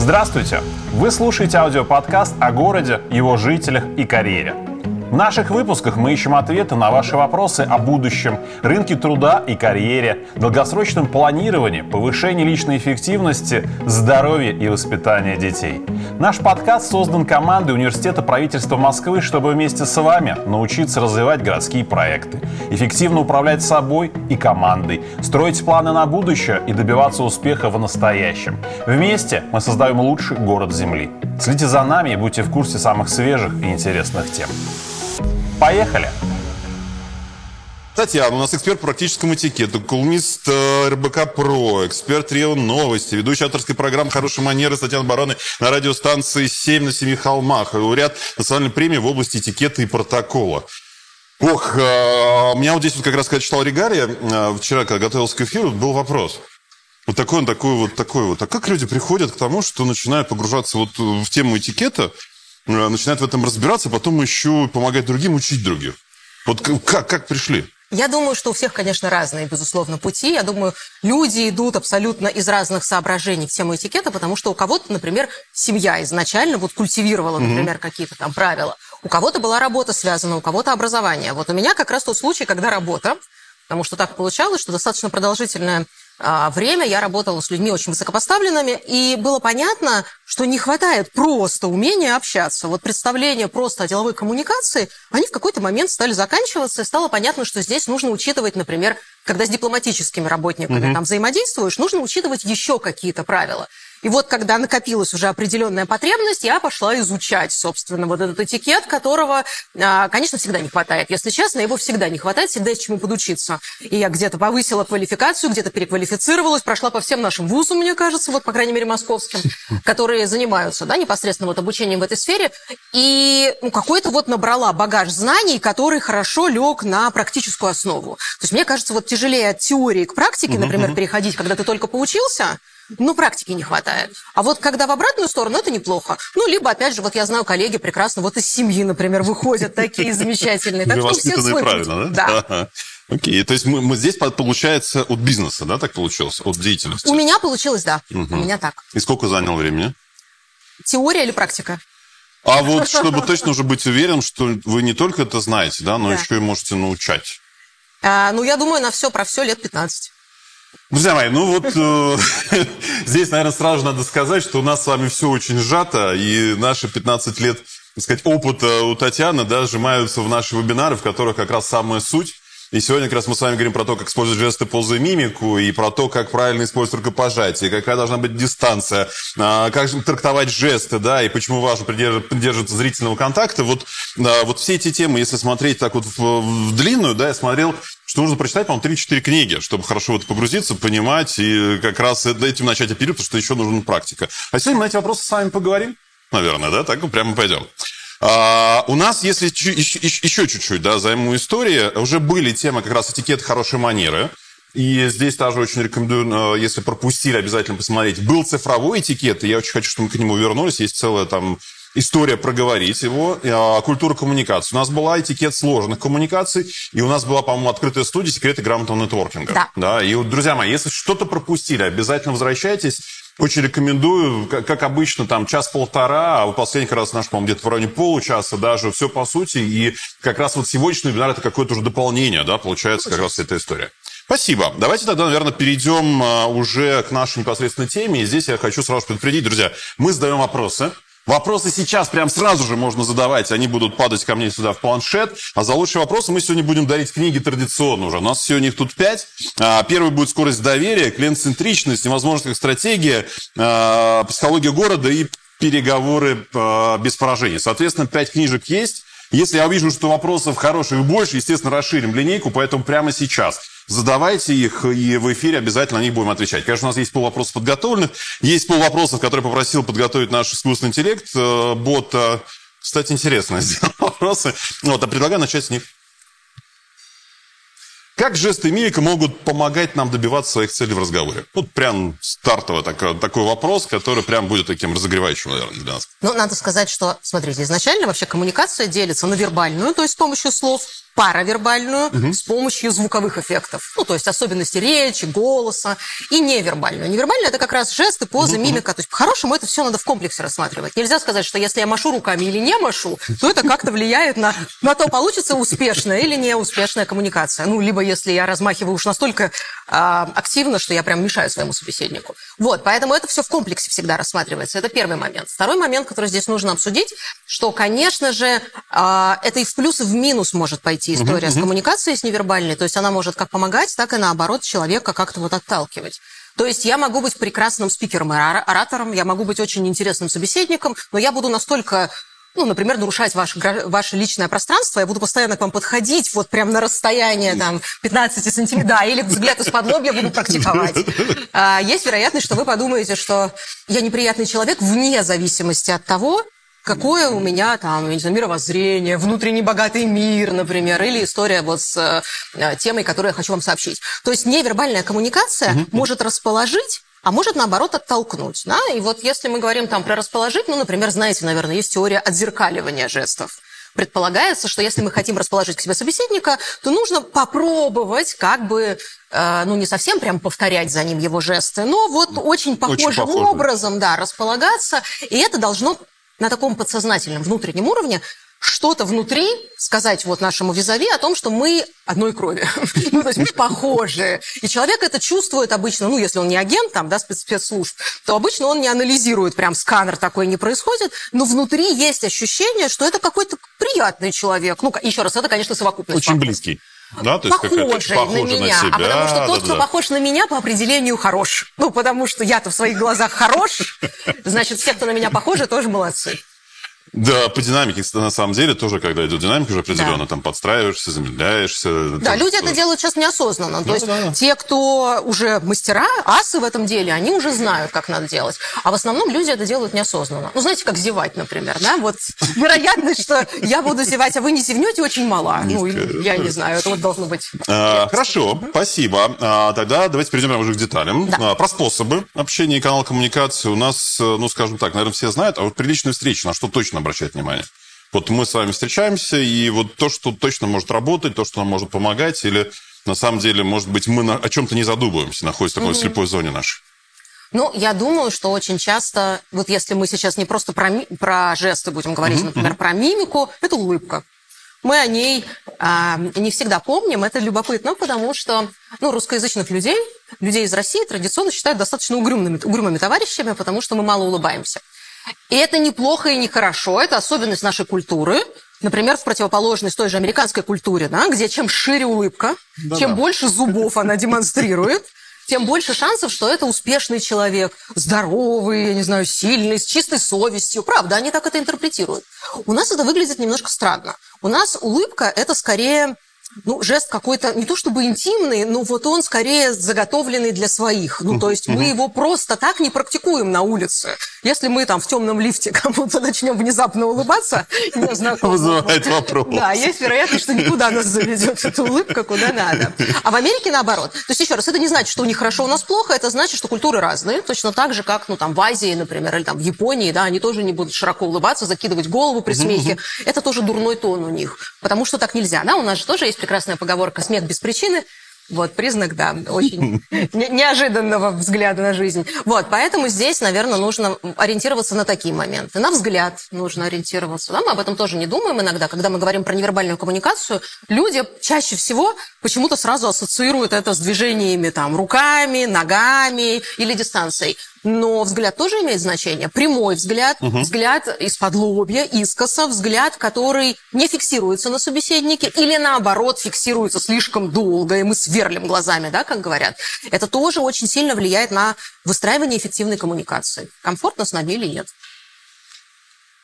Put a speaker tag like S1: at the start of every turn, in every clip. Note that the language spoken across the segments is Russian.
S1: Здравствуйте! Вы слушаете аудиоподкаст о городе, его жителях и карьере. В наших выпусках мы ищем ответы на ваши вопросы о будущем, рынке труда и карьере, долгосрочном планировании, повышении личной эффективности, здоровье и воспитании детей. Наш подкаст создан командой Университета правительства Москвы, чтобы вместе с вами научиться развивать городские проекты, эффективно управлять собой и командой, строить планы на будущее и добиваться успеха в настоящем. Вместе мы создаем лучший город Земли. Следите за нами и будьте в курсе самых свежих и интересных тем. Поехали!
S2: Татьяна, у нас эксперт по практическому этикету, колумнист э, РБК ПРО, эксперт РИО Новости, ведущий авторской программы «Хорошие манеры» Татьяна Бараны на радиостанции «7 на семи холмах», лауреат национальной премии в области этикета и протокола. Ох, э, у меня вот здесь вот как раз, когда читал Регария, э, вчера, когда готовился к эфиру, был вопрос. Вот такой он, такой вот, такой вот. А как люди приходят к тому, что начинают погружаться вот в тему этикета, Э, начинает в этом разбираться, потом еще помогать другим, учить других. Вот как, как пришли?
S3: Я думаю, что у всех, конечно, разные, безусловно, пути. Я думаю, люди идут абсолютно из разных соображений в тему этикета, потому что у кого-то, например, семья изначально вот культивировала, например, mm-hmm. какие-то там правила. У кого-то была работа связана, у кого-то образование. Вот у меня как раз тот случай, когда работа, потому что так получалось, что достаточно продолжительное время я работала с людьми очень высокопоставленными, и было понятно, что не хватает просто умения общаться. Вот представления просто о деловой коммуникации, они в какой-то момент стали заканчиваться, и стало понятно, что здесь нужно учитывать, например, когда с дипломатическими работниками mm-hmm. там взаимодействуешь, нужно учитывать еще какие-то правила. И вот когда накопилась уже определенная потребность, я пошла изучать, собственно, вот этот этикет, которого, а, конечно, всегда не хватает. Если честно, его всегда не хватает, всегда есть чему подучиться. И я где-то повысила квалификацию, где-то переквалифицировалась, прошла по всем нашим вузам, мне кажется, вот, по крайней мере, московским, которые занимаются, да, непосредственно вот обучением в этой сфере. И ну, какой-то вот набрала багаж знаний, который хорошо лег на практическую основу. То есть, мне кажется, вот тяжелее от теории к практике, например, переходить, когда ты только поучился, ну, практики не хватает. А вот когда в обратную сторону, это неплохо. Ну, либо, опять же, вот я знаю, коллеги прекрасно вот из семьи, например, выходят такие замечательные. Так
S2: что все правильно, да? Да. Окей, то есть мы, мы здесь, получается, от бизнеса, да, так получилось? От деятельности?
S3: У меня получилось, да. Угу. У меня так.
S2: И сколько заняло времени?
S3: Теория или практика?
S2: А вот, чтобы точно уже быть уверен, что вы не только это знаете, да, но да. еще и можете научать.
S3: А, ну, я думаю, на все про все лет 15.
S2: Друзья мои, ну вот э, здесь, наверное, сразу надо сказать, что у нас с вами все очень сжато, и наши 15 лет, так сказать, опыта у Татьяны, да, сжимаются в наши вебинары, в которых как раз самая суть. И сегодня как раз мы с вами говорим про то, как использовать жесты, позы мимику, и про то, как правильно использовать рукопожатие, какая должна быть дистанция, а, как трактовать жесты, да, и почему важно придерживаться зрительного контакта. Вот, вот все эти темы, если смотреть так вот в, в длинную, да, я смотрел что нужно прочитать, по-моему, 3-4 книги, чтобы хорошо в это погрузиться, понимать и как раз этим начать оперировать, потому что еще нужна практика. А сегодня мы на эти вопросы с вами поговорим, наверное, да? Так прямо пойдем. А, у нас, если еще чуть-чуть, да, займу истории, уже были темы как раз этикет хорошей манеры. И здесь тоже очень рекомендую, э, если пропустили, обязательно посмотреть. Был цифровой этикет, и я очень хочу, чтобы мы к нему вернулись. Есть целая там история проговорить его, а, культура коммуникации. У нас была этикет сложных коммуникаций, и у нас была, по-моему, открытая студия «Секреты грамотного нетворкинга».
S3: Да.
S2: да. И вот, друзья мои, если что-то пропустили, обязательно возвращайтесь. Очень рекомендую, как, обычно, там час-полтора, а у последних раз наш, по-моему, где-то в районе получаса даже, все по сути. И как раз вот сегодняшний вебинар – это какое-то уже дополнение, да, получается, как раз эта история. Спасибо. Давайте тогда, наверное, перейдем а, уже к нашей непосредственной теме. И здесь я хочу сразу предупредить, друзья, мы задаем вопросы. Вопросы сейчас прям сразу же можно задавать, они будут падать ко мне сюда в планшет. А за лучшие вопросы мы сегодня будем дарить книги традиционно уже. У нас сегодня их тут пять. А, первый будет скорость доверия, клиент-центричность, невозможность как стратегия, а, психология города и переговоры а, без поражений. Соответственно, пять книжек есть. Если я увижу, что вопросов хороших больше, естественно, расширим линейку, поэтому прямо сейчас задавайте их, и в эфире обязательно на них будем отвечать. Конечно, у нас есть пол вопросов подготовленных, есть пол вопросов, которые попросил подготовить наш искусственный интеллект, э, бот. Э, кстати, интересно сделал вопросы. Вот, а предлагаю начать с них. Как жесты и мимика могут помогать нам добиваться своих целей в разговоре? Вот прям стартовый такой, такой вопрос, который прям будет таким разогревающим, наверное, для нас.
S3: Ну, надо сказать, что, смотрите, изначально вообще коммуникация делится на вербальную, то есть с помощью слов, паравербальную угу. с помощью звуковых эффектов. Ну, то есть особенности речи, голоса. И невербальную. Невербальная – это как раз жесты, позы, угу. мимика. То есть, по-хорошему, это все надо в комплексе рассматривать. Нельзя сказать, что если я машу руками или не машу, то это как-то влияет на, на то, получится успешная или неуспешная коммуникация. Ну, либо если я размахиваю уж настолько э, активно, что я прям мешаю своему собеседнику. Вот, поэтому это все в комплексе всегда рассматривается. Это первый момент. Второй момент, который здесь нужно обсудить, что, конечно же, э, это и в плюс, и в минус может пойти история uh-huh, с коммуникацией, с невербальной. То есть она может как помогать, так и наоборот человека как-то вот отталкивать. То есть я могу быть прекрасным спикером и оратором, я могу быть очень интересным собеседником, но я буду настолько ну, например, нарушать ваше, ваше личное пространство, я буду постоянно к вам подходить, вот прям на расстояние там 15 сантиметров, да, или взгляд из-под лобья буду практиковать. А, есть вероятность, что вы подумаете, что я неприятный человек вне зависимости от того, какое у меня там, я не знаю, мировоззрение, внутренний богатый мир, например, или история вот с э, темой, которую я хочу вам сообщить. То есть невербальная коммуникация mm-hmm. может расположить а может, наоборот, оттолкнуть. Да? И вот если мы говорим там про расположить, ну, например, знаете, наверное, есть теория отзеркаливания жестов. Предполагается, что если мы хотим расположить к себе собеседника, то нужно попробовать как бы э, ну, не совсем прям повторять за ним его жесты, но вот очень похожим очень похоже. образом, да, располагаться. И это должно на таком подсознательном внутреннем уровне что-то внутри сказать вот нашему визави о том, что мы одной крови. ну, то есть мы похожи. И человек это чувствует обычно, ну, если он не агент там, да, спецслужб, то обычно он не анализирует, прям сканер такой не происходит, но внутри есть ощущение, что это какой-то приятный человек. Ну, еще раз, это, конечно, совокупность.
S2: Очень близкий. Да,
S3: то есть похожий, похожий на меня. На себя. А потому что тот, да, кто да. похож на меня, по определению хорош. Ну, потому что я-то в своих глазах хорош, значит, все, кто на меня похожи, тоже молодцы.
S2: Да, по динамике, на самом деле, тоже, когда идет динамика, уже определенно да. там подстраиваешься, замедляешься.
S3: Да,
S2: там,
S3: люди это делают сейчас неосознанно. Да, То есть да. те, кто уже мастера, асы в этом деле, они уже знают, как надо делать. А в основном люди это делают неосознанно. Ну, знаете, как зевать, например, да? Вот вероятность, что я буду зевать, а вы не зевнете, очень мала. Ну, я не знаю, это вот должно быть.
S2: А, хорошо, спасибо. А, тогда давайте перейдем уже к деталям. А, про способы общения и канал коммуникации у нас, ну, скажем так, наверное, все знают, а вот приличная встреча, на что точно обращать внимание. Вот мы с вами встречаемся, и вот то, что точно может работать, то, что нам может помогать, или на самом деле, может быть, мы о чем-то не задумываемся, находясь в такой mm-hmm. слепой зоне нашей.
S3: Ну, я думаю, что очень часто, вот если мы сейчас не просто про, про жесты будем говорить, mm-hmm. например, про мимику, это улыбка. Мы о ней а, не всегда помним. Это любопытно, потому что ну, русскоязычных людей, людей из России традиционно считают достаточно угрюмыми, угрюмыми товарищами, потому что мы мало улыбаемся. И это неплохо и нехорошо, это особенность нашей культуры. Например, в противоположность той же американской культуре, да, где чем шире улыбка, Да-да. чем больше зубов она демонстрирует, тем больше шансов, что это успешный человек, здоровый, я не знаю, сильный, с чистой совестью. Правда, они так это интерпретируют. У нас это выглядит немножко странно. У нас улыбка – это скорее ну, жест какой-то, не то чтобы интимный, но вот он скорее заготовленный для своих. Ну, то есть мы его просто так не практикуем на улице. Если мы там в темном лифте кому-то начнем внезапно улыбаться, не
S2: Вызывает вопрос.
S3: Да, есть вероятность, что никуда нас заведет эта улыбка, куда надо. А в Америке наоборот. То есть, еще раз, это не значит, что у них хорошо, у нас плохо, это значит, что культуры разные. Точно так же, как, ну, там, в Азии, например, или там в Японии, да, они тоже не будут широко улыбаться, закидывать голову при смехе. Это тоже дурной тон у них. Потому что так нельзя, да, у нас же тоже есть прекрасная поговорка «смех без причины», вот, признак, да, очень неожиданного взгляда на жизнь. Вот, поэтому здесь, наверное, нужно ориентироваться на такие моменты. На взгляд нужно ориентироваться. Да? Мы об этом тоже не думаем иногда. Когда мы говорим про невербальную коммуникацию, люди чаще всего почему-то сразу ассоциируют это с движениями там, руками, ногами или дистанцией. Но взгляд тоже имеет значение. Прямой взгляд, угу. взгляд из-под лобья, искоса, взгляд, который не фиксируется на собеседнике или наоборот фиксируется слишком долго, и мы сверлим глазами, да, как говорят. Это тоже очень сильно влияет на выстраивание эффективной коммуникации. Комфортно с нами или нет.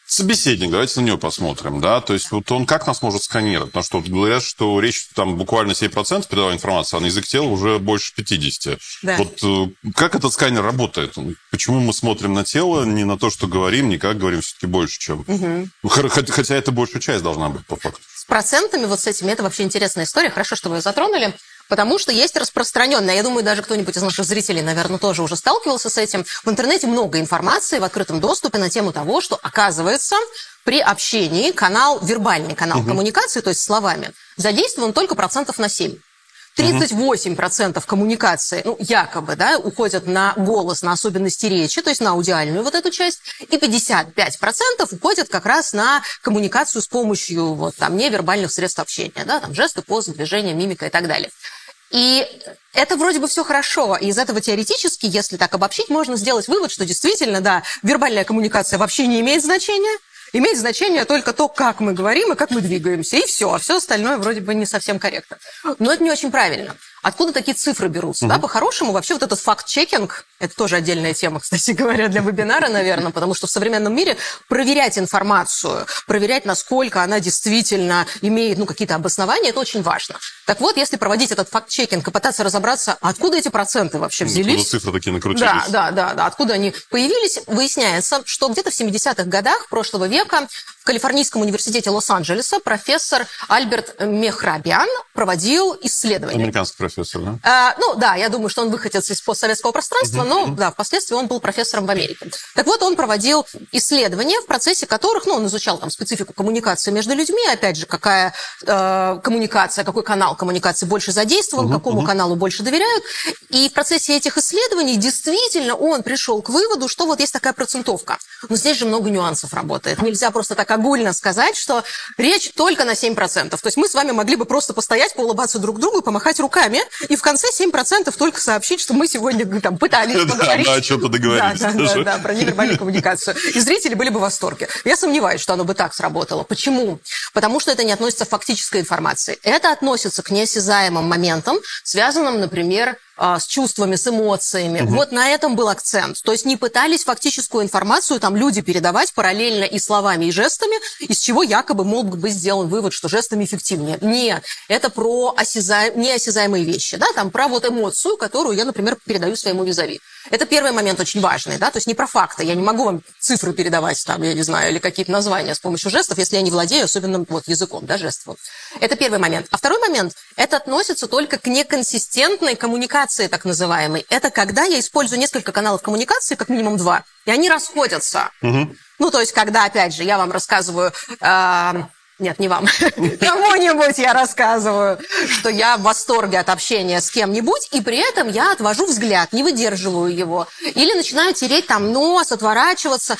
S2: Собеседник, давайте на него посмотрим, да, то есть вот он как нас может сканировать? Потому что вот говорят, что речь там буквально 7% передавая информации, а на язык тела уже больше 50%. Да. Вот э, как этот сканер работает? Почему мы смотрим на тело, не на то, что говорим, не как говорим, все-таки больше, чем... Угу. Хотя это большая часть должна быть по факту.
S3: С процентами вот с этими, это вообще интересная история, хорошо, что вы ее затронули. Потому что есть распространенная, я думаю, даже кто-нибудь из наших зрителей, наверное, тоже уже сталкивался с этим. В интернете много информации в открытом доступе на тему того, что, оказывается, при общении канал, вербальный канал угу. коммуникации, то есть словами, задействован только процентов на 7. 38% коммуникации, ну, якобы, да, уходят на голос, на особенности речи, то есть на аудиальную вот эту часть, и 55% уходят как раз на коммуникацию с помощью вот там невербальных средств общения, да, там жесты, позы, движения, мимика и так далее. И это вроде бы все хорошо. И из этого теоретически, если так обобщить, можно сделать вывод, что действительно, да, вербальная коммуникация вообще не имеет значения, Имеет значение только то, как мы говорим и как мы двигаемся, и все. А все остальное вроде бы не совсем корректно. Но это не очень правильно. Откуда такие цифры берутся? Угу. Да, по-хорошему, вообще вот этот факт-чекинг, это тоже отдельная тема, кстати говоря, для вебинара, наверное, потому что в современном мире проверять информацию, проверять, насколько она действительно имеет ну, какие-то обоснования, это очень важно. Так вот, если проводить этот факт-чекинг и пытаться разобраться, откуда эти проценты вообще взялись... Откуда
S2: цифры такие накрутились.
S3: Да, да, да, да, откуда они появились, выясняется, что где-то в 70-х годах прошлого века Калифорнийском университете Лос-Анджелеса профессор Альберт Мехрабиан проводил исследование.
S2: Американский профессор, да?
S3: А, ну да, я думаю, что он выходец из постсоветского пространства, но да, впоследствии он был профессором в Америке. Так вот, он проводил исследования, в процессе которых, ну, он изучал там специфику коммуникации между людьми, опять же, какая э, коммуникация, какой канал коммуникации больше задействован, uh-huh. какому uh-huh. каналу больше доверяют. И в процессе этих исследований действительно он пришел к выводу, что вот есть такая процентовка. Но здесь же много нюансов работает. Нельзя просто так огульно сказать, что речь только на 7%. То есть мы с вами могли бы просто постоять, поулыбаться друг другу и помахать руками, и в конце 7% только сообщить, что мы сегодня там, пытались поговорить.
S2: Да, о чем-то договорились.
S3: Да, да, да, да, про невербальную коммуникацию. И зрители были бы в восторге. Я сомневаюсь, что оно бы так сработало. Почему? Потому что это не относится к фактической информации. Это относится к неосязаемым моментам, связанным, например, а, с чувствами, с эмоциями. Угу. Вот на этом был акцент. То есть не пытались фактическую информацию там люди передавать параллельно и словами, и жестами, из чего якобы мог быть сделан вывод, что жестами эффективнее. Нет, это про осязаем... неосязаемые вещи, да, там про вот эмоцию, которую я, например, передаю своему визави. Это первый момент очень важный, да, то есть не про факты. Я не могу вам цифры передавать там, я не знаю, или какие-то названия с помощью жестов, если я не владею особенным вот языком, да, жестов. Это первый момент. А второй момент, это относится только к неконсистентной коммуникации, так называемой. Это когда я использую несколько каналов коммуникации, как минимум два, и они расходятся. Угу. Ну, то есть, когда, опять же, я вам рассказываю... Э, нет, не вам. Кому-нибудь я рассказываю, что я в восторге от общения с кем-нибудь, и при этом я отвожу взгляд, не выдерживаю его. Или начинаю тереть там нос, отворачиваться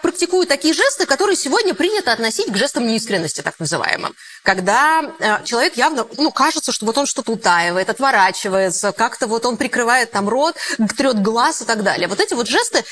S3: практикую такие жесты, которые сегодня принято относить к жестам неискренности, так называемым. Когда э, человек явно, ну, кажется, что вот он что-то утаивает, отворачивается, как-то вот он прикрывает там рот, трет глаз и так далее. Вот эти вот жесты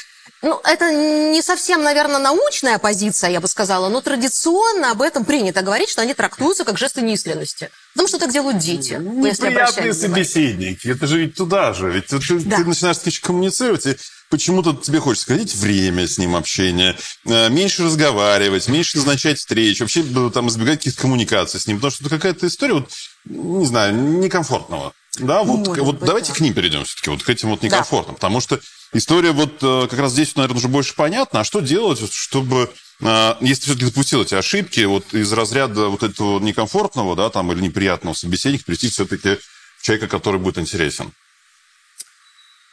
S3: ну, это не совсем, наверное, научная позиция, я бы сказала, но традиционно об этом принято говорить, что они трактуются как жесты неискренности. Потому что так делают дети.
S2: Неприятные собеседники. Это же ведь туда же. Ведь ты, да. ты начинаешь коммуницировать, и почему-то тебе хочется сходить время с ним общения, э, меньше разговаривать, меньше назначать встреч, вообще э, там избегать каких-то коммуникаций с ним, потому что это какая-то история, вот, не знаю, некомфортного. Да, вот, вот быть, давайте да. к ним перейдем все-таки, вот к этим вот некомфортным, да. потому что история вот э, как раз здесь, наверное, уже больше понятна, а что делать, чтобы если все-таки допустил эти ошибки, вот из разряда вот этого некомфортного, да, там, или неприятного собеседника, прийти все-таки человека, который будет интересен?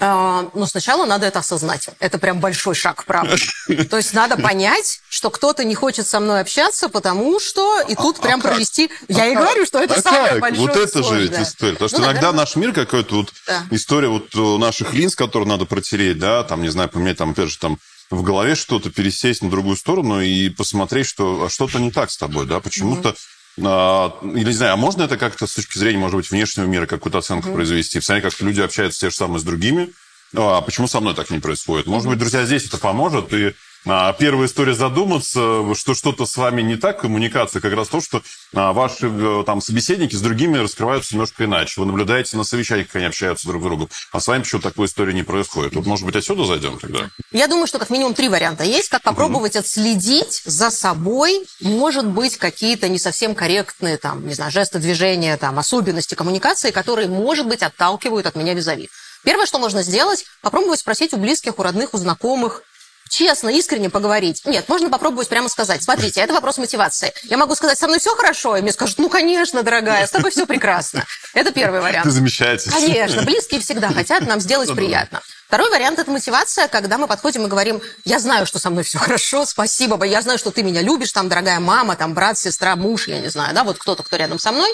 S3: А, но сначала надо это осознать. Это прям большой шаг вправо. То есть надо понять, что кто-то не хочет со мной общаться, потому что... И тут а, прям а провести... Я и говорю, что это а самое большое
S2: Вот это же ведь история. Потому что ну, иногда наш мир какой-то вот... История вот наших линз, которые надо протереть, да, там, не знаю, поменять, там, опять же, там, в голове что-то пересесть на другую сторону и посмотреть, что что-то не так с тобой, да, почему-то а, или не знаю, а можно это как-то с точки зрения, может быть, внешнего мира какую-то оценку mm-hmm. произвести? Посмотреть, как люди общаются те же самые с другими. А почему со мной так не происходит? Может быть, друзья, здесь это поможет, и а, первая история задуматься, что что-то с вами не так, коммуникация, как раз то, что а, ваши э, там собеседники с другими раскрываются немножко иначе. Вы наблюдаете на совещаниях, как они общаются друг с другом, а с вами почему такой истории не происходит. Вот, может быть, отсюда зайдем тогда?
S3: Я думаю, что как минимум три варианта есть. Как попробовать mm отследить за собой, может быть, какие-то не совсем корректные, там, не знаю, жесты движения, там, особенности коммуникации, которые, может быть, отталкивают от меня визави. Первое, что можно сделать, попробовать спросить у близких, у родных, у знакомых, честно, искренне поговорить. Нет, можно попробовать прямо сказать. Смотрите, это вопрос мотивации. Я могу сказать, со мной все хорошо, и мне скажут, ну, конечно, дорогая, с тобой все прекрасно. Это первый вариант.
S2: Ты замечательно.
S3: Конечно, близкие всегда хотят нам сделать приятно. Второй вариант – это мотивация, когда мы подходим и говорим, я знаю, что со мной все хорошо, спасибо, я знаю, что ты меня любишь, там, дорогая мама, там, брат, сестра, муж, я не знаю, да, вот кто-то, кто рядом со мной,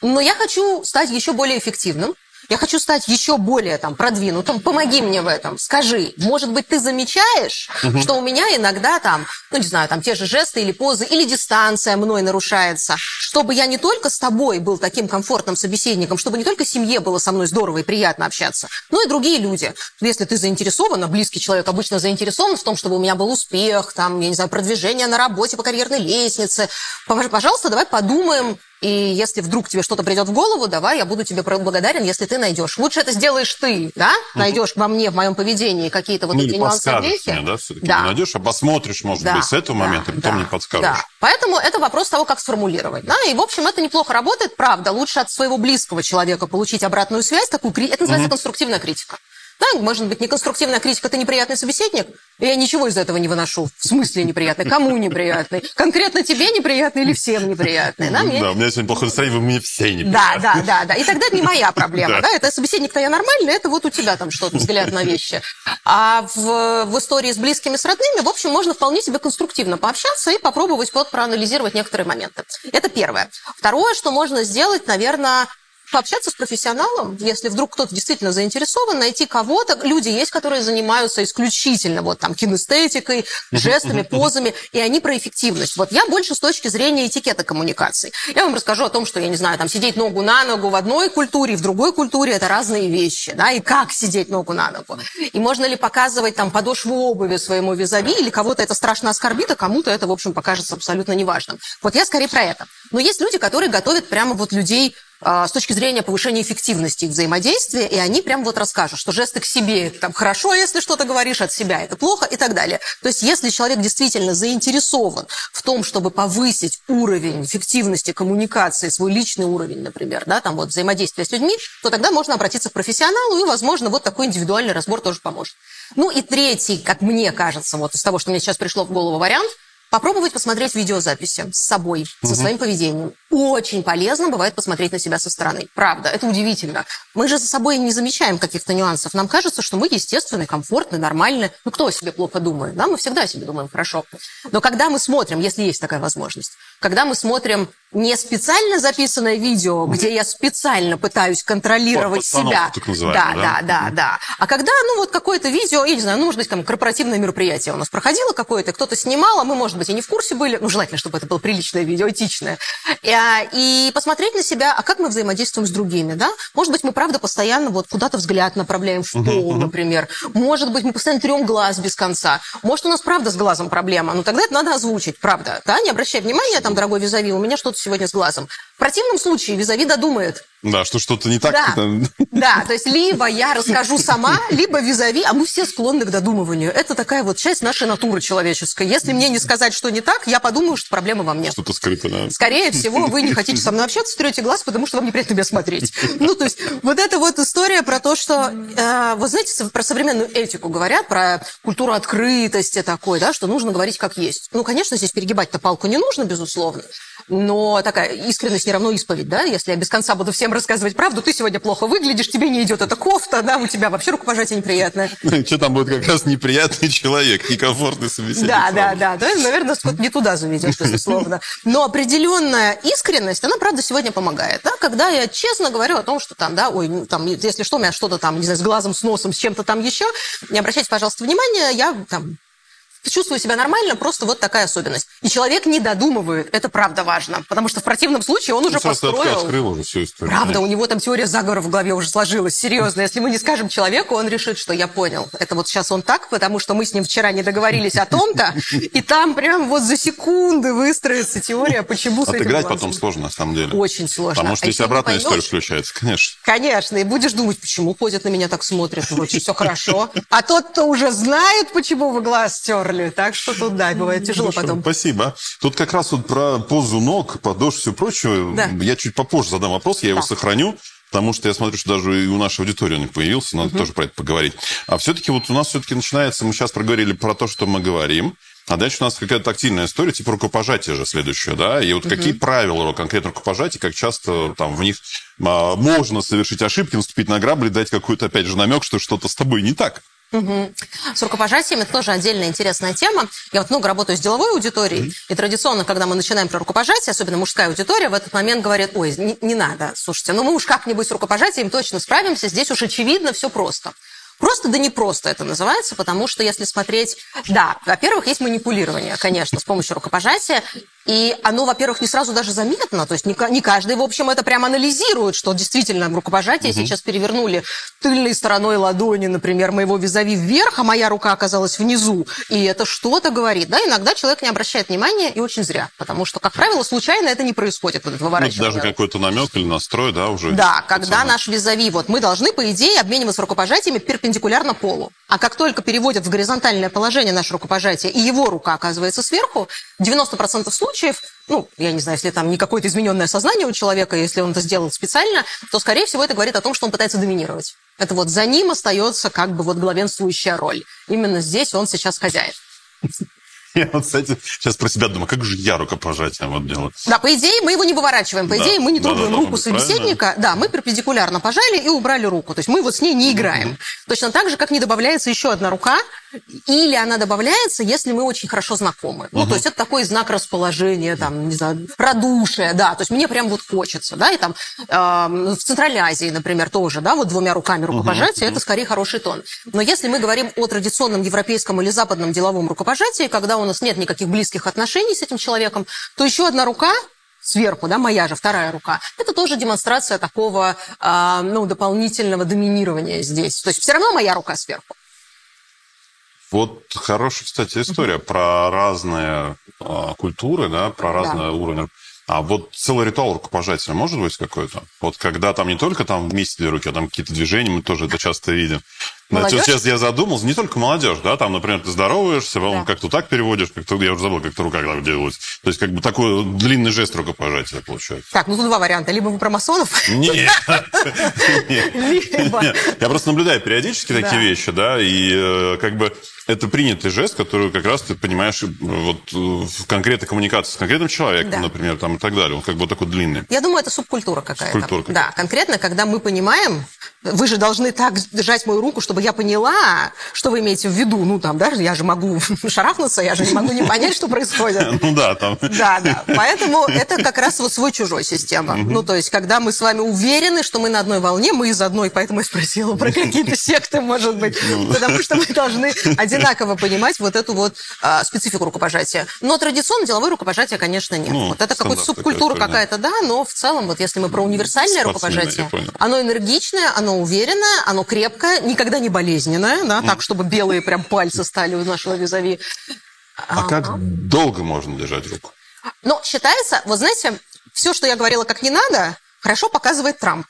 S3: но я хочу стать еще более эффективным, я хочу стать еще более там продвинутым, помоги мне в этом, скажи, может быть, ты замечаешь, угу. что у меня иногда там, ну, не знаю, там те же жесты или позы, или дистанция мной нарушается, чтобы я не только с тобой был таким комфортным собеседником, чтобы не только семье было со мной здорово и приятно общаться, но и другие люди. Если ты заинтересован, а близкий человек обычно заинтересован в том, чтобы у меня был успех, там, я не знаю, продвижение на работе по карьерной лестнице, пожалуйста, давай подумаем, и если вдруг тебе что-то придет в голову, давай, я буду тебе благодарен, если ты найдешь. Лучше это сделаешь ты, да? Найдешь во мне, в моем поведении какие-то вот
S2: ну,
S3: эти нюансы.
S2: Мне, да, все-таки да. найдешь, а посмотришь, может да. быть, с этого да. момента, и потом да. мне подскажешь. Да.
S3: Поэтому это вопрос того, как сформулировать. Да? И, в общем, это неплохо работает, правда. Лучше от своего близкого человека получить обратную связь, такую, это называется угу. конструктивная критика. Да, может быть, неконструктивная критика – это неприятный собеседник, я ничего из этого не выношу. В смысле неприятный? Кому неприятный? Конкретно тебе неприятный или всем неприятный?
S2: Да, мне... да у меня сегодня плохое настроение, вы мне все неприятны.
S3: Да, да, да, да. И тогда это не моя проблема. Да. Да? Это собеседник-то я нормальный, это вот у тебя там что-то, взгляд на вещи. А в, в истории с близкими, с родными, в общем, можно вполне себе конструктивно пообщаться и попробовать вот проанализировать некоторые моменты. Это первое. Второе, что можно сделать, наверное, пообщаться с профессионалом, если вдруг кто-то действительно заинтересован, найти кого-то. Люди есть, которые занимаются исключительно вот там кинестетикой, жестами, позами, и они про эффективность. Вот я больше с точки зрения этикета коммуникаций. Я вам расскажу о том, что, я не знаю, там сидеть ногу на ногу в одной культуре, в другой культуре это разные вещи, да, и как сидеть ногу на ногу. И можно ли показывать там подошву обуви своему визави, или кого-то это страшно оскорбит, а кому-то это, в общем, покажется абсолютно неважным. Вот я скорее про это. Но есть люди, которые готовят прямо вот людей с точки зрения повышения эффективности их взаимодействия, и они прям вот расскажут, что жесты к себе – там хорошо, если что-то говоришь, от себя – это плохо и так далее. То есть если человек действительно заинтересован в том, чтобы повысить уровень эффективности коммуникации, свой личный уровень, например, да, там вот взаимодействия с людьми, то тогда можно обратиться к профессионалу, и, возможно, вот такой индивидуальный разбор тоже поможет. Ну и третий, как мне кажется, вот из того, что мне сейчас пришло в голову вариант – Попробовать посмотреть видеозаписи с собой, со своим поведением. Очень полезно бывает посмотреть на себя со стороны. Правда, это удивительно. Мы же за собой не замечаем каких-то нюансов. Нам кажется, что мы естественны, комфортны, нормальны. Ну, кто о себе плохо думает? Да, мы всегда о себе думаем хорошо. Но когда мы смотрим, если есть такая возможность, когда мы смотрим не специально записанное видео, где я специально пытаюсь контролировать себя.
S2: Так да,
S3: да, да, да, да. А когда, ну, вот какое-то видео, я не знаю, ну, может быть, там корпоративное мероприятие у нас проходило какое-то, кто-то снимал, а мы, может быть, и не в курсе были, ну, желательно, чтобы это было приличное видео, этичное. И, а, и посмотреть на себя, а как мы взаимодействуем с другими, да? Может быть, мы, правда, постоянно вот куда-то взгляд направляем в пол, например. Может быть, мы постоянно трем глаз без конца. Может, у нас, правда, с глазом проблема, но тогда это надо озвучить, правда, да? Не обращай внимания, там, дорогой визави, у меня что-то сегодня с глазом. В противном случае визави додумает.
S2: Да, что что-то не так.
S3: Да, да, то есть либо я расскажу сама, либо визави, а мы все склонны к додумыванию. Это такая вот часть нашей натуры человеческой. Если мне не сказать, что не так, я подумаю, что проблема во мне.
S2: Что-то скрыто, да.
S3: Скорее всего, вы не хотите со мной общаться, трете глаз, потому что вам неприятно меня смотреть. Ну, то есть вот эта вот история про то, что, э, вы знаете, про современную этику говорят, про культуру открытости такой, да, что нужно говорить как есть. Ну, конечно, здесь перегибать-то палку не нужно, безусловно, но такая искренность не равно исповедь, да, если я без конца буду всем рассказывать правду, ты сегодня плохо выглядишь, тебе не идет эта кофта, да, у тебя вообще рукопожатие неприятное.
S2: Что там будет как раз неприятный человек, некомфортный собеседник.
S3: Да, да, да, наверное, скот не туда заведешь, безусловно. Но определенная искренность, она, правда, сегодня помогает, да, когда я честно говорю о том, что там, да, ой, там, если что, у меня что-то там, не знаю, с глазом, с носом, с чем-то там еще, не обращайте, пожалуйста, внимания, я там чувствую себя нормально, просто вот такая особенность. И человек не додумывает, это правда важно, потому что в противном случае он уже ну, построил...
S2: открыл уже всю историю.
S3: Правда, у него там теория заговора в голове уже сложилась, серьезно. Если мы не скажем человеку, он решит, что я понял. Это вот сейчас он так, потому что мы с ним вчера не договорились о том-то, и там прям вот за секунды выстроится теория, почему
S2: Отыграть потом сложно, на самом деле.
S3: Очень сложно.
S2: Потому что а если обратная история включается, конечно.
S3: Конечно, и будешь думать, почему ходят на меня так смотрят, вроде все хорошо. А тот, кто уже знает, почему вы глаз стерли, горле. Так что тут, да, бывает тяжело Хорошо, потом.
S2: Спасибо. Тут как раз вот про позу ног, подошв, все прочее. Да. Я чуть попозже задам вопрос, я да. его сохраню. потому что я смотрю, что даже и у нашей аудитории он появился, надо тоже про это поговорить. А все-таки вот у нас все-таки начинается, мы сейчас проговорили про то, что мы говорим, а дальше у нас какая-то тактильная история, типа рукопожатия же следующая, да? И вот какие правила конкретно рукопожатия, как часто там в них а, можно совершить ошибки, наступить на грабли, дать какой-то, опять же, намек, что что-то с тобой не так.
S3: Угу. С рукопожатием это тоже отдельная интересная тема. Я вот много работаю с деловой аудиторией, mm-hmm. и традиционно, когда мы начинаем про рукопожатие, особенно мужская аудитория, в этот момент говорит, ой, не, не надо, слушайте, ну мы уж как-нибудь с рукопожатием точно справимся, здесь уж очевидно все просто. Просто да не просто это называется, потому что если смотреть... Да, во-первых, есть манипулирование, конечно, с помощью рукопожатия. И оно, во-первых, не сразу даже заметно. То есть не, не каждый, в общем, это прямо анализирует, что действительно рукопожатие угу. сейчас перевернули тыльной стороной ладони, например, моего визави вверх, а моя рука оказалась внизу. И это что-то говорит. Да, иногда человек не обращает внимания, и очень зря. Потому что, как правило, случайно это не происходит, вот это
S2: выворачивание. Ну, даже какой-то намек или настрой, да, уже.
S3: Да, когда наш визави, вот мы должны, по идее, обмениваться рукопожатиями перпендикулярно полу. А как только переводят в горизонтальное положение наше рукопожатие, и его рука оказывается сверху, 90% случаев, ну, я не знаю, если там не какое-то измененное сознание у человека, если он это сделал специально, то, скорее всего, это говорит о том, что он пытается доминировать. Это вот за ним остается как бы вот главенствующая роль. Именно здесь он сейчас хозяин.
S2: Я вот, кстати, сейчас про себя думаю, как же я рукопожатием вот делаю.
S3: Да, по идее, мы его не выворачиваем. По да. идее, мы не трогаем да, да, руку собеседника. Да, мы перпендикулярно пожали и убрали руку. То есть мы вот с ней не играем. Mm-hmm. Точно так же, как не добавляется еще одна рука, или она добавляется, если мы очень хорошо знакомы. Ну, то есть это такой знак расположения, там, не знаю, радушия, да. То есть мне прям вот хочется, да, и там э, в Центральной Азии, например, тоже, да, вот двумя руками рукопожатие, это скорее хороший тон. Но если мы говорим о традиционном европейском или западном деловом рукопожатии, когда у нас нет никаких близких отношений с этим человеком, то еще одна рука сверху, да, моя же вторая рука, это тоже демонстрация такого, э, ну, дополнительного доминирования здесь. То есть все равно моя рука сверху.
S2: Вот хорошая, кстати, история про разные а, культуры, да, про разные да. уровни. А вот целый ритуал рукопожатия может быть какой-то? Вот когда там не только там вместе две руки, а там какие-то движения, мы тоже это часто видим. Молодежь? Сейчас я задумался, не только молодежь, да, там, например, ты здороваешься, да. как-то так переводишь, как-то, я уже забыл, как то рука делалась. То есть, как бы такой длинный жест рукопожатия получается.
S3: Так, ну тут два варианта. Либо вы про масонов.
S2: Нет. Я просто наблюдаю периодически такие вещи, да, и э, как бы это принятый жест, который как раз ты понимаешь вот в конкретной коммуникации с конкретным человеком, например, там и так далее. Он как бы такой длинный.
S3: Я думаю, это субкультура какая-то. Субкультура. Да, конкретно, когда мы понимаем, вы же должны так держать мою руку, чтобы я поняла, что вы имеете в виду. Ну, там, да, я же могу шарахнуться, я же не могу не понять, что происходит.
S2: Ну да, там.
S3: Да, да. Поэтому это как раз вот свой-чужой система. Ну, то есть, когда мы с вами уверены, что мы на одной волне, мы из одной, поэтому я спросила про какие-то секты, может быть. Ну. Потому что мы должны одинаково понимать вот эту вот а, специфику рукопожатия. Но традиционно деловое рукопожатие, конечно, нет. Ну, вот это какая-то субкультура какая-то, да, но в целом, вот если мы про универсальное рукопожатие, оно энергичное, оно уверенное, оно крепкое, никогда не болезненное, да, так, чтобы белые прям пальцы стали у нашего визави.
S2: А, как долго можно держать руку?
S3: Ну, считается, вот знаете, все, что я говорила, как не надо, хорошо показывает Трамп.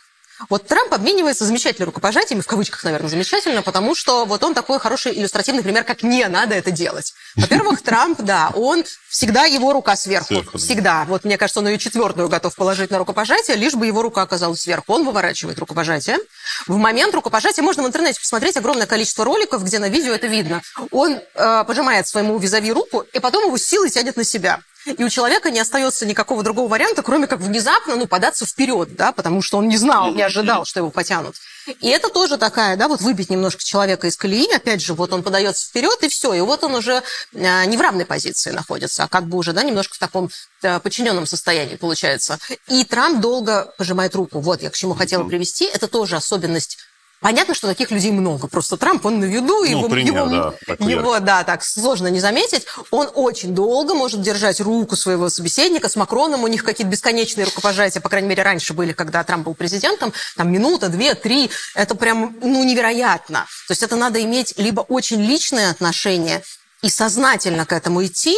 S3: Вот Трамп обменивается замечательными рукопожатиями, в кавычках, наверное, замечательно, потому что вот он такой хороший иллюстративный пример, как не надо это делать. Во-первых, Трамп, да, он всегда его рука сверху. сверху всегда. Вот мне кажется, он ее четвертую готов положить на рукопожатие, лишь бы его рука оказалась сверху. Он выворачивает рукопожатие. В момент рукопожатия можно в интернете посмотреть огромное количество роликов, где на видео это видно. Он э, пожимает своему визави руку, и потом его силой тянет на себя. И у человека не остается никакого другого варианта, кроме как внезапно, ну, податься вперед, да, потому что он не знал, не ожидал, что его потянут. И это тоже такая, да, вот выбить немножко человека из колеи, опять же, вот он подается вперед, и все, и вот он уже а, не в равной позиции находится, а как бы уже, да, немножко в таком а, подчиненном состоянии получается. И Трамп долго пожимает руку. Вот я к чему хотела привести. Это тоже особенность Понятно, что таких людей много. Просто Трамп, он на виду, ну, его, пример, его, да, его да, так сложно не заметить. Он очень долго может держать руку своего собеседника. С Макроном у них какие-то бесконечные рукопожатия, по крайней мере, раньше были, когда Трамп был президентом. Там минута, две, три. Это прям, ну, невероятно. То есть это надо иметь либо очень личные отношения и сознательно к этому идти,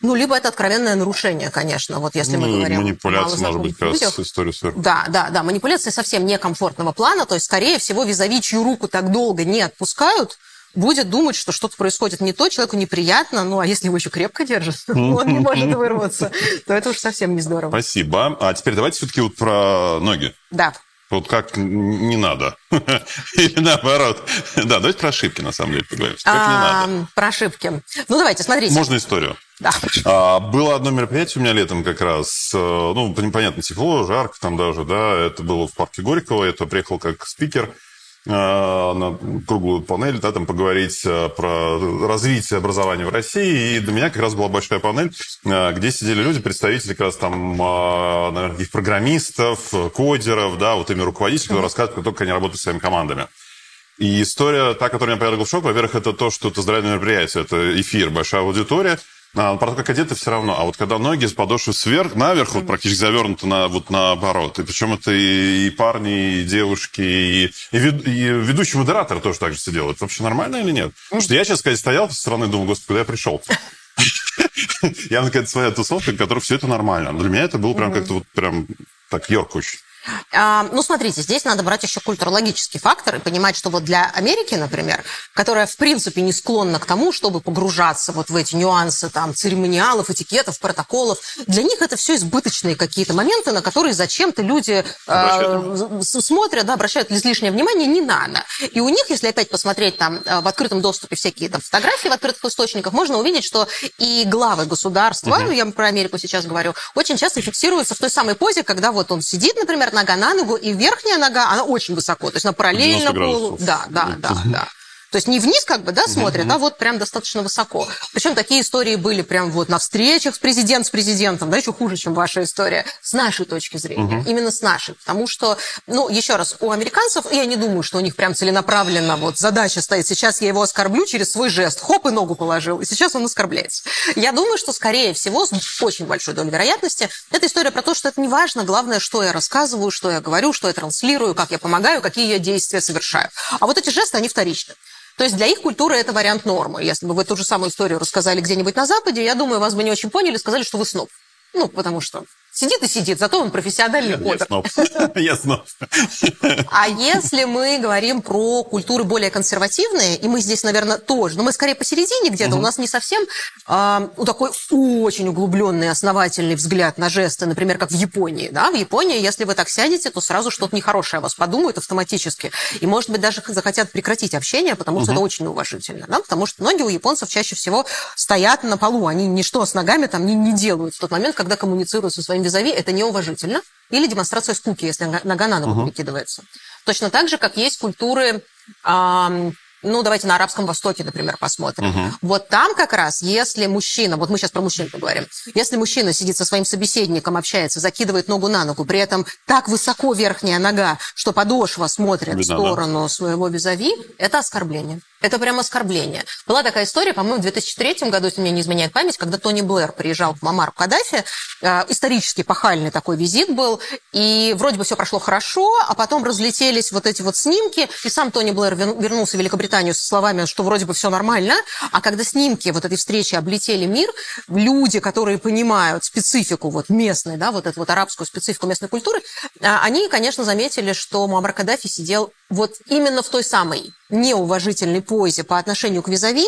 S3: ну, либо это откровенное нарушение, конечно, вот если ну, мы говорим...
S2: Манипуляция, может быть, как раз история сверху.
S3: Да, да, да, манипуляция совсем некомфортного плана, то есть, скорее всего, визави, чью руку так долго не отпускают, будет думать, что что-то происходит не то, человеку неприятно, ну, а если его еще крепко держат, он не может вырваться, то это уж совсем не здорово.
S2: Спасибо. А теперь давайте все-таки вот про ноги.
S3: Да.
S2: Вот как не надо. Или наоборот. Да, давайте про ошибки, на самом деле, поговорим. Как не
S3: А,
S2: надо.
S3: Про ошибки. Ну, давайте, смотрите.
S2: Можно историю?
S3: Да.
S2: А, было одно мероприятие у меня летом как раз. э, Ну, понятно, тепло, жарко там даже, да. Это было в парке Горького. Я туда приехал как спикер э, на круглую панель, да, там поговорить э, про развитие образования в России. И для меня как раз была большая панель, где сидели люди, представители как раз там, наверное, каких программистов, кодеров, да, вот ими руководителей, которые рассказывают, как только они работают со своими командами. И история, та, которая меня повергла в шок, во-первых, это то, что это здравое мероприятие, это эфир, большая аудитория, а, то, как одеты, все равно. А вот когда ноги с подошвы сверх, наверх, вот практически завернуты на, вот наоборот. И причем это и, и парни, и девушки, и, и, вед- и ведущий модератор тоже так же сидел. Это вообще нормально или нет? Потому что я, честно сказать, стоял со стороны, думал, господи, куда я пришел? Явно какая-то своя тусовка, в которой все это нормально. Но для меня это было прям как-то вот прям так.
S3: А, ну, смотрите, здесь надо брать еще культурологический фактор и понимать, что вот для Америки, например, которая, в принципе, не склонна к тому, чтобы погружаться вот в эти нюансы там церемониалов, этикетов, протоколов, для них это все избыточные какие-то моменты, на которые зачем-то люди э, смотрят, да, обращают излишнее внимание, не надо. И у них, если опять посмотреть там э, в открытом доступе всякие там фотографии в открытых источниках, можно увидеть, что и главы государства, ну, я про Америку сейчас говорю, очень часто фиксируются в той самой позе, когда вот он сидит, например, нога на ногу, и верхняя нога, она очень высоко, то есть она
S2: 90
S3: параллельно полу. Да, да, да, да. То есть не вниз как бы, да, смотрят, а вот прям достаточно высоко. Причем такие истории были прям вот на встречах с президентом, с президентом, да, еще хуже, чем ваша история, с нашей точки зрения. Именно с нашей. Потому что, ну, еще раз, у американцев, я не думаю, что у них прям целенаправленно вот задача стоит, сейчас я его оскорблю через свой жест, хоп, и ногу положил, и сейчас он оскорбляется. Я думаю, что, скорее всего, с очень большой долей вероятности, это история про то, что это не важно, главное, что я рассказываю, что я говорю, что я транслирую, как я помогаю, какие я действия совершаю. А вот эти жесты, они вторичны. То есть для их культуры это вариант нормы. Если бы вы ту же самую историю рассказали где-нибудь на Западе, я думаю, вас бы не очень поняли, сказали, что вы сноб. Ну, потому что сидит и сидит, зато он профессиональный кодер.
S2: Я сноб.
S3: А если мы говорим про культуры более консервативные, и мы здесь, наверное, тоже, но мы скорее посередине где-то, у нас не совсем а, у такой очень углубленный, основательный взгляд на жесты, например, как в Японии. Да? В Японии, если вы так сядете, то сразу что-то нехорошее о вас подумают автоматически. И, может быть, даже захотят прекратить общение, потому что это очень неуважительно. Да? Потому что ноги у японцев чаще всего стоят на полу. Они ничто с ногами там не, не делают в тот момент, когда коммуницируют со своим визави. Это неуважительно. Или демонстрация скуки, если нога- на ногу перекидывается. Точно так же, как есть культуры, ам, ну, давайте на Арабском Востоке, например, посмотрим. Вот там как раз, если мужчина, вот мы сейчас про мужчин поговорим, если мужчина сидит со своим собеседником, общается, закидывает ногу на ногу, при этом так высоко верхняя нога, что подошва смотрит в
S2: Видно, да.
S3: сторону своего визави, это оскорбление. Это прям оскорбление. Была такая история, по-моему, в 2003 году, если мне не изменяет память, когда Тони Блэр приезжал к Мамару Каддафи. Э, исторически пахальный такой визит был. И вроде бы все прошло хорошо, а потом разлетелись вот эти вот снимки. И сам Тони Блэр вер- вернулся в Великобританию со словами, что вроде бы все нормально. А когда снимки вот этой встречи облетели мир, люди, которые понимают специфику вот местной, да, вот эту вот арабскую специфику местной культуры, а, они, конечно, заметили, что Муаммар Каддафи сидел вот именно в той самой неуважительной позе по отношению к визави.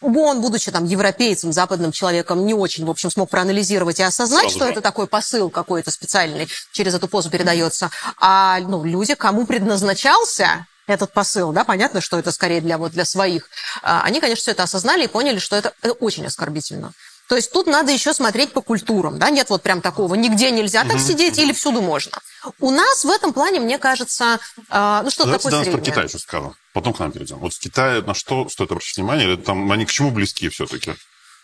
S3: Он, будучи там европейцем, западным человеком, не очень, в общем, смог проанализировать и осознать,
S2: Сразу
S3: что
S2: же.
S3: это такой посыл какой-то специальный через эту позу передается. А ну, люди, кому предназначался этот посыл, да, понятно, что это скорее для, вот, для своих, а, они, конечно, все это осознали и поняли, что это, это очень оскорбительно. То есть тут надо еще смотреть по культурам, да, нет вот прям такого, нигде нельзя так сидеть или всюду можно. У нас в этом плане, мне кажется, а, ну что-то
S2: Давайте
S3: такое
S2: нас про
S3: среднее.
S2: Китай еще скажем. Потом к нам перейдем. Вот в Китае на что стоит обращать внимание? Или там они к чему близки все-таки?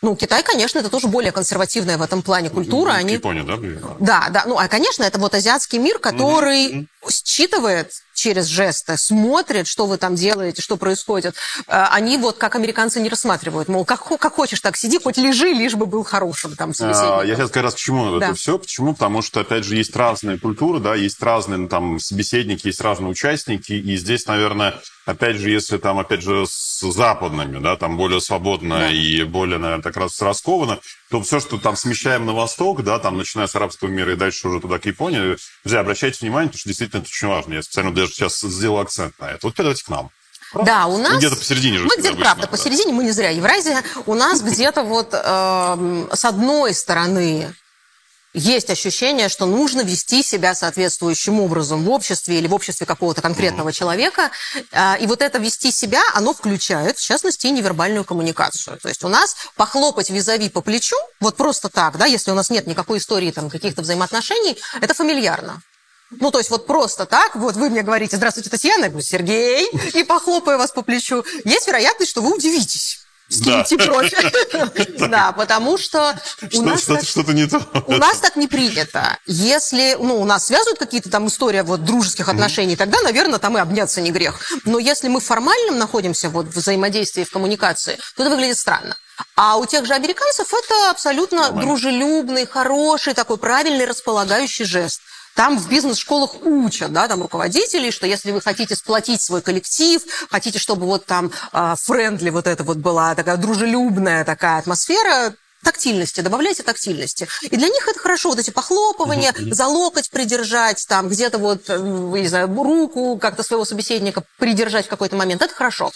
S3: Ну, Китай, конечно, это тоже более консервативная в этом плане культура.
S2: К
S3: Они...
S2: Японии, да?
S3: Да, да. Ну, а, конечно, это вот азиатский мир, который считывает через жесты, смотрит, что вы там делаете, что происходит. Э, Они вот как американцы не рассматривают. Мол, как, как хочешь, так сиди, хоть лежи, лишь бы был хорошим там
S2: А,
S3: собеседником.
S2: Я сейчас как раз к чему
S3: Да.
S2: это все. Почему? Потому что, опять же, есть разные культуры, да, есть разные ну, там собеседники, есть разные участники. И здесь, наверное, опять же, если там, опять же, с западными, да, там более свободно
S3: Да.
S2: и более, наверное, так раз раскованно, то все, что там смещаем на восток, да, там, начиная с арабского мира и дальше уже туда к Японии, друзья, обращайте внимание, потому что действительно это очень важно. Я специально даже сейчас сделал акцент на это. Вот давайте к нам.
S3: Да, у нас...
S2: Где-то посередине же
S3: Мы где-то, правда,
S2: да.
S3: посередине, мы не зря Евразия. У нас где-то вот эм, с одной стороны есть ощущение, что нужно вести себя соответствующим образом в обществе или в обществе какого-то конкретного mm-hmm. человека. А, и вот это вести себя, оно включает, в частности, и невербальную коммуникацию. То есть у нас похлопать визави по плечу, вот просто так, да, если у нас нет никакой истории там каких-то взаимоотношений, это фамильярно. Ну, то есть вот просто так, вот вы мне говорите, здравствуйте, Татьяна, я говорю, Сергей, и похлопаю вас по плечу. Есть вероятность, что вы удивитесь скиньте да. бровь. Да, потому что у нас
S2: что-то не то.
S3: У нас так не принято. Если, ну, у нас связывают какие-то там истории вот дружеских отношений, тогда, наверное, там и обняться не грех. Но если мы в формальном находимся вот в взаимодействии, в коммуникации, то это выглядит странно. А у тех же американцев это абсолютно дружелюбный, хороший, такой правильный, располагающий жест. Там в бизнес-школах учат, да, там руководителей, что если вы хотите сплотить свой коллектив, хотите, чтобы вот там френдли вот это вот была такая дружелюбная такая атмосфера, тактильности, добавляйте тактильности. И для них это хорошо, вот эти похлопывания, mm-hmm. за локоть придержать, там где-то вот, э, не знаю, руку как-то своего собеседника придержать в какой-то момент, это хорошо.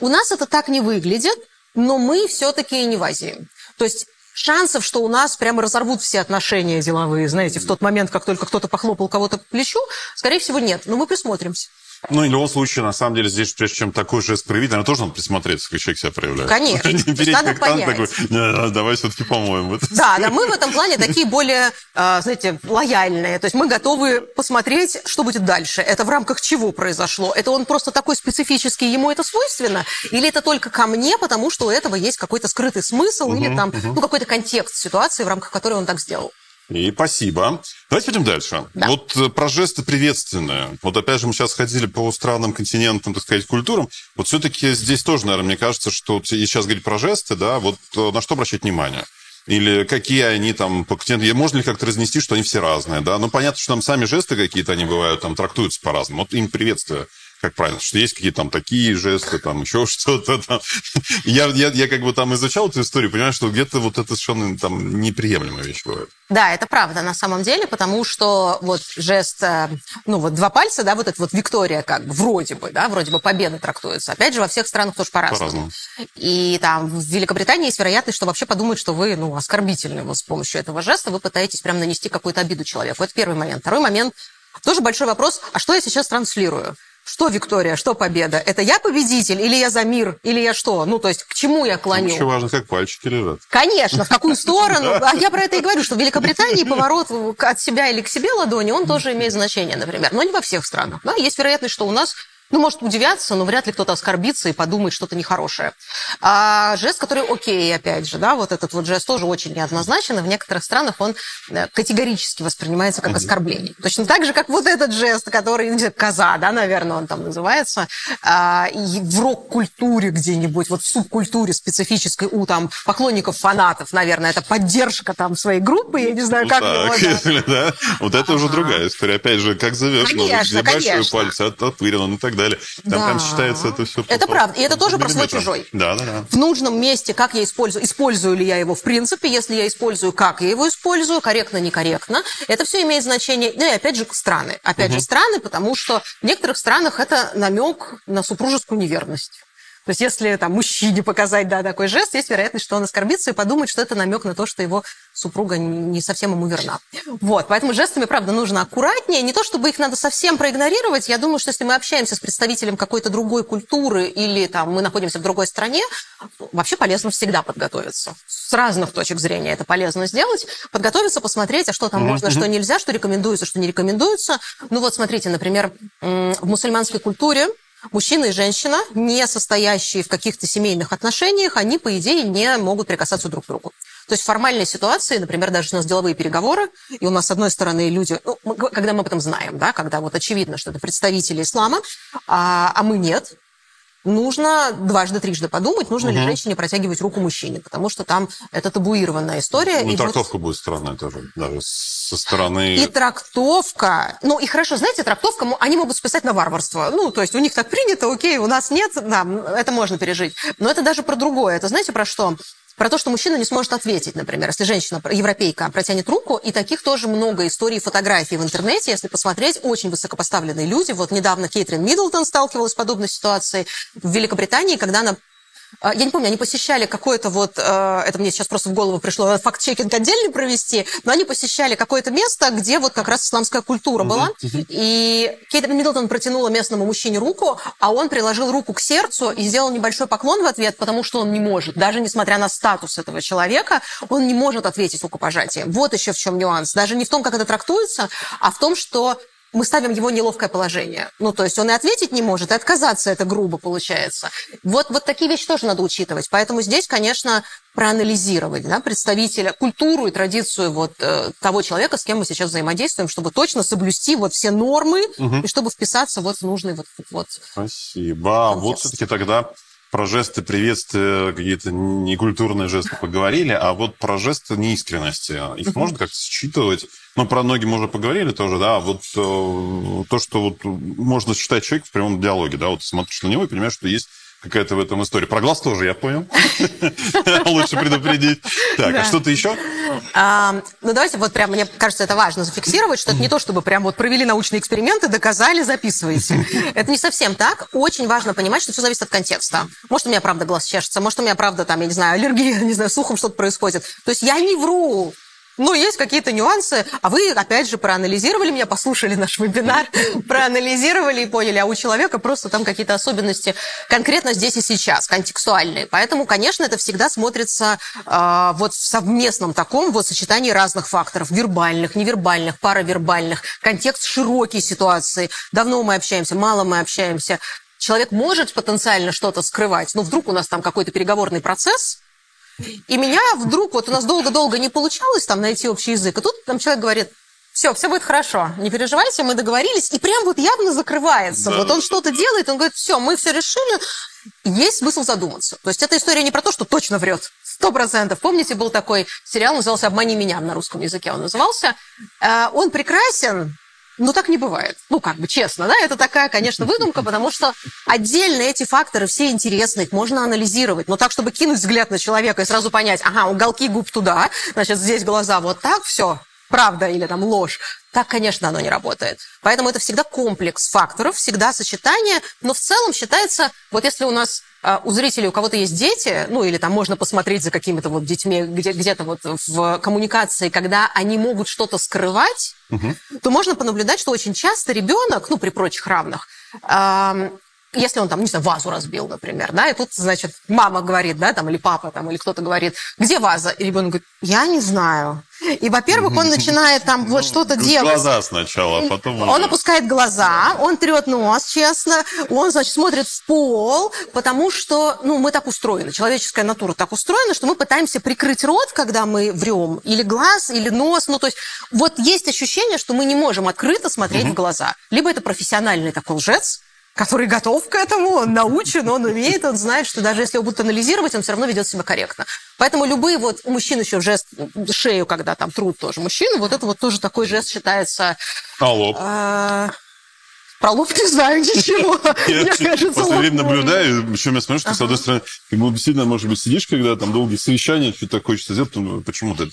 S3: У нас это так не выглядит, но мы все-таки не в Азии. То есть шансов, что у нас прямо разорвут все отношения деловые, знаете, в тот момент, как только кто-то похлопал кого-то по плечу, скорее всего, нет. Но мы присмотримся.
S2: Ну, в любом случае, на самом деле, здесь, прежде чем такой жест проявить, наверное, тоже надо присмотреться, как человек себя проявляет.
S3: Конечно. Не надо понять. Такой,
S2: давай все-таки помоем.
S3: Да, да, мы в этом плане такие более, а, знаете, лояльные. То есть мы готовы посмотреть, что будет дальше. Это в рамках чего произошло? Это он просто такой специфический, ему это свойственно? Или это только ко мне, потому что у этого есть какой-то скрытый смысл или там, ну, какой-то контекст ситуации, в рамках которой он так сделал?
S2: И спасибо. Давайте пойдем дальше. Да. Вот э, про жесты приветственные. Вот опять же мы сейчас ходили по странам, континентам, так сказать, культурам. Вот все-таки здесь тоже, наверное, мне кажется, что и сейчас говорить про жесты, да, вот э, на что обращать внимание? Или какие они там по континенту? Можно ли как-то разнести, что они все разные, да? Ну, понятно, что там сами жесты какие-то, они бывают, там трактуются по-разному. Вот им приветствие как правильно, что есть какие-то там такие жесты, там еще что-то там. Я, я, я как бы там изучал эту историю, понимаю, что где-то вот это совершенно там неприемлемая вещь бывает.
S3: Да, это правда на самом деле, потому что вот жест, э, ну вот два пальца, да, вот это вот Виктория как бы вроде бы, да, вроде бы победа трактуется. Опять же, во всех странах тоже по-разному. по-разному. И там в Великобритании есть вероятность, что вообще подумают, что вы, ну, оскорбительны вот с помощью этого жеста, вы пытаетесь прям нанести какую-то обиду человеку. Это первый момент. Второй момент, тоже большой вопрос, а что я сейчас транслирую? Что Виктория, что победа? Это я победитель или я за мир, или я что? Ну, то есть к чему я клоню?
S2: Еще важно, как пальчики лежат.
S3: Конечно, в какую сторону. А я про это и говорю, что в Великобритании поворот от себя или к себе ладони, он тоже имеет значение, например. Но не во всех странах. Да? Есть вероятность, что у нас ну, может удивляться, но вряд ли кто-то оскорбится и подумает что-то нехорошее. А жест, который окей, опять же, да, вот этот вот жест тоже очень неоднозначен, и в некоторых странах он э, категорически воспринимается как оскорбление. Точно так же, как вот этот жест, который, не знаю, коза, да, наверное, он там называется, а, и в рок-культуре где-нибудь, вот в субкультуре специфической у там поклонников, фанатов, наверное, это поддержка там своей группы, я не знаю, как
S2: так, его, да. да. Вот это уже другая история. Опять же, как зовешь,
S3: конечно, ну,
S2: большой палец оттопырен и так далее далее. Там да. прям считается это все.
S3: Это правда. И это тоже про свой чужой.
S2: Да, да, да.
S3: В нужном месте, как я использую, использую ли я его в принципе, если я использую, как я его использую, корректно, некорректно. Это все имеет значение. Ну и опять же страны. Опять угу. же страны, потому что в некоторых странах это намек на супружескую неверность. То есть если там мужчине показать да, такой жест, есть вероятность, что он оскорбится и подумает, что это намек на то, что его супруга не совсем ему верна. Вот, поэтому жестами, правда, нужно аккуратнее. Не то, чтобы их надо совсем проигнорировать. Я думаю, что если мы общаемся с представителем какой-то другой культуры или там мы находимся в другой стране, вообще полезно всегда подготовиться. С разных точек зрения это полезно сделать. Подготовиться, посмотреть, а что там можно, что нельзя, что рекомендуется, что не рекомендуется. Ну вот смотрите, например, в мусульманской культуре Мужчина и женщина, не состоящие в каких-то семейных отношениях, они, по идее, не могут прикасаться друг к другу. То есть в формальной ситуации, например, даже у нас деловые переговоры, и у нас, с одной стороны, люди, ну, мы, когда мы об этом знаем, да, когда вот очевидно, что это представители ислама, а, а мы нет, нужно дважды, трижды подумать, нужно угу. ли женщине протягивать руку мужчине, потому что там это табуированная история.
S2: Ну, и трактовка будет, будет странная тоже, даже со стороны...
S3: И трактовка, ну, и хорошо, знаете, трактовка, они могут списать на варварство. Ну, то есть у них так принято, окей, у нас нет, да, это можно пережить. Но это даже про другое. Это знаете про что? Про то, что мужчина не сможет ответить, например, если женщина, европейка, протянет руку, и таких тоже много историй фотографий в интернете, если посмотреть, очень высокопоставленные люди. Вот недавно Кейтрин Миддлтон сталкивалась с подобной ситуацией в Великобритании, когда она я не помню, они посещали какое-то вот, э, это мне сейчас просто в голову пришло, факт-чекинг отдельный провести, но они посещали какое-то место, где вот как раз исламская культура была, и Кейт Миддлтон протянула местному мужчине руку, а он приложил руку к сердцу и сделал небольшой поклон в ответ, потому что он не может, даже несмотря на статус этого человека, он не может ответить рукопожатием. Вот еще в чем нюанс. Даже не в том, как это трактуется, а в том, что мы ставим его неловкое положение. Ну, то есть он и ответить не может, и отказаться это грубо получается. Вот, вот такие вещи тоже надо учитывать. Поэтому здесь, конечно, проанализировать да, представителя, культуру и традицию вот э, того человека, с кем мы сейчас взаимодействуем, чтобы точно соблюсти вот все нормы угу. и чтобы вписаться вот в нужный вот... вот
S2: Спасибо. А вот все-таки тогда про жесты приветствия, какие-то некультурные жесты поговорили, а вот про жесты неискренности, их можно как-то считывать? Ну, про ноги мы уже поговорили тоже, да, вот э, то, что вот можно считать человек в прямом диалоге, да, вот смотришь на него и понимаешь, что есть какая-то в этом история. Про глаз тоже я понял. Лучше предупредить. Так, а что-то еще?
S3: Ну, давайте вот прям, мне кажется, это важно зафиксировать, что это не то, чтобы прям вот провели научные эксперименты, доказали, записываете. Это не совсем так. Очень важно понимать, что все зависит от контекста. Может, у меня правда глаз чешется, может, у меня правда там, я не знаю, аллергия, не знаю, слухом что-то происходит. То есть я не вру. Ну, есть какие-то нюансы, а вы, опять же, проанализировали меня, послушали наш вебинар, проанализировали и поняли, а у человека просто там какие-то особенности конкретно здесь и сейчас, контекстуальные. Поэтому, конечно, это всегда смотрится э, вот в совместном таком вот сочетании разных факторов, вербальных, невербальных, паравербальных, контекст широкий ситуации. Давно мы общаемся, мало мы общаемся. Человек может потенциально что-то скрывать, но вдруг у нас там какой-то переговорный процесс, и меня вдруг, вот у нас долго-долго не получалось там найти общий язык, и тут там человек говорит, все, все будет хорошо, не переживайте, мы договорились, и прям вот явно закрывается. Да. Вот он что-то делает, он говорит, все, мы все решили, есть смысл задуматься. То есть эта история не про то, что точно врет, сто процентов. Помните, был такой сериал, назывался «Обмани меня» на русском языке он назывался. Э, он прекрасен, но так не бывает. Ну, как бы честно, да, это такая, конечно, выдумка, потому что отдельно эти факторы все интересны, их можно анализировать, но так, чтобы кинуть взгляд на человека и сразу понять, ага, уголки губ туда, значит, здесь глаза вот так, все, правда или там ложь, так, конечно, оно не работает. Поэтому это всегда комплекс факторов, всегда сочетание, но в целом считается, вот если у нас а, у зрителей у кого-то есть дети, ну или там можно посмотреть за какими-то вот детьми где- где-то вот в коммуникации, когда они могут что-то скрывать, угу. то можно понаблюдать, что очень часто ребенок, ну при прочих равных, если он там, не знаю, вазу разбил, например, да, и тут, значит, мама говорит, да, там, или папа, там, или кто-то говорит, где ваза? И ребенок говорит, я не знаю. И, во-первых, он начинает там вот ну, что-то делать.
S2: глаза сначала, а потом...
S3: Он опускает глаза, он трет нос, честно, он, значит, смотрит в пол, потому что, ну, мы так устроены, человеческая натура так устроена, что мы пытаемся прикрыть рот, когда мы врем, или глаз, или нос, ну, то есть вот есть ощущение, что мы не можем открыто смотреть в глаза. Либо это профессиональный такой лжец, который готов к этому, он научен, он умеет, он знает, что даже если его будут анализировать, он все равно ведет себя корректно. Поэтому любые вот у мужчин еще жест шею, когда там труд тоже мужчину, вот это вот тоже такой жест считается...
S2: А лоб? А,
S3: про лоб не знаю ничего.
S2: Я, я кажется, после время наблюдаю, причем я смотрю, что, с одной стороны, как бы действительно, может быть, сидишь, когда там долгие совещания, что-то хочется сделать, почему-то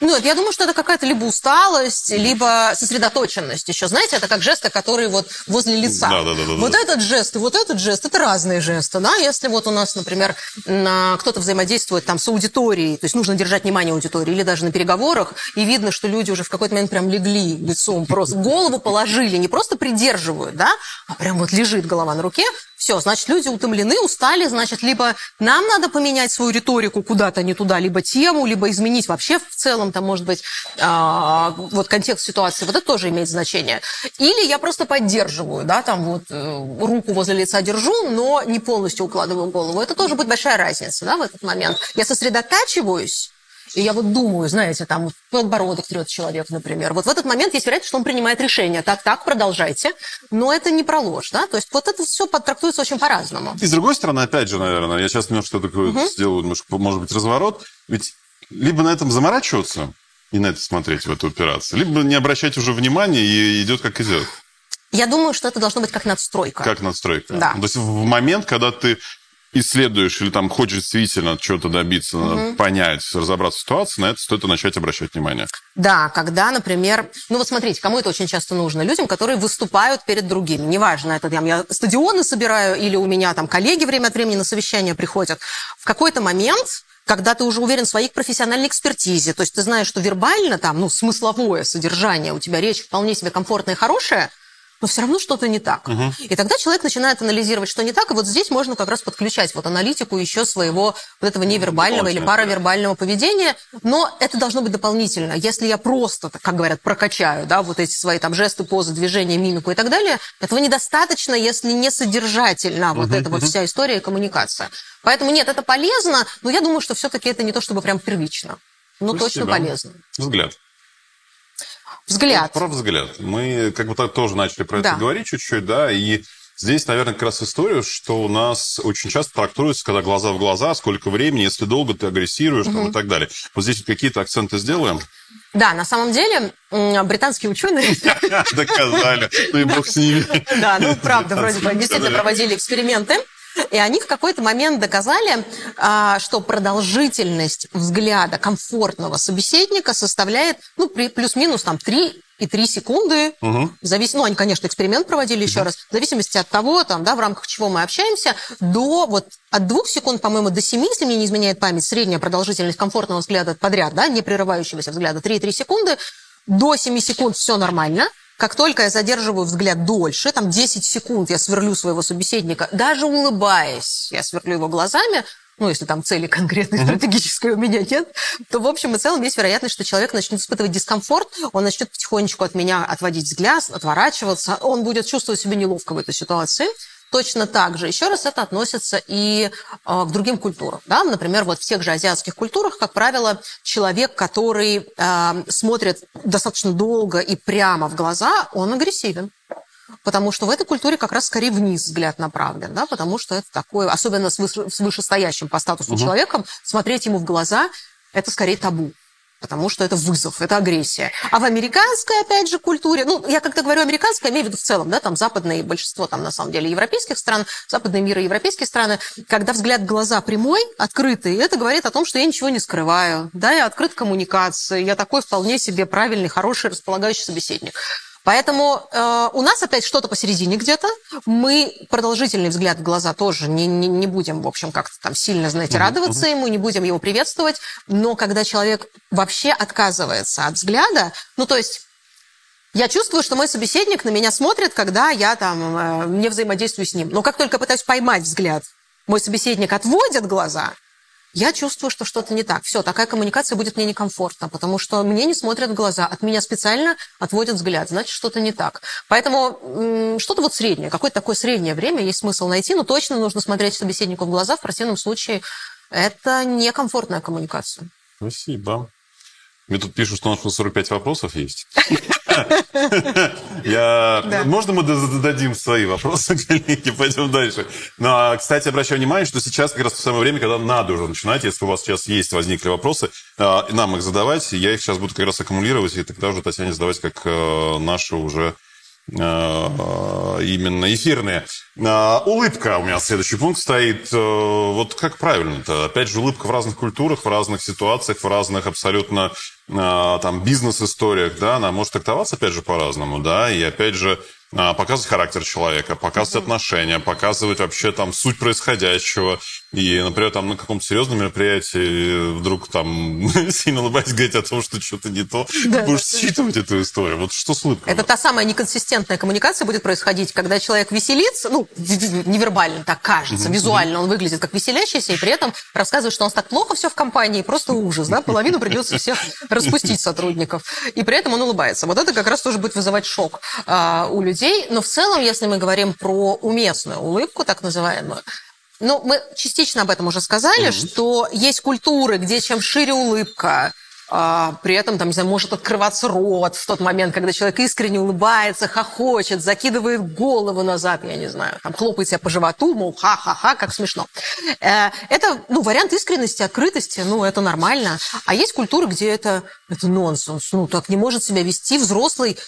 S2: это
S3: ну, я думаю, что это какая-то либо усталость, либо сосредоточенность еще. Знаете, это как жесты, которые вот возле лица.
S2: Да, да, да, да,
S3: вот да. этот жест и вот этот жест – это разные жесты. Да? Если вот у нас, например, кто-то взаимодействует там с аудиторией, то есть нужно держать внимание аудитории, или даже на переговорах, и видно, что люди уже в какой-то момент прям легли лицом, просто голову положили, не просто придерживают, да, а прям вот лежит голова на руке, все, значит, люди утомлены, устали, значит, либо нам надо поменять свою риторику куда-то не туда, либо тему, либо изменить вообще в целом, там, может быть, э, вот контекст ситуации. Вот это тоже имеет значение. Или я просто поддерживаю, да, там вот э, руку возле лица держу, но не полностью укладываю голову. Это тоже будет большая разница, да, в этот момент. Я сосредотачиваюсь, и я вот думаю, знаете, там подбородок трет человек, например. Вот в этот момент есть вероятность, что он принимает решение. Так, так, продолжайте. Но это не про ложь, да? То есть вот это все подтрактуется очень по-разному.
S2: И с другой стороны, опять же, наверное, я сейчас немножко такое угу. сделаю, немножко, может быть, разворот. Ведь либо на этом заморачиваться и на это смотреть, в эту операцию, либо не обращать уже внимания и идет как идет.
S3: Я думаю, что это должно быть как надстройка.
S2: Как надстройка.
S3: Да.
S2: То есть в момент, когда ты исследуешь или там хочешь действительно чего-то добиться, угу. понять, разобраться в ситуации, на это стоит начать обращать внимание.
S3: Да, когда, например, ну вот смотрите, кому это очень часто нужно? Людям, которые выступают перед другими. Неважно, это там, я стадионы собираю или у меня там коллеги время от времени на совещания приходят. В какой-то момент когда ты уже уверен в своей профессиональной экспертизе, то есть ты знаешь, что вербально там, ну, смысловое содержание, у тебя речь вполне себе комфортная и хорошая, но все равно что-то не так. Угу. И тогда человек начинает анализировать, что не так, и вот здесь можно как раз подключать вот аналитику еще своего вот этого невербального или паравербального поведения, но это должно быть дополнительно. Если я просто, как говорят, прокачаю, да, вот эти свои там жесты, позы, движения, мимику и так далее, этого недостаточно, если не содержательно вот угу, эта угу. вот вся история и коммуникация. Поэтому нет, это полезно, но я думаю, что все-таки это не то, чтобы прям первично. Но Спасибо. точно полезно.
S2: Взгляд.
S3: Взгляд.
S2: Про взгляд. Мы как бы так тоже начали про да. это говорить чуть-чуть, да, и Здесь, наверное, как раз история, что у нас очень часто трактуется, когда глаза в глаза, сколько времени, если долго ты агрессируешь угу. там, и так далее. Вот здесь вот какие-то акценты сделаем.
S3: Да, на самом деле британские ученые...
S2: Доказали. Ну и бог с ними.
S3: Да, ну правда, вроде бы действительно проводили эксперименты. И они в какой-то момент доказали, а, что продолжительность взгляда комфортного собеседника составляет ну, плюс-минус там 3 и 3 секунды. Угу. Завис... Ну, они, конечно, эксперимент проводили еще угу. раз. В зависимости от того, там, да, в рамках чего мы общаемся, до вот от 2 секунд, по-моему, до 7, если мне не изменяет память, средняя продолжительность комфортного взгляда подряд, да, не прерывающегося взгляда, 3,3 секунды. До 7 секунд все нормально. Как только я задерживаю взгляд дольше, там 10 секунд я сверлю своего собеседника, даже улыбаясь, я сверлю его глазами, ну, если там цели конкретной стратегической у меня нет, то, в общем и целом, есть вероятность, что человек начнет испытывать дискомфорт, он начнет потихонечку от меня отводить взгляд, отворачиваться, он будет чувствовать себя неловко в этой ситуации. Точно так же, еще раз, это относится и э, к другим культурам. Да? Например, вот в тех же азиатских культурах, как правило, человек, который э, смотрит достаточно долго и прямо в глаза, он агрессивен. Потому что в этой культуре как раз скорее вниз взгляд направлен, да, потому что это такое, особенно с, выше, с вышестоящим по статусу угу. человеком, смотреть ему в глаза – это скорее табу потому что это вызов, это агрессия. А в американской, опять же, культуре, ну, я когда говорю американская, имею в виду в целом, да, там западные, большинство там, на самом деле, европейских стран, западный мир и европейские страны, когда взгляд глаза прямой, открытый, это говорит о том, что я ничего не скрываю, да, я открыт коммуникации, я такой вполне себе правильный, хороший, располагающий собеседник. Поэтому э, у нас опять что-то посередине где-то. Мы продолжительный взгляд в глаза тоже не, не, не будем, в общем, как-то там сильно, знаете, радоваться ему, не будем его приветствовать. Но когда человек вообще отказывается от взгляда, ну, то есть я чувствую, что мой собеседник на меня смотрит, когда я там э, не взаимодействую с ним. Но как только пытаюсь поймать взгляд, мой собеседник отводит глаза, я чувствую, что что-то не так. Все, такая коммуникация будет мне некомфортна, потому что мне не смотрят в глаза, от меня специально отводят взгляд, значит, что-то не так. Поэтому что-то вот среднее, какое-то такое среднее время есть смысл найти, но точно нужно смотреть собеседнику в глаза, в противном случае это некомфортная коммуникация.
S2: Спасибо. Мне тут пишут, что у нас 45 вопросов есть. Я... Можно мы зададим свои вопросы, коллеги, пойдем дальше. Ну, а, кстати, обращаю внимание, что сейчас как раз то самое время, когда надо уже начинать, если у вас сейчас есть, возникли вопросы, а, нам их задавать, я их сейчас буду как раз аккумулировать, и тогда уже Татьяне задавать как э, наши уже именно эфирные. А, улыбка у меня следующий пункт стоит. Э, вот как правильно-то? Опять же, улыбка в разных культурах, в разных ситуациях, в разных абсолютно там бизнес-историях, да, она может трактоваться, опять же, по-разному, да, и опять же, показывать характер человека, показывать mm-hmm. отношения, показывать вообще там суть происходящего. И, например, там на каком-то серьезном мероприятии вдруг там сильно улыбаясь говорить о том, что что-то не то, да, будешь да, считывать да. эту историю. Вот что с улыбкой?
S3: Это та самая неконсистентная коммуникация будет происходить, когда человек веселится, ну, невербально так кажется, mm-hmm. визуально он выглядит как веселящийся, и при этом рассказывает, что у нас так плохо все в компании, просто ужас, да, половину придется всех распустить сотрудников. И при этом он улыбается. Вот это как раз тоже будет вызывать шок а, у людей. Но в целом, если мы говорим про уместную улыбку, так называемую, ну, мы частично об этом уже сказали, mm-hmm. что есть культуры, где чем шире улыбка, а, при этом, там, не знаю, может открываться рот в тот момент, когда человек искренне улыбается, хохочет, закидывает голову назад, я не знаю, там, хлопает себя по животу, мол, ха-ха-ха, как смешно. Э, это, ну, вариант искренности, открытости, ну, это нормально. А есть культуры, где это, это нонсенс, ну, так не может себя вести взрослый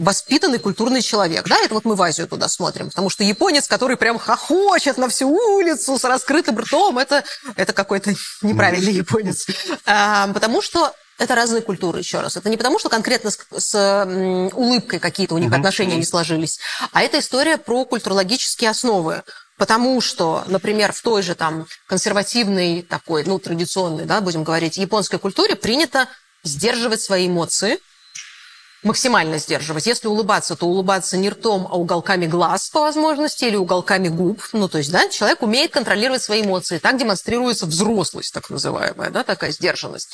S3: воспитанный культурный человек. Да, это вот мы в Азию туда смотрим, потому что японец, который прям хохочет на всю улицу с раскрытым ртом, это, это какой-то неправильный японец. А, потому что это разные культуры, еще раз. Это не потому, что конкретно с, с улыбкой какие-то у них отношения не сложились, а это история про культурологические основы. Потому что, например, в той же там консервативной такой, ну, традиционной, да, будем говорить, японской культуре принято сдерживать свои эмоции, максимально сдерживать. Если улыбаться, то улыбаться не ртом, а уголками глаз по возможности или уголками губ. Ну, то есть, да, человек умеет контролировать свои эмоции. Так демонстрируется взрослость, так называемая, да, такая сдержанность.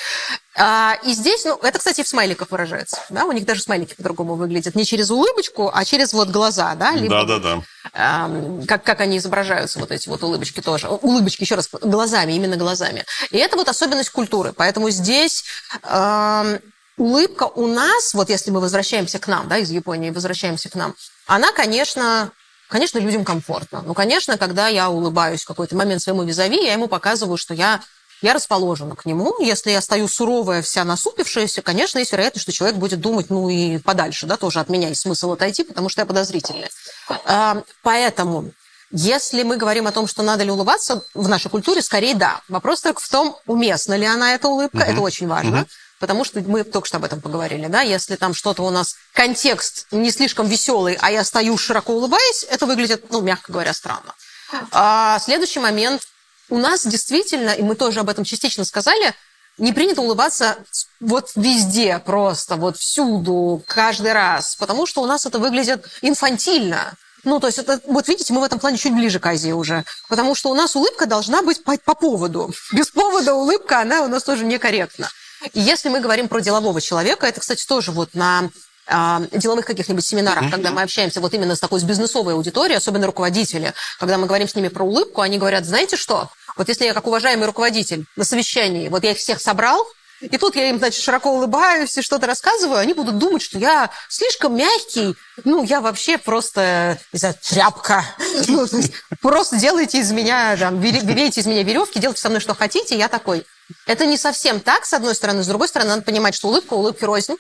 S3: А, и здесь, ну, это, кстати, в смайликах выражается. Да, у них даже смайлики по-другому выглядят. Не через улыбочку, а через вот глаза, да?
S2: Либо, да, да, да.
S3: А, как, как они изображаются, вот эти вот улыбочки тоже. Улыбочки, еще раз, глазами, именно глазами. И это вот особенность культуры. Поэтому здесь... А, улыбка у нас, вот если мы возвращаемся к нам, да, из Японии возвращаемся к нам, она, конечно, конечно, людям комфортно. Ну, конечно, когда я улыбаюсь в какой-то момент своему визави, я ему показываю, что я я расположена к нему. Если я стою суровая, вся насупившаяся, конечно, есть вероятность, что человек будет думать, ну и подальше, да, тоже от меня есть смысл отойти, потому что я подозрительная. А, поэтому если мы говорим о том, что надо ли улыбаться в нашей культуре, скорее да. Вопрос только в том, уместна ли она эта улыбка, mm-hmm. это очень важно. Mm-hmm. Потому что мы только что об этом поговорили, да, если там что-то у нас, контекст не слишком веселый, а я стою широко улыбаясь, это выглядит, ну, мягко говоря, странно. А следующий момент. У нас действительно, и мы тоже об этом частично сказали, не принято улыбаться вот везде просто, вот всюду, каждый раз, потому что у нас это выглядит инфантильно. Ну, то есть, это, вот видите, мы в этом плане чуть ближе к Азии уже. Потому что у нас улыбка должна быть по, по поводу. Без повода улыбка, она у нас тоже некорректна. И если мы говорим про делового человека, это, кстати, тоже вот на а, деловых каких-нибудь семинарах, mm-hmm. когда мы общаемся вот именно с такой с бизнесовой аудиторией, особенно руководители, когда мы говорим с ними про улыбку, они говорят, знаете что, вот если я как уважаемый руководитель на совещании, вот я их всех собрал, и тут я им, значит, широко улыбаюсь и что-то рассказываю, они будут думать, что я слишком мягкий, ну, я вообще просто, не знаю, тряпка. Ну, просто делайте из меня, там, берите из меня веревки, делайте со мной что хотите, я такой. Это не совсем так, с одной стороны. С другой стороны, надо понимать, что улыбка улыбки рознь.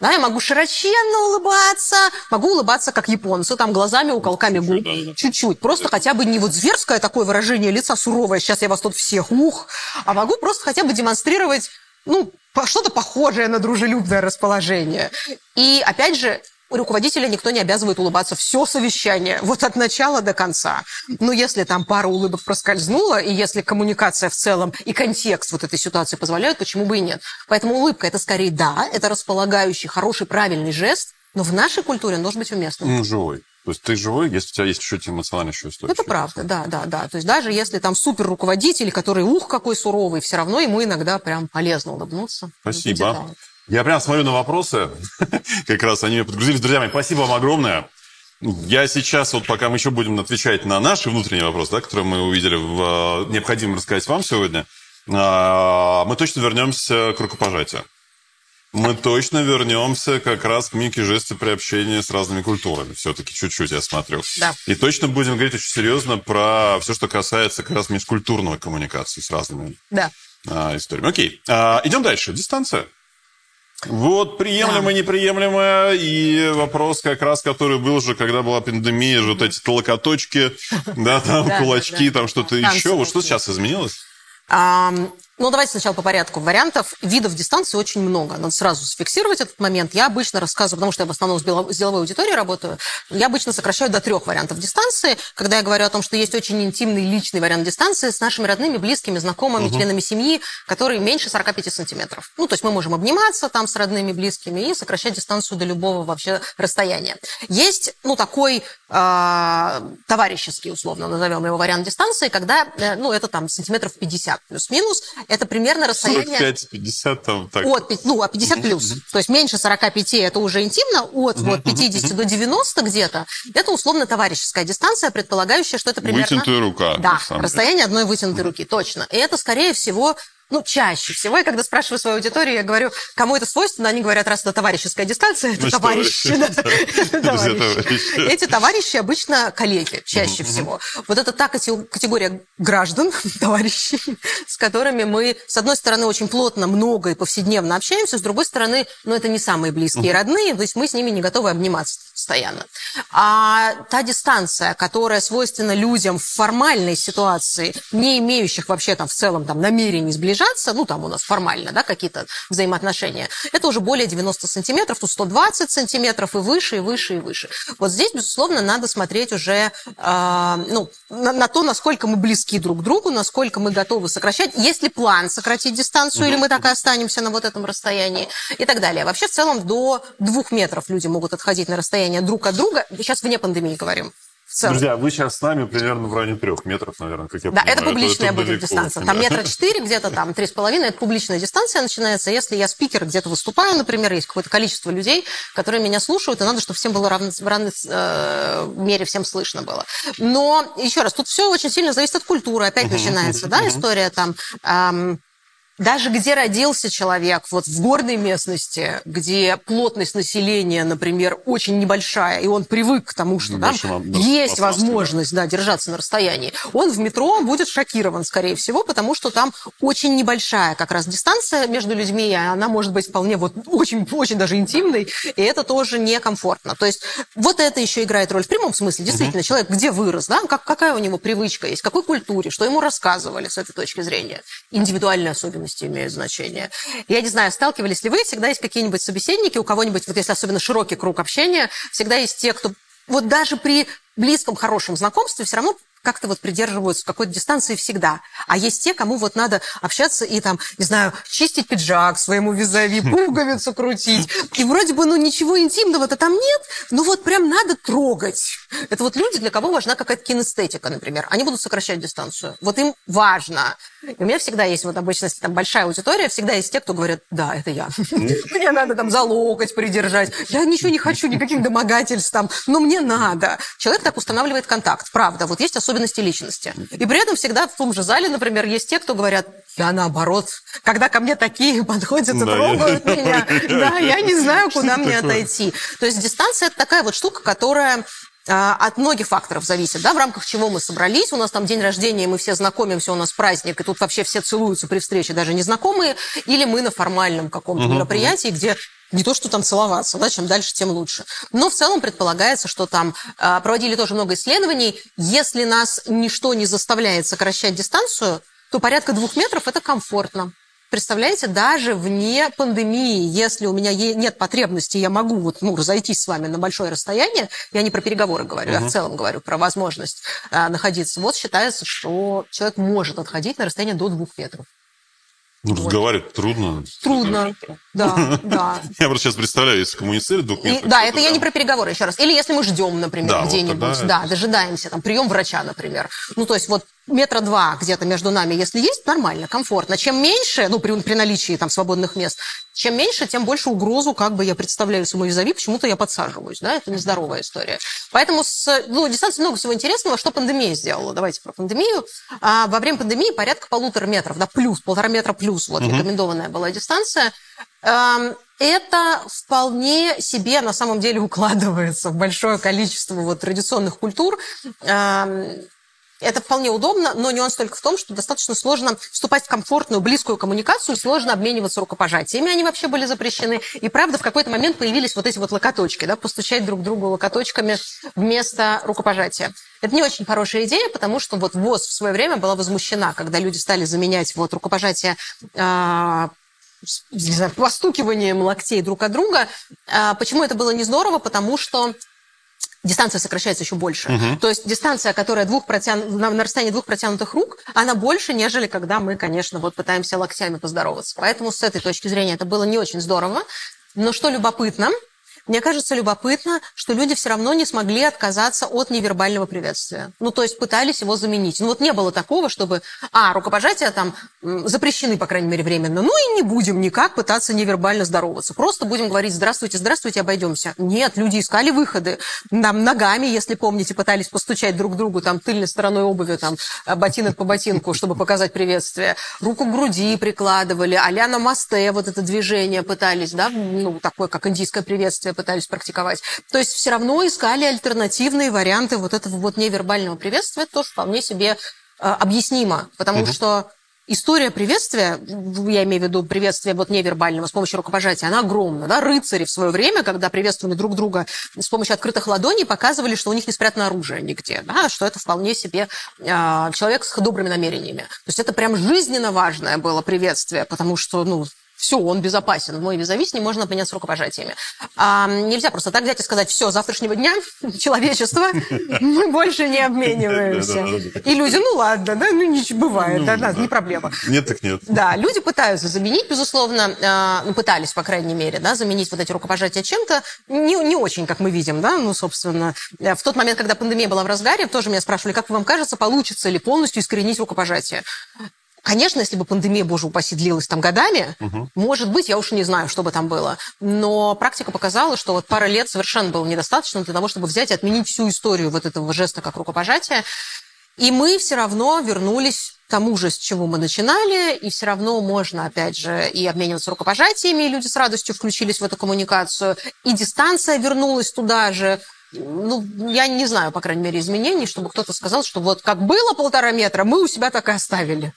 S3: Да, я могу широченно улыбаться, могу улыбаться, как японцы, там, глазами, уголками губ. Чуть-чуть. Просто хотя бы не вот зверское такое выражение лица суровое, сейчас я вас тут всех, ух, а могу просто хотя бы демонстрировать, ну, что-то похожее на дружелюбное расположение. И, опять же, руководителя никто не обязывает улыбаться все совещание, вот от начала до конца. Но если там пара улыбок проскользнула, и если коммуникация в целом и контекст вот этой ситуации позволяют, почему бы и нет. Поэтому улыбка – это скорее да, это располагающий, хороший, правильный жест, но в нашей культуре он должен быть уместным.
S2: Ну, живой. То есть ты живой, если у тебя есть чуть-чуть эмоциональная еще история.
S3: Это правда, да, да, да. То есть даже если там супер руководитель, который ух какой суровый, все равно ему иногда прям полезно улыбнуться.
S2: Спасибо. Я прям смотрю на вопросы, как раз они меня подгрузились. Друзья мои, спасибо вам огромное. Я сейчас, вот пока мы еще будем отвечать на наши внутренние вопросы, да, которые мы увидели, в, э, необходимо рассказать вам сегодня, а, мы точно вернемся к рукопожатию. Мы точно вернемся как раз к мимике жесты при общении с разными культурами. Все-таки чуть-чуть, я смотрю.
S3: Да.
S2: И точно будем говорить очень серьезно про все, что касается как раз межкультурной коммуникации с разными
S3: да.
S2: а, историями. Окей. А, идем дальше. Дистанция. Вот приемлемо, да. неприемлемо, и вопрос как раз, который был же, когда была пандемия, же вот эти локоточки, да, там кулачки, там что-то еще. Вот что сейчас изменилось?
S3: Ну, давайте сначала по порядку вариантов. Видов дистанции очень много. Надо сразу зафиксировать этот момент. Я обычно рассказываю, потому что я в основном с деловой аудиторией работаю, я обычно сокращаю до трех вариантов дистанции, когда я говорю о том, что есть очень интимный личный вариант дистанции с нашими родными, близкими, знакомыми, угу. членами семьи, которые меньше 45 сантиметров. Ну, то есть мы можем обниматься там с родными, близкими и сокращать дистанцию до любого вообще расстояния. Есть, ну, такой э, товарищеский, условно назовем его, вариант дистанции, когда, э, ну, это там сантиметров 50 плюс-минус, это примерно расстояние...
S2: 45-50 там так.
S3: От, ну, а 50 плюс. То есть меньше 45 это уже интимно, от вот 50 до 90 где-то, это условно товарищеская дистанция, предполагающая, что это примерно...
S2: Вытянутая рука.
S3: Да, расстояние одной вытянутой руки, точно. И это, скорее всего, ну, чаще всего, я когда спрашиваю свою аудиторию, я говорю, кому это свойственно, они говорят, раз это товарищеская дистанция, это
S2: Ну,
S3: товарищи. Эти товарищи обычно коллеги, чаще всего. Вот это та кате- категория граждан, товарищей, с которыми мы, с одной стороны, очень плотно, много и повседневно общаемся, с другой стороны, ну, это не самые близкие родные, то есть мы с ними не готовы обниматься постоянно. А та дистанция, которая свойственна людям в формальной ситуации, не имеющих вообще там в целом там намерений сближаться, ну, там у нас формально, да, какие-то взаимоотношения, это уже более 90 сантиметров, тут 120 сантиметров и выше, и выше, и выше. Вот здесь, безусловно, надо смотреть уже э, ну, на, на то, насколько мы близки друг к другу, насколько мы готовы сокращать, есть ли план сократить дистанцию, или мы так и останемся на вот этом расстоянии, и так далее. Вообще, в целом, до двух метров люди могут отходить на расстояние друг от друга. Сейчас вне пандемии говорим. В целом.
S2: Друзья, вы сейчас с нами примерно в районе трех метров, наверное, как я
S3: Да,
S2: понимаю.
S3: это публичная
S2: это
S3: будет
S2: далеко
S3: дистанция. Там метра четыре, где-то там три с половиной. Это публичная дистанция начинается. Если я спикер, где-то выступаю, например, есть какое-то количество людей, которые меня слушают, и надо, чтобы всем было равно, в равной э, мере всем слышно было. Но, еще раз, тут все очень сильно зависит от культуры. Опять начинается, да, история там... даже где родился человек, вот в горной местности, где плотность населения, например, очень небольшая, и он привык к тому, что там
S2: Небольшим, да,
S3: есть возможность да, держаться на расстоянии, он в метро будет шокирован, скорее всего, потому что там очень небольшая как раз дистанция между людьми, и она может быть вполне вот очень-очень даже интимной, и это тоже некомфортно. То есть вот это еще играет роль в прямом смысле. Действительно, человек где вырос, да, как, какая у него привычка есть, какой культуре, что ему рассказывали с этой точки зрения. Индивидуальные особенности имеют значение. Я не знаю, сталкивались ли вы, всегда есть какие-нибудь собеседники, у кого-нибудь, вот если особенно широкий круг общения, всегда есть те, кто вот даже при близком, хорошем знакомстве все равно как-то вот придерживаются какой-то дистанции всегда. А есть те, кому вот надо общаться и там, не знаю, чистить пиджак своему визави, пуговицу крутить. И вроде бы, ну, ничего интимного-то там нет, но вот прям надо трогать. Это вот люди, для кого важна какая-то кинестетика, например. Они будут сокращать дистанцию. Вот им важно. И у меня всегда есть, вот обычно, если там большая аудитория, всегда есть те, кто говорят, да, это я. Мне надо там за локоть придержать. Я ничего не хочу, никаких домогательств там, но мне надо. Человек так устанавливает контакт, правда. Вот есть особенности личности. И при этом всегда в том же зале, например, есть те, кто говорят, я наоборот, когда ко мне такие подходят и
S2: Да,
S3: трогают
S2: я-
S3: меня, да, я не знаю, куда мне отойти. То есть дистанция – это такая вот штука, которая от многих факторов зависит, да, в рамках чего мы собрались. У нас там день рождения, мы все знакомимся, у нас праздник, и тут вообще все целуются при встрече, даже незнакомые, или мы на формальном каком-то мероприятии, где не то, что там целоваться, да, чем дальше, тем лучше. Но в целом предполагается, что там а, проводили тоже много исследований. Если нас ничто не заставляет сокращать дистанцию, то порядка двух метров – это комфортно. Представляете, даже вне пандемии, если у меня нет потребности, я могу вот, ну, разойтись с вами на большое расстояние, я не про переговоры говорю, я в целом говорю про возможность а, находиться. Вот считается, что человек может отходить на расстояние до двух метров.
S2: Ну, разговаривать трудно.
S3: Трудно, да, да.
S2: Я просто сейчас представляю, если коммуницировать двух метров.
S3: да,
S2: то
S3: это я не про переговоры еще раз. Или если мы ждем, например,
S2: вот
S3: где-нибудь, да, дожидаемся, там, прием врача, например. Ну, то есть вот метра два где-то между нами, если есть, нормально, комфортно. Чем меньше, ну, при, при наличии там свободных мест, чем меньше, тем больше угрозу, как бы я представляю своему визави, почему-то я подсаживаюсь, да, это нездоровая история. Поэтому с, ну, дистанции много всего интересного. Что пандемия сделала? Давайте про пандемию. А, во время пандемии порядка полутора метров, да, плюс, полтора метра плюс, вот, рекомендованная была дистанция. Эм, это вполне себе на самом деле укладывается в большое количество вот традиционных культур. Эм, это вполне удобно, но нюанс только в том, что достаточно сложно вступать в комфортную, близкую коммуникацию, сложно обмениваться рукопожатиями. Они вообще были запрещены. И правда, в какой-то момент появились вот эти вот локоточки, да, постучать друг другу локоточками вместо рукопожатия. Это не очень хорошая идея, потому что вот ВОЗ в свое время была возмущена, когда люди стали заменять вот рукопожатие с- не знаю, постукиванием локтей друг от друга. А, Почему это было не здорово? Потому что дистанция сокращается еще больше. То есть дистанция, которая двух протян... на, на расстоянии двух протянутых рук, она больше, нежели когда мы, конечно, вот пытаемся локтями поздороваться. Поэтому с этой точки зрения это было не очень здорово. Но что любопытно, Мне кажется любопытно, что люди все равно не смогли отказаться от невербального приветствия. Ну, то есть пытались его заменить. Ну, вот не было такого, чтобы, а, рукопожатия там запрещены, по крайней мере, временно. Ну, и не будем никак пытаться невербально здороваться. Просто будем говорить «здравствуйте, здравствуйте, обойдемся». Нет, люди искали выходы. Там ногами, если помните, пытались постучать друг другу там тыльной стороной обуви, там ботинок по ботинку, чтобы показать приветствие. Руку к груди прикладывали, а-ля на мосте вот это движение пытались, да, ну, такое, как индийское приветствие пытались практиковать. То есть все равно искали альтернативные варианты вот этого вот невербального приветствия, это тоже вполне себе э, объяснимо, потому угу. что история приветствия, я имею в виду приветствие вот невербального с помощью рукопожатия, она огромна. Да? Рыцари в свое время, когда приветствовали друг друга с помощью открытых ладоней, показывали, что у них не спрятано оружие нигде, да? что это вполне себе э, человек с добрыми намерениями. То есть это прям жизненно важное было приветствие, потому что ну, все, он безопасен. Мой визави с ним можно обменяться рукопожатиями. А, нельзя просто так взять и сказать, все, завтрашнего дня человечество, мы больше не обмениваемся. И люди, ну ладно, да, ну ничего, бывает, да, да, не проблема.
S2: Нет так нет.
S3: Да, люди пытаются заменить, безусловно, а, ну, пытались, по крайней мере, да, заменить вот эти рукопожатия чем-то, не, не очень, как мы видим, да, ну, собственно, в тот момент, когда пандемия была в разгаре, тоже меня спрашивали, как вам кажется, получится ли полностью искоренить рукопожатие? Конечно, если бы пандемия, боже упаси, длилась там годами, угу. может быть, я уж не знаю, что бы там было. Но практика показала, что вот пара лет совершенно было недостаточно для того, чтобы взять и отменить всю историю вот этого жеста как рукопожатия. И мы все равно вернулись к тому же, с чего мы начинали, и все равно можно, опять же, и обмениваться рукопожатиями, и люди с радостью включились в эту коммуникацию, и дистанция вернулась туда же, ну, я не знаю, по крайней мере, изменений, чтобы кто-то сказал, что вот как было полтора метра, мы у себя так и оставили.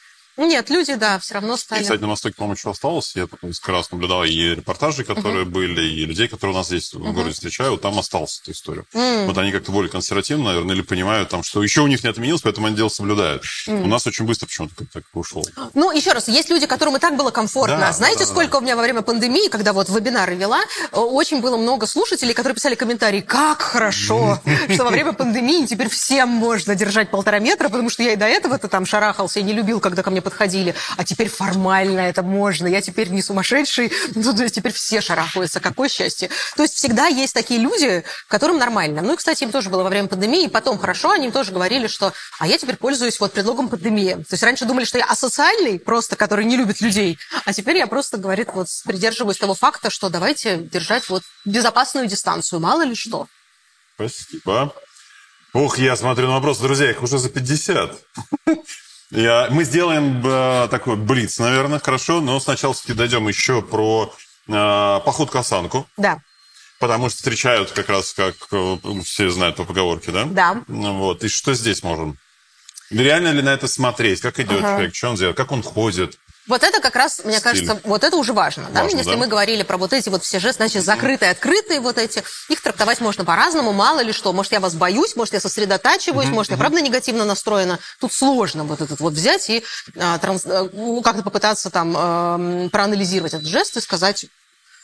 S3: Нет, люди, да, все равно стали.
S2: И, кстати, на Востоке, по-моему, еще осталось. Я несколько раз наблюдал и репортажи, которые uh-huh. были, и людей, которые у нас здесь uh-huh. в городе встречают, там осталась эта история. Uh-huh. Вот они как-то более консервативно, наверное, или понимают, там, что еще у них не отменилось, поэтому они дело соблюдают. Uh-huh. У нас очень быстро почему-то так ушло.
S3: Ну, еще раз, есть люди, которым и так было комфортно. Да, Знаете, да, сколько да. у меня во время пандемии, когда вот вебинары вела, очень было много слушателей, которые писали комментарии, как хорошо, что во время пандемии теперь всем можно держать полтора метра, потому что я и до этого-то там шарахался и не любил, когда ко мне подходили, а теперь формально это можно, я теперь не сумасшедший, ну, то есть теперь все шарахаются, какое счастье. То есть всегда есть такие люди, которым нормально. Ну и, кстати, им тоже было во время пандемии, и потом хорошо, они им тоже говорили, что а я теперь пользуюсь вот предлогом пандемии. То есть раньше думали, что я асоциальный, просто который не любит людей, а теперь я просто, говорит, вот придерживаюсь того факта, что давайте держать вот безопасную дистанцию, мало ли что.
S2: Спасибо. Ух, я смотрю на вопросы, друзья, их уже за 50. Я, мы сделаем э, такой блиц, наверное, хорошо, но сначала все-таки дойдем еще про э, поход-касанку.
S3: Да.
S2: Потому что встречают как раз, как э, все знают по поговорке, да?
S3: Да.
S2: Вот. И что здесь можем? Реально ли на это смотреть? Как идет ага. человек? Что он делает? Как он ходит?
S3: Вот это как раз, мне Стиль. кажется, вот это уже важно. важно да? Если да? мы говорили про вот эти вот все жесты, значит, закрытые, открытые вот эти, их трактовать можно по-разному, мало ли что. Может, я вас боюсь, может, я сосредотачиваюсь, mm-hmm. может, я правда негативно настроена. Тут сложно вот этот вот взять и а, транс, э, ну, как-то попытаться там а, проанализировать этот жест и сказать,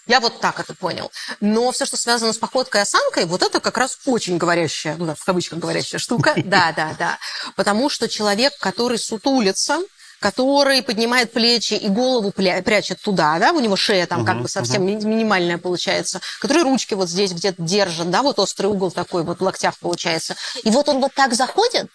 S3: я вот так это понял. Но все, что связано с походкой и осанкой, вот это как раз очень говорящая, ну, в кавычках говорящая штука. Да, да, да. Потому что человек, который сутулится, который поднимает плечи и голову прячет туда, да, у него шея там uh-huh, как бы совсем uh-huh. минимальная получается, который ручки вот здесь где-то держит, да, вот острый угол такой вот в локтях получается. И вот он вот так заходит,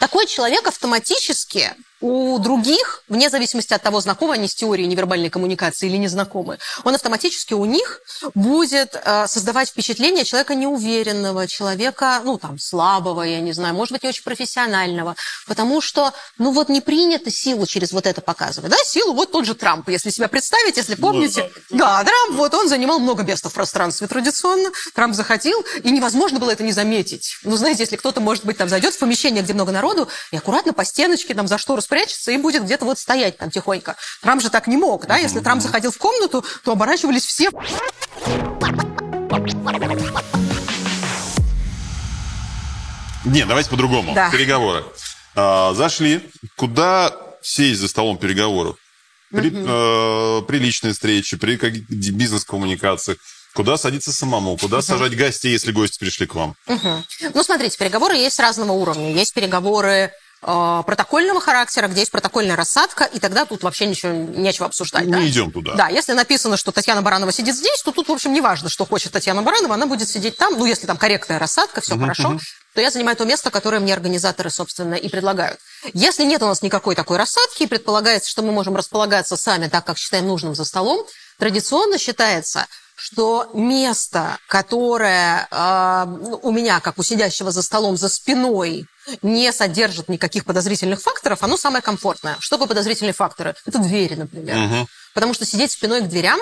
S3: такой человек автоматически у других, вне зависимости от того, знакомы они с теорией невербальной коммуникации или не знакомы, он автоматически у них будет э, создавать впечатление человека неуверенного, человека, ну, там, слабого, я не знаю, может быть, не очень профессионального, потому что, ну, вот не принято силу через вот это показывать, да, силу вот тот же Трамп, если себя представить, если помните, ну, да. да, Трамп, вот он занимал много места в пространстве традиционно, Трамп заходил, и невозможно было это не заметить. Ну, знаете, если кто-то, может быть, там зайдет в помещение, где много народу, и аккуратно по стеночке, там, за штору спрячется и будет где-то вот стоять там тихонько. Трамп же так не мог, да? Если Трамп заходил в комнату, то оборачивались все.
S2: Не, давайте по-другому. Да. Переговоры. А, зашли. Куда сесть за столом переговоров? При, угу. э, при личной встрече, при бизнес-коммуникациях. Куда садиться самому? Куда угу. сажать гостей, если гости пришли к вам?
S3: Угу. Ну, смотрите, переговоры есть разного уровня. Есть переговоры протокольного характера, где есть протокольная рассадка, и тогда тут вообще ничего нечего обсуждать.
S2: Не
S3: да?
S2: идем туда.
S3: Да, если написано, что Татьяна Баранова сидит здесь, то тут, в общем, не важно, что хочет Татьяна Баранова, она будет сидеть там, ну, если там корректная рассадка, все хорошо, то я занимаю то место, которое мне организаторы, собственно, и предлагают. Если нет у нас никакой такой рассадки, и предполагается, что мы можем располагаться сами так, как считаем нужным за столом, традиционно считается, что место, которое э, у меня, как у сидящего за столом, за спиной, не содержит никаких подозрительных факторов, оно самое комфортное. Что такое подозрительные факторы? Это двери, например.
S2: Мгм.
S3: Потому что сидеть спиной к дверям,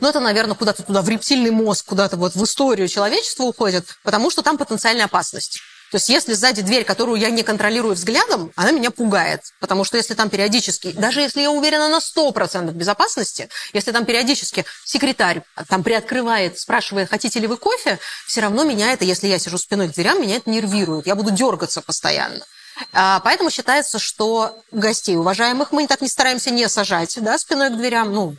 S3: ну, это, наверное, куда-то туда, в рептильный мозг, куда-то вот в историю человечества уходит, потому что там потенциальная опасность. То есть если сзади дверь, которую я не контролирую взглядом, она меня пугает. Потому что если там периодически, даже если я уверена на 100% безопасности, если там периодически секретарь там приоткрывает, спрашивает, хотите ли вы кофе, все равно меня это, если я сижу спиной к дверям, меня это нервирует. Я буду дергаться постоянно. А, Поэтому считается, что гостей уважаемых мы так не стараемся не сажать да, спиной к дверям. Ну,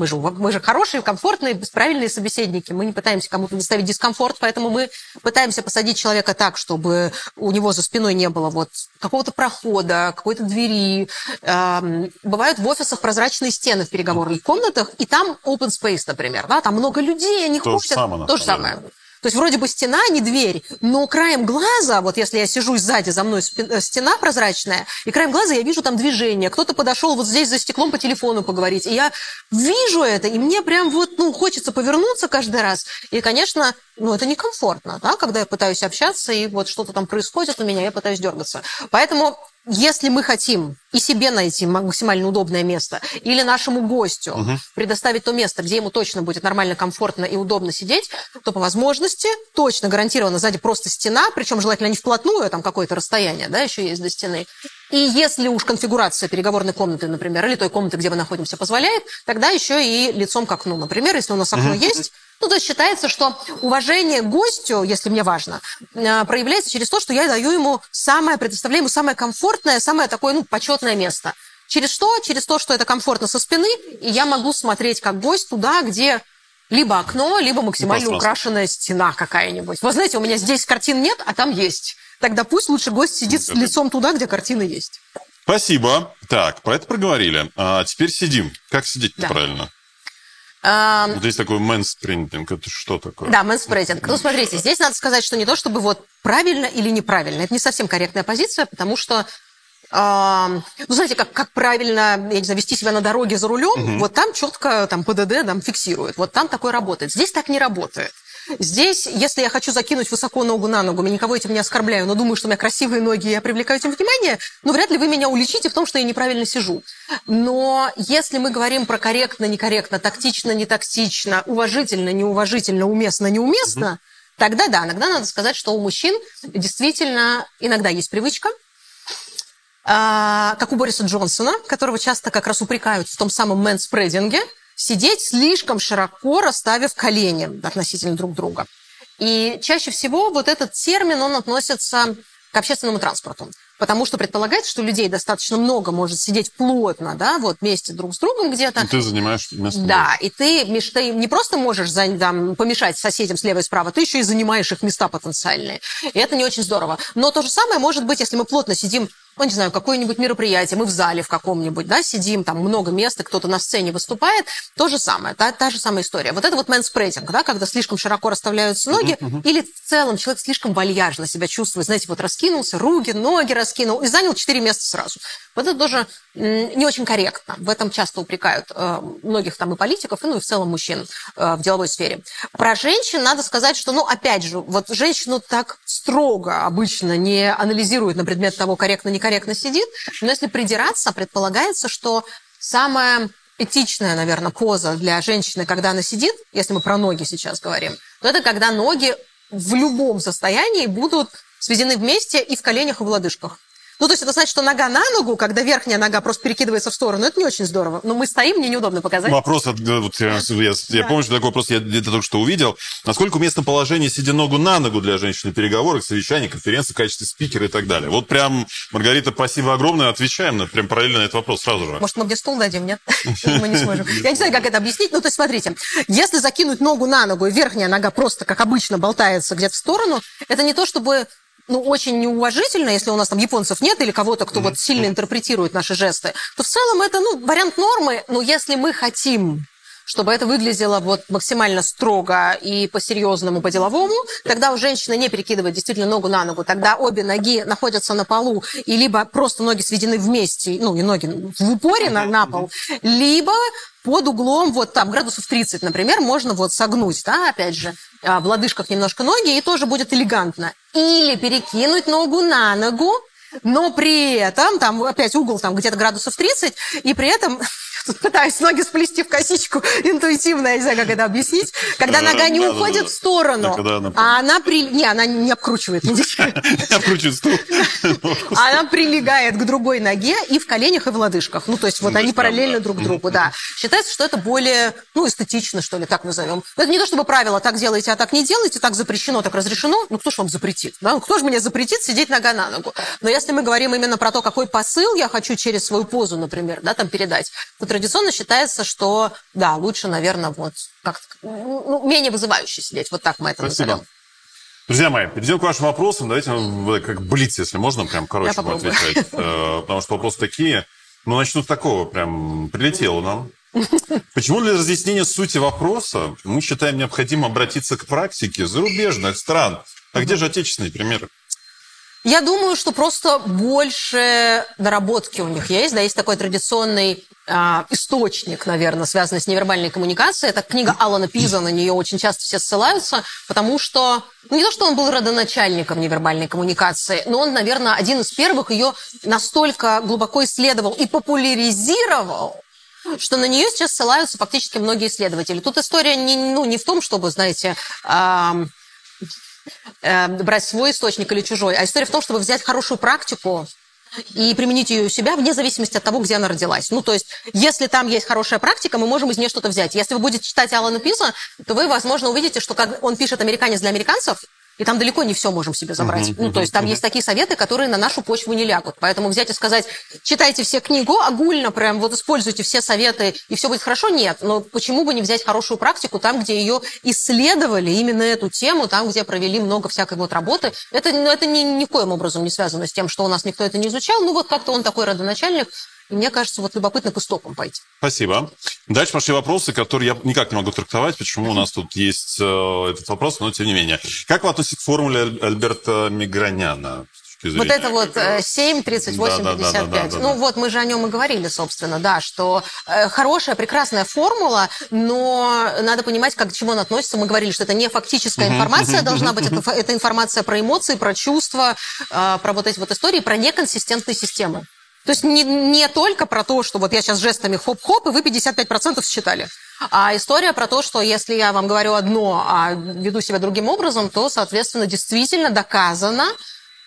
S3: мы же, мы же хорошие, комфортные, правильные собеседники. Мы не пытаемся кому-то доставить дискомфорт, поэтому мы пытаемся посадить человека так, чтобы у него за спиной не было вот какого-то прохода, какой-то двери. Эм, Бывают в офисах прозрачные стены в переговорных комнатах, и там open space, например. Да? Там много людей, они
S2: То же
S3: ходят.
S2: самое, на
S3: То же самое. То есть вроде бы стена, не дверь, но краем глаза, вот если я сижу сзади, за мной э, стена прозрачная, и краем глаза я вижу там движение. Кто-то подошел вот здесь за стеклом по телефону поговорить. И я вижу это, и мне прям вот, ну, хочется повернуться каждый раз. И, конечно, ну, это некомфортно, да, когда я пытаюсь общаться, и вот что-то там происходит у меня, я пытаюсь дергаться. Поэтому если мы хотим и себе найти максимально удобное место, или нашему гостю предоставить то место, где ему точно будет нормально, комфортно и удобно сидеть, то по возможности точно гарантированно сзади просто стена, причем желательно не вплотную, а там какое-то расстояние, да, еще есть до стены. И если уж конфигурация переговорной комнаты, например, или той комнаты, где мы находимся, позволяет, тогда еще и лицом к окну. Например, если у нас окно есть, ну, то есть считается, что уважение к гостю, если мне важно, э, проявляется через то, что я даю ему самое, предоставляю ему самое комфортное, самое такое, ну, почетное место. Через что? Через то, что это комфортно со спины, и я могу смотреть как гость туда, где либо окно, либо максимально украшенная стена какая-нибудь. Вы знаете, у меня здесь картин нет, а там есть. Тогда пусть лучше гость сидит с лицом туда, где картины есть.
S2: Спасибо. Так, про это проговорили. А теперь сидим. Как сидеть-то
S3: Да.
S2: правильно? Вот есть такой мэнспринтинг. Это что такое?
S3: Да, мэнспрейдинг. Ну, смотрите, здесь надо сказать, что не то, чтобы вот правильно или неправильно. Это не совсем корректная позиция, потому что ну, знаете, как, как правильно, я не знаю, вести себя на дороге за рулем, вот там четко там ПДД там фиксирует. Вот там такое работает. Здесь так не работает. Здесь, если я хочу закинуть высоко ногу на ногу, я никого этим не оскорбляю, но думаю, что у меня красивые ноги, и я привлекаю этим внимание, ну, вряд ли вы меня уличите в том, что я неправильно сижу. Но если мы говорим про корректно, некорректно, тактично, не тактично, уважительно, неуважительно, уместно, неуместно, тогда да, иногда надо сказать, что у мужчин действительно иногда есть привычка, а, как у Бориса Джонсона, которого часто как раз упрекают в том самом мэнспрединге, сидеть слишком широко, расставив колени относительно друг друга. И чаще всего вот этот термин, он относится к общественному транспорту. Потому что предполагается, что людей достаточно много может сидеть плотно, да, вот вместе друг с другом где-то.
S2: И ты занимаешь место.
S3: Да, и ты, ты не просто можешь там, помешать соседям слева и справа, ты еще и занимаешь их места потенциальные. И это не очень здорово. Но то же самое может быть, если мы плотно сидим, ну, не знаю, какое-нибудь мероприятие, мы в зале в каком-нибудь, да, сидим, там много места, кто-то на сцене выступает, то же самое, та, та же самая история. Вот это вот мэнспрейдинг, да, когда слишком широко расставляются ноги, или в целом человек слишком вальяжно себя чувствует, знаете, вот раскинулся, руки, ноги раскинул и занял четыре места сразу. Вот это тоже не очень корректно. В этом часто упрекают э, многих там и политиков, и, ну и в целом мужчин э, в деловой сфере. Про женщин надо сказать, что, ну, опять же, вот женщину так строго обычно не анализируют на предмет того, корректно, некорректно сидит, но если придираться, предполагается, что самая этичная, наверное, поза для женщины, когда она сидит, если мы про ноги сейчас говорим, то это когда ноги в любом состоянии будут сведены вместе и в коленях, и в лодыжках. Ну, то есть это значит, что нога на ногу, когда верхняя нога просто перекидывается в сторону, это не очень здорово. Но мы стоим, мне неудобно показать.
S2: Вопрос, от- вот я, я, я помню, что такой вопрос я где-то только что увидел. Насколько уместно положение сидя ногу на ногу для женщины переговоров, совещаний, конференций в качестве спикера и так далее? Вот прям, Маргарита, спасибо огромное, отвечаем на, прям параллельно на этот вопрос сразу же.
S3: Может, мы где стул дадим, нет? Мы не сможем. Я не знаю, как это объяснить. Ну, то есть, смотрите, если закинуть ногу на ногу, и верхняя нога просто, как обычно, болтается где-то в сторону, это не то, чтобы ну, очень неуважительно, если у нас там японцев нет или кого-то, кто вот сильно интерпретирует наши жесты, то в целом это, ну, вариант нормы, но если мы хотим чтобы это выглядело вот максимально строго и по-серьезному, по-деловому, тогда у женщины не перекидывает действительно ногу на ногу, тогда обе ноги находятся на полу, и либо просто ноги сведены вместе, ну, и ноги в упоре на, на пол, либо под углом, вот там, градусов 30, например, можно вот согнуть, да, опять же, а, в лодыжках немножко ноги, и тоже будет элегантно. Или перекинуть ногу на ногу, но при этом, там опять угол там где-то градусов 30, и при этом пытаюсь ноги сплести в косичку интуитивно, я не знаю, как это объяснить. Когда нога не уходит в сторону, а она. Не, она не обкручивает. Не
S2: обкручивает стул.
S3: Она прилегает к другой ноге и в коленях, и в лодыжках. Ну, то есть вот они параллельно друг другу, да. Считается, что это более, ну, эстетично, что ли, так назовем. Это не то, чтобы правило так делайте, а так не делайте, так запрещено, так разрешено. Ну, кто же вам запретит? Да? Ну, кто же мне запретит сидеть нога на ногу? Но если мы говорим именно про то, какой посыл я хочу через свою позу, например, да, там передать, то традиционно считается, что, да, лучше, наверное, вот как ну, менее вызывающе сидеть. Вот так мы это Спасибо. назовем.
S2: Друзья мои, перейдем к вашим вопросам. Давайте как блиц, если можно, прям короче отвечать. Э, потому что вопросы такие. Ну, начну с такого, прям прилетело нам. Почему для разъяснения сути вопроса мы считаем необходимо обратиться к практике зарубежных стран? А где же отечественные примеры?
S3: Я думаю, что просто больше наработки у них есть. Да, есть такой традиционный э, источник, наверное, связанный с невербальной коммуникацией. Это книга Алана Пиза, на нее очень часто все ссылаются, потому что, ну не то, что он был родоначальником невербальной коммуникации, но он, наверное, один из первых ее настолько глубоко исследовал и популяризировал, что на нее сейчас ссылаются фактически многие исследователи. Тут история не, ну, не в том, чтобы, знаете, э, брать свой источник или чужой, а история в том, чтобы взять хорошую практику и применить ее у себя вне зависимости от того, где она родилась. Ну, то есть, если там есть хорошая практика, мы можем из нее что-то взять. Если вы будете читать Алана Пиза, то вы, возможно, увидите, что как он пишет «Американец для американцев», и там далеко не все можем себе забрать. Uh-huh, ну, то есть там uh-huh. есть такие советы, которые на нашу почву не лягут. Поэтому взять и сказать, читайте все книгу, огульно прям вот используйте все советы, и все будет хорошо, нет. Но почему бы не взять хорошую практику там, где ее исследовали, именно эту тему, там, где провели много всякой вот работы. Это, ну, это ни, ни в коем образом не связано с тем, что у нас никто это не изучал. Ну, вот как-то он такой родоначальник, мне кажется, вот любопытно по стопам пойти.
S2: Спасибо. Дальше пошли вопросы, которые я никак не могу трактовать, почему у нас тут есть э, этот вопрос, но тем не менее. Как вы относитесь к формуле Альберта Миграняна?
S3: Вот это вот 7, 38, да, 55. Да, да, да, ну вот мы же о нем и говорили, собственно, да, что э, хорошая, прекрасная формула, но надо понимать, как к чему она относится. Мы говорили, что это не фактическая информация должна быть, это, это информация про эмоции, про чувства, э, про вот эти вот истории, про неконсистентные системы. То есть не, не только про то, что вот я сейчас жестами хоп-хоп, и вы 55% считали. А история про то, что если я вам говорю одно, а веду себя другим образом, то, соответственно, действительно доказано,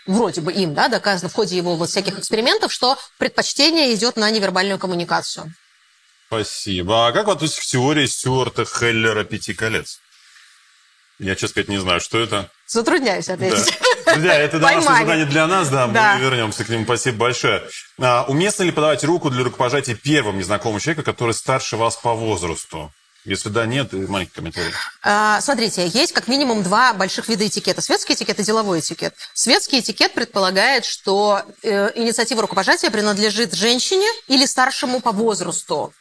S3: вроде бы им, да, доказано в ходе его вот всяких экспериментов, что предпочтение идет на невербальную коммуникацию.
S2: Спасибо. А как вы относитесь к теории Стюарта Хеллера «Пяти колец»? Я, честно сказать, не знаю, что это.
S3: Затрудняюсь ответить.
S2: Да. Друзья, это домашнее задание для нас, да, да, мы вернемся к нему. Спасибо большое. А, уместно ли подавать руку для рукопожатия первому незнакомому человеку, который старше вас по возрасту? Если да, нет, маленький комментарий.
S3: А, смотрите, есть как минимум два больших вида этикета. Светский этикет и деловой этикет. Светский этикет предполагает, что э, инициатива рукопожатия принадлежит женщине или старшему по возрасту.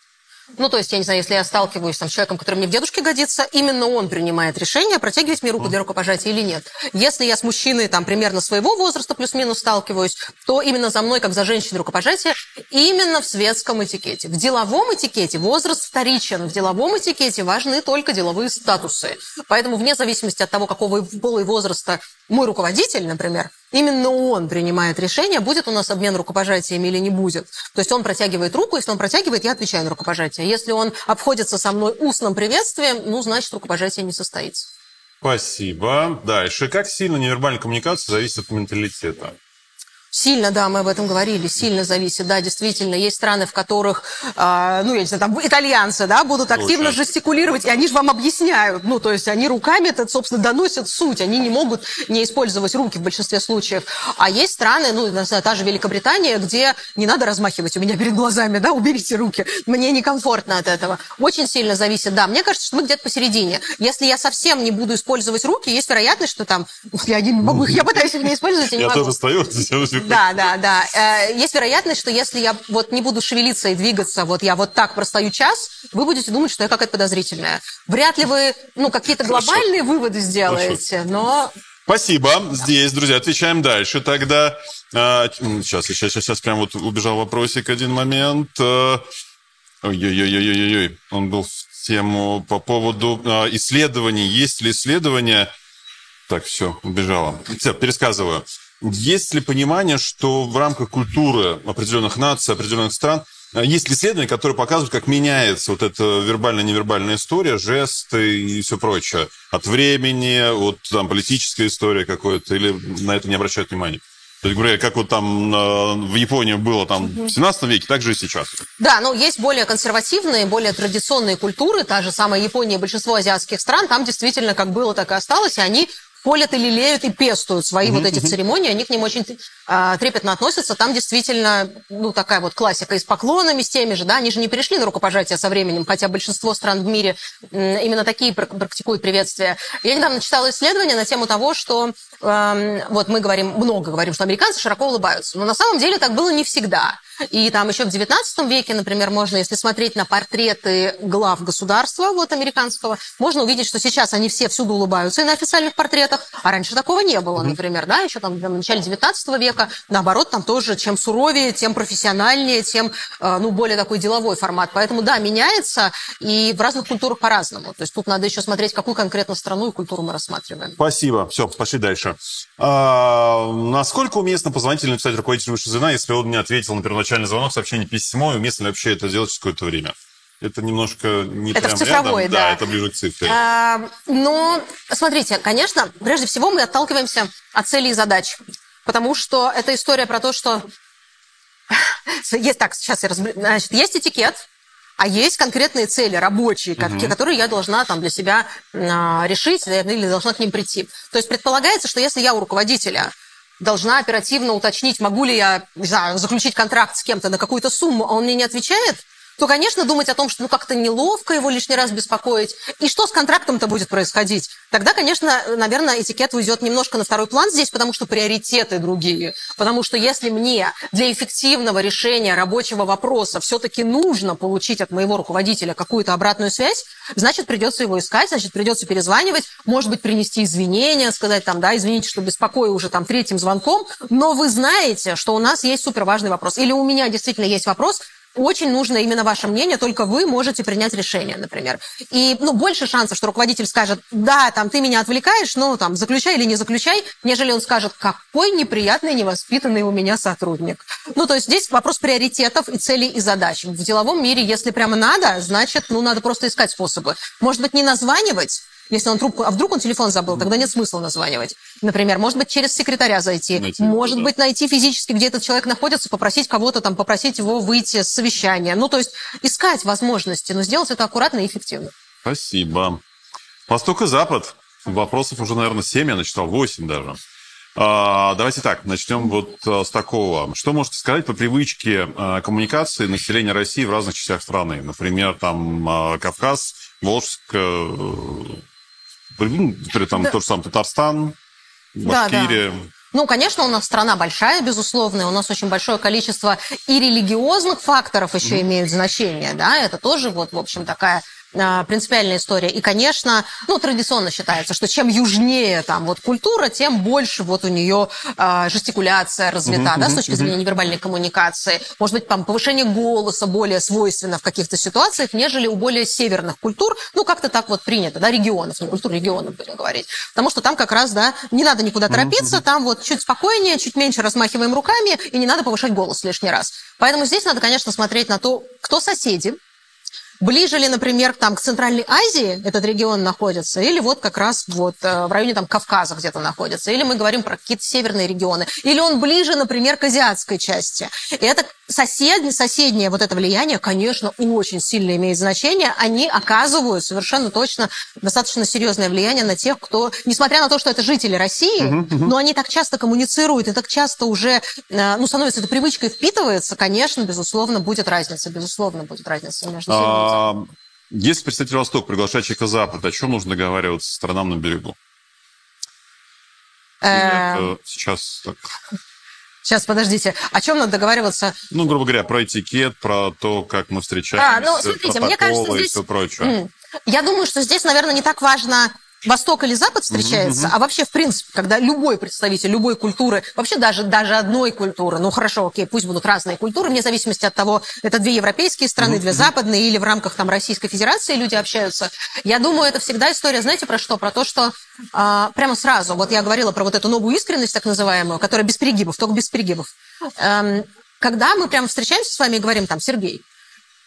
S3: Ну, то есть, я не знаю, если я сталкиваюсь там, с человеком, который мне в дедушке годится, именно он принимает решение, протягивать мне руку для рукопожатия или нет. Если я с мужчиной там, примерно своего возраста плюс-минус сталкиваюсь, то именно за мной, как за женщиной рукопожатие, именно в светском этикете. В деловом этикете возраст вторичен. В деловом этикете важны только деловые статусы. Поэтому вне зависимости от того, какого пола и возраста мой руководитель, например, именно он принимает решение, будет у нас обмен рукопожатиями или не будет. То есть он протягивает руку, если он протягивает, я отвечаю на рукопожатие. Если он обходится со мной устным приветствием, ну, значит, рукопожатие не состоится.
S2: Спасибо. Дальше. Как сильно невербальная коммуникация зависит от менталитета?
S3: Сильно, да, мы об этом говорили, сильно зависит, да, действительно. Есть страны, в которых, э, ну, я не знаю, там итальянцы, да, будут активно
S2: Очень.
S3: жестикулировать, и они же вам объясняют, ну, то есть они руками это, собственно, доносят суть, они не могут не использовать руки в большинстве случаев. А есть страны, ну, та же Великобритания, где не надо размахивать у меня перед глазами, да, уберите руки, мне некомфортно от этого. Очень сильно зависит, да. Мне кажется, что мы где-то посередине. Если я совсем не буду использовать руки, есть вероятность, что там, я не могу, я пытаюсь их не использовать, я не
S2: Я
S3: могу.
S2: тоже стою.
S3: Да, да, да. Э, Есть вероятность, что если я вот не буду шевелиться и двигаться, вот я вот так простою час, вы будете думать, что я какая-то подозрительная. Вряд ли вы, ну, какие-то глобальные выводы сделаете, но
S2: Спасибо. Здесь, друзья, отвечаем дальше. Тогда сейчас, сейчас, сейчас, сейчас, прям вот убежал вопросик один момент. А, Ой-ой-ой-ой-ой, он был в тему по поводу исследований. Есть ли исследования? Так, все, убежала. Все, пересказываю. Есть ли понимание, что в рамках культуры определенных наций, определенных стран а, есть ли исследования, которые показывают, как меняется вот эта вербально-невербальная история, жесты и все прочее? От времени, от там, политической истории какой-то, или на это не обращают внимания? То есть, говоря, как вот там э, в Японии было там в 17 веке, так же и сейчас.
S3: Да, ну есть более консервативные, более традиционные культуры, та же самая Япония и большинство азиатских стран, там действительно как было, так и осталось, и они полят и лелеют и пестуют свои вот эти церемонии, они к ним очень а, трепетно относятся. Там действительно, ну, такая вот классика и с поклонами, с теми же, да, они же не перешли на рукопожатие со временем, хотя большинство стран в мире именно такие прак- практикуют приветствия. Я недавно читала исследование на тему того, что эм, вот мы говорим, много говорим, что американцы широко улыбаются, но на самом деле так было не всегда. И там еще в 19 веке, например, можно, если смотреть на портреты глав государства, вот американского, можно увидеть, что сейчас они все всюду улыбаются и на официальных портретах, а раньше такого не было, например, да, еще там в начале 19 века, наоборот, там тоже чем суровее, тем профессиональнее, тем, э, ну, более такой деловой формат. Поэтому, да, меняется, и в разных культурах по-разному. То есть тут надо еще смотреть, какую конкретно страну и культуру мы рассматриваем.
S2: Спасибо. Все, пошли дальше. А, насколько уместно позвонить или написать руководителю высшего звена, если он не ответил на первоначальный звонок, сообщение письмо, и уместно ли вообще это делать через какое-то время? Это немножко не
S3: Это
S2: прям
S3: цифровой,
S2: рядом.
S3: да.
S2: это ближе к цифре.
S3: А, Ну, смотрите, конечно, прежде всего мы отталкиваемся от целей и задач. Потому что это история про то, что... Есть так, сейчас я разберу. Значит, есть этикет, а есть конкретные цели рабочие, как- которые я должна там для себя а, решить э, или должна к ним прийти. То есть предполагается, что если я у руководителя должна оперативно уточнить, могу ли я не знаю, заключить контракт с кем-то на какую-то сумму, а он мне не отвечает, то, конечно, думать о том, что ну как-то неловко его лишний раз беспокоить, и что с контрактом-то будет происходить, тогда, конечно, наверное, этикет уйдет немножко на второй план здесь, потому что приоритеты другие. Потому что если мне для эффективного решения рабочего вопроса все-таки нужно получить от моего руководителя какую-то обратную связь, значит, придется его искать, значит, придется перезванивать, может быть, принести извинения, сказать там, да, извините, что беспокою уже там третьим звонком, но вы знаете, что у нас есть суперважный вопрос. Или у меня действительно есть вопрос, очень нужно именно ваше мнение, только вы можете принять решение, например. И ну, больше шансов, что руководитель скажет, да, там ты меня отвлекаешь, ну там заключай или не заключай, нежели он скажет, какой неприятный, невоспитанный у меня сотрудник. Ну, то есть здесь вопрос приоритетов и целей и задач. В деловом мире, если прямо надо, значит, ну, надо просто искать способы. Может быть, не названивать, если он трубку, а вдруг он телефон забыл, тогда нет смысла названивать. Например, может быть, через секретаря зайти,
S2: Найти,
S3: может
S2: да.
S3: быть, найти физически, где этот человек находится, попросить кого-то там, попросить его выйти с совещания. Ну, то есть искать возможности, но сделать это аккуратно и эффективно.
S2: Спасибо. Восток и Запад. Вопросов уже, наверное, 7, я начитал 8 даже. А, давайте так, начнем вот а, с такого. Что можете сказать по привычке а, коммуникации населения России в разных частях страны? Например, там а, Кавказ, Волжск, например, там
S3: Да.
S2: тот же самый Татарстан,
S3: Да, да.
S2: Башкирия.
S3: Ну, конечно, у нас страна большая, безусловно, и у нас очень большое количество и религиозных факторов еще имеют значение, да, это тоже вот, в общем, такая принципиальная история. И, конечно, ну, традиционно считается, что чем южнее там вот культура, тем больше вот у нее а, жестикуляция развита, да, с точки зрения невербальной коммуникации. Может быть, там повышение голоса более свойственно в каких-то ситуациях, нежели у более северных культур. Ну, как-то так вот принято, да, регионов, не культур регионов будем говорить. Потому что там как раз, да, не надо никуда торопиться, там вот чуть спокойнее, чуть меньше размахиваем руками, и не надо повышать голос лишний раз. Поэтому здесь надо, конечно, смотреть на то, кто соседи, ближе ли, например, там, к Центральной Азии этот регион находится, или вот как раз вот э, в районе там Кавказа где-то находится, или мы говорим про какие-то северные регионы, или он ближе, например, к азиатской части. И это соседнее, соседнее вот это влияние, конечно, очень сильно имеет значение. Они оказывают совершенно точно достаточно серьезное влияние на тех, кто, несмотря на то, что это жители России, uh-huh, uh-huh. но они так часто коммуницируют и так часто уже, э, ну, становится это привычкой, впитывается, конечно, безусловно, будет разница, безусловно, будет разница между а,
S2: Если представитель Восток приглашает человека Запад, о чем нужно договариваться странам на берегу?
S3: Э,
S2: сейчас так...
S3: Сейчас, подождите. О чем надо договариваться?
S2: Ну, грубо говоря, про этикет, про то, как мы встречаемся,
S3: а, ну, смотрите, мне кажется, здесь...
S2: и все прочее.
S3: Я думаю, что здесь, наверное, не так важно Восток или Запад встречается, угу. а вообще, в принципе, когда любой представитель любой культуры, вообще даже, даже одной культуры, ну хорошо, окей, пусть будут разные культуры, вне зависимости от того, это две европейские страны, угу, две западные, или в рамках там Российской Федерации люди общаются, я думаю, это всегда история, знаете, про что? Про то, что а, прямо сразу, вот я говорила про вот эту новую искренность, так называемую, которая без перегибов, только без перегибов. Эм, когда мы прямо встречаемся с вами и говорим, там, Сергей,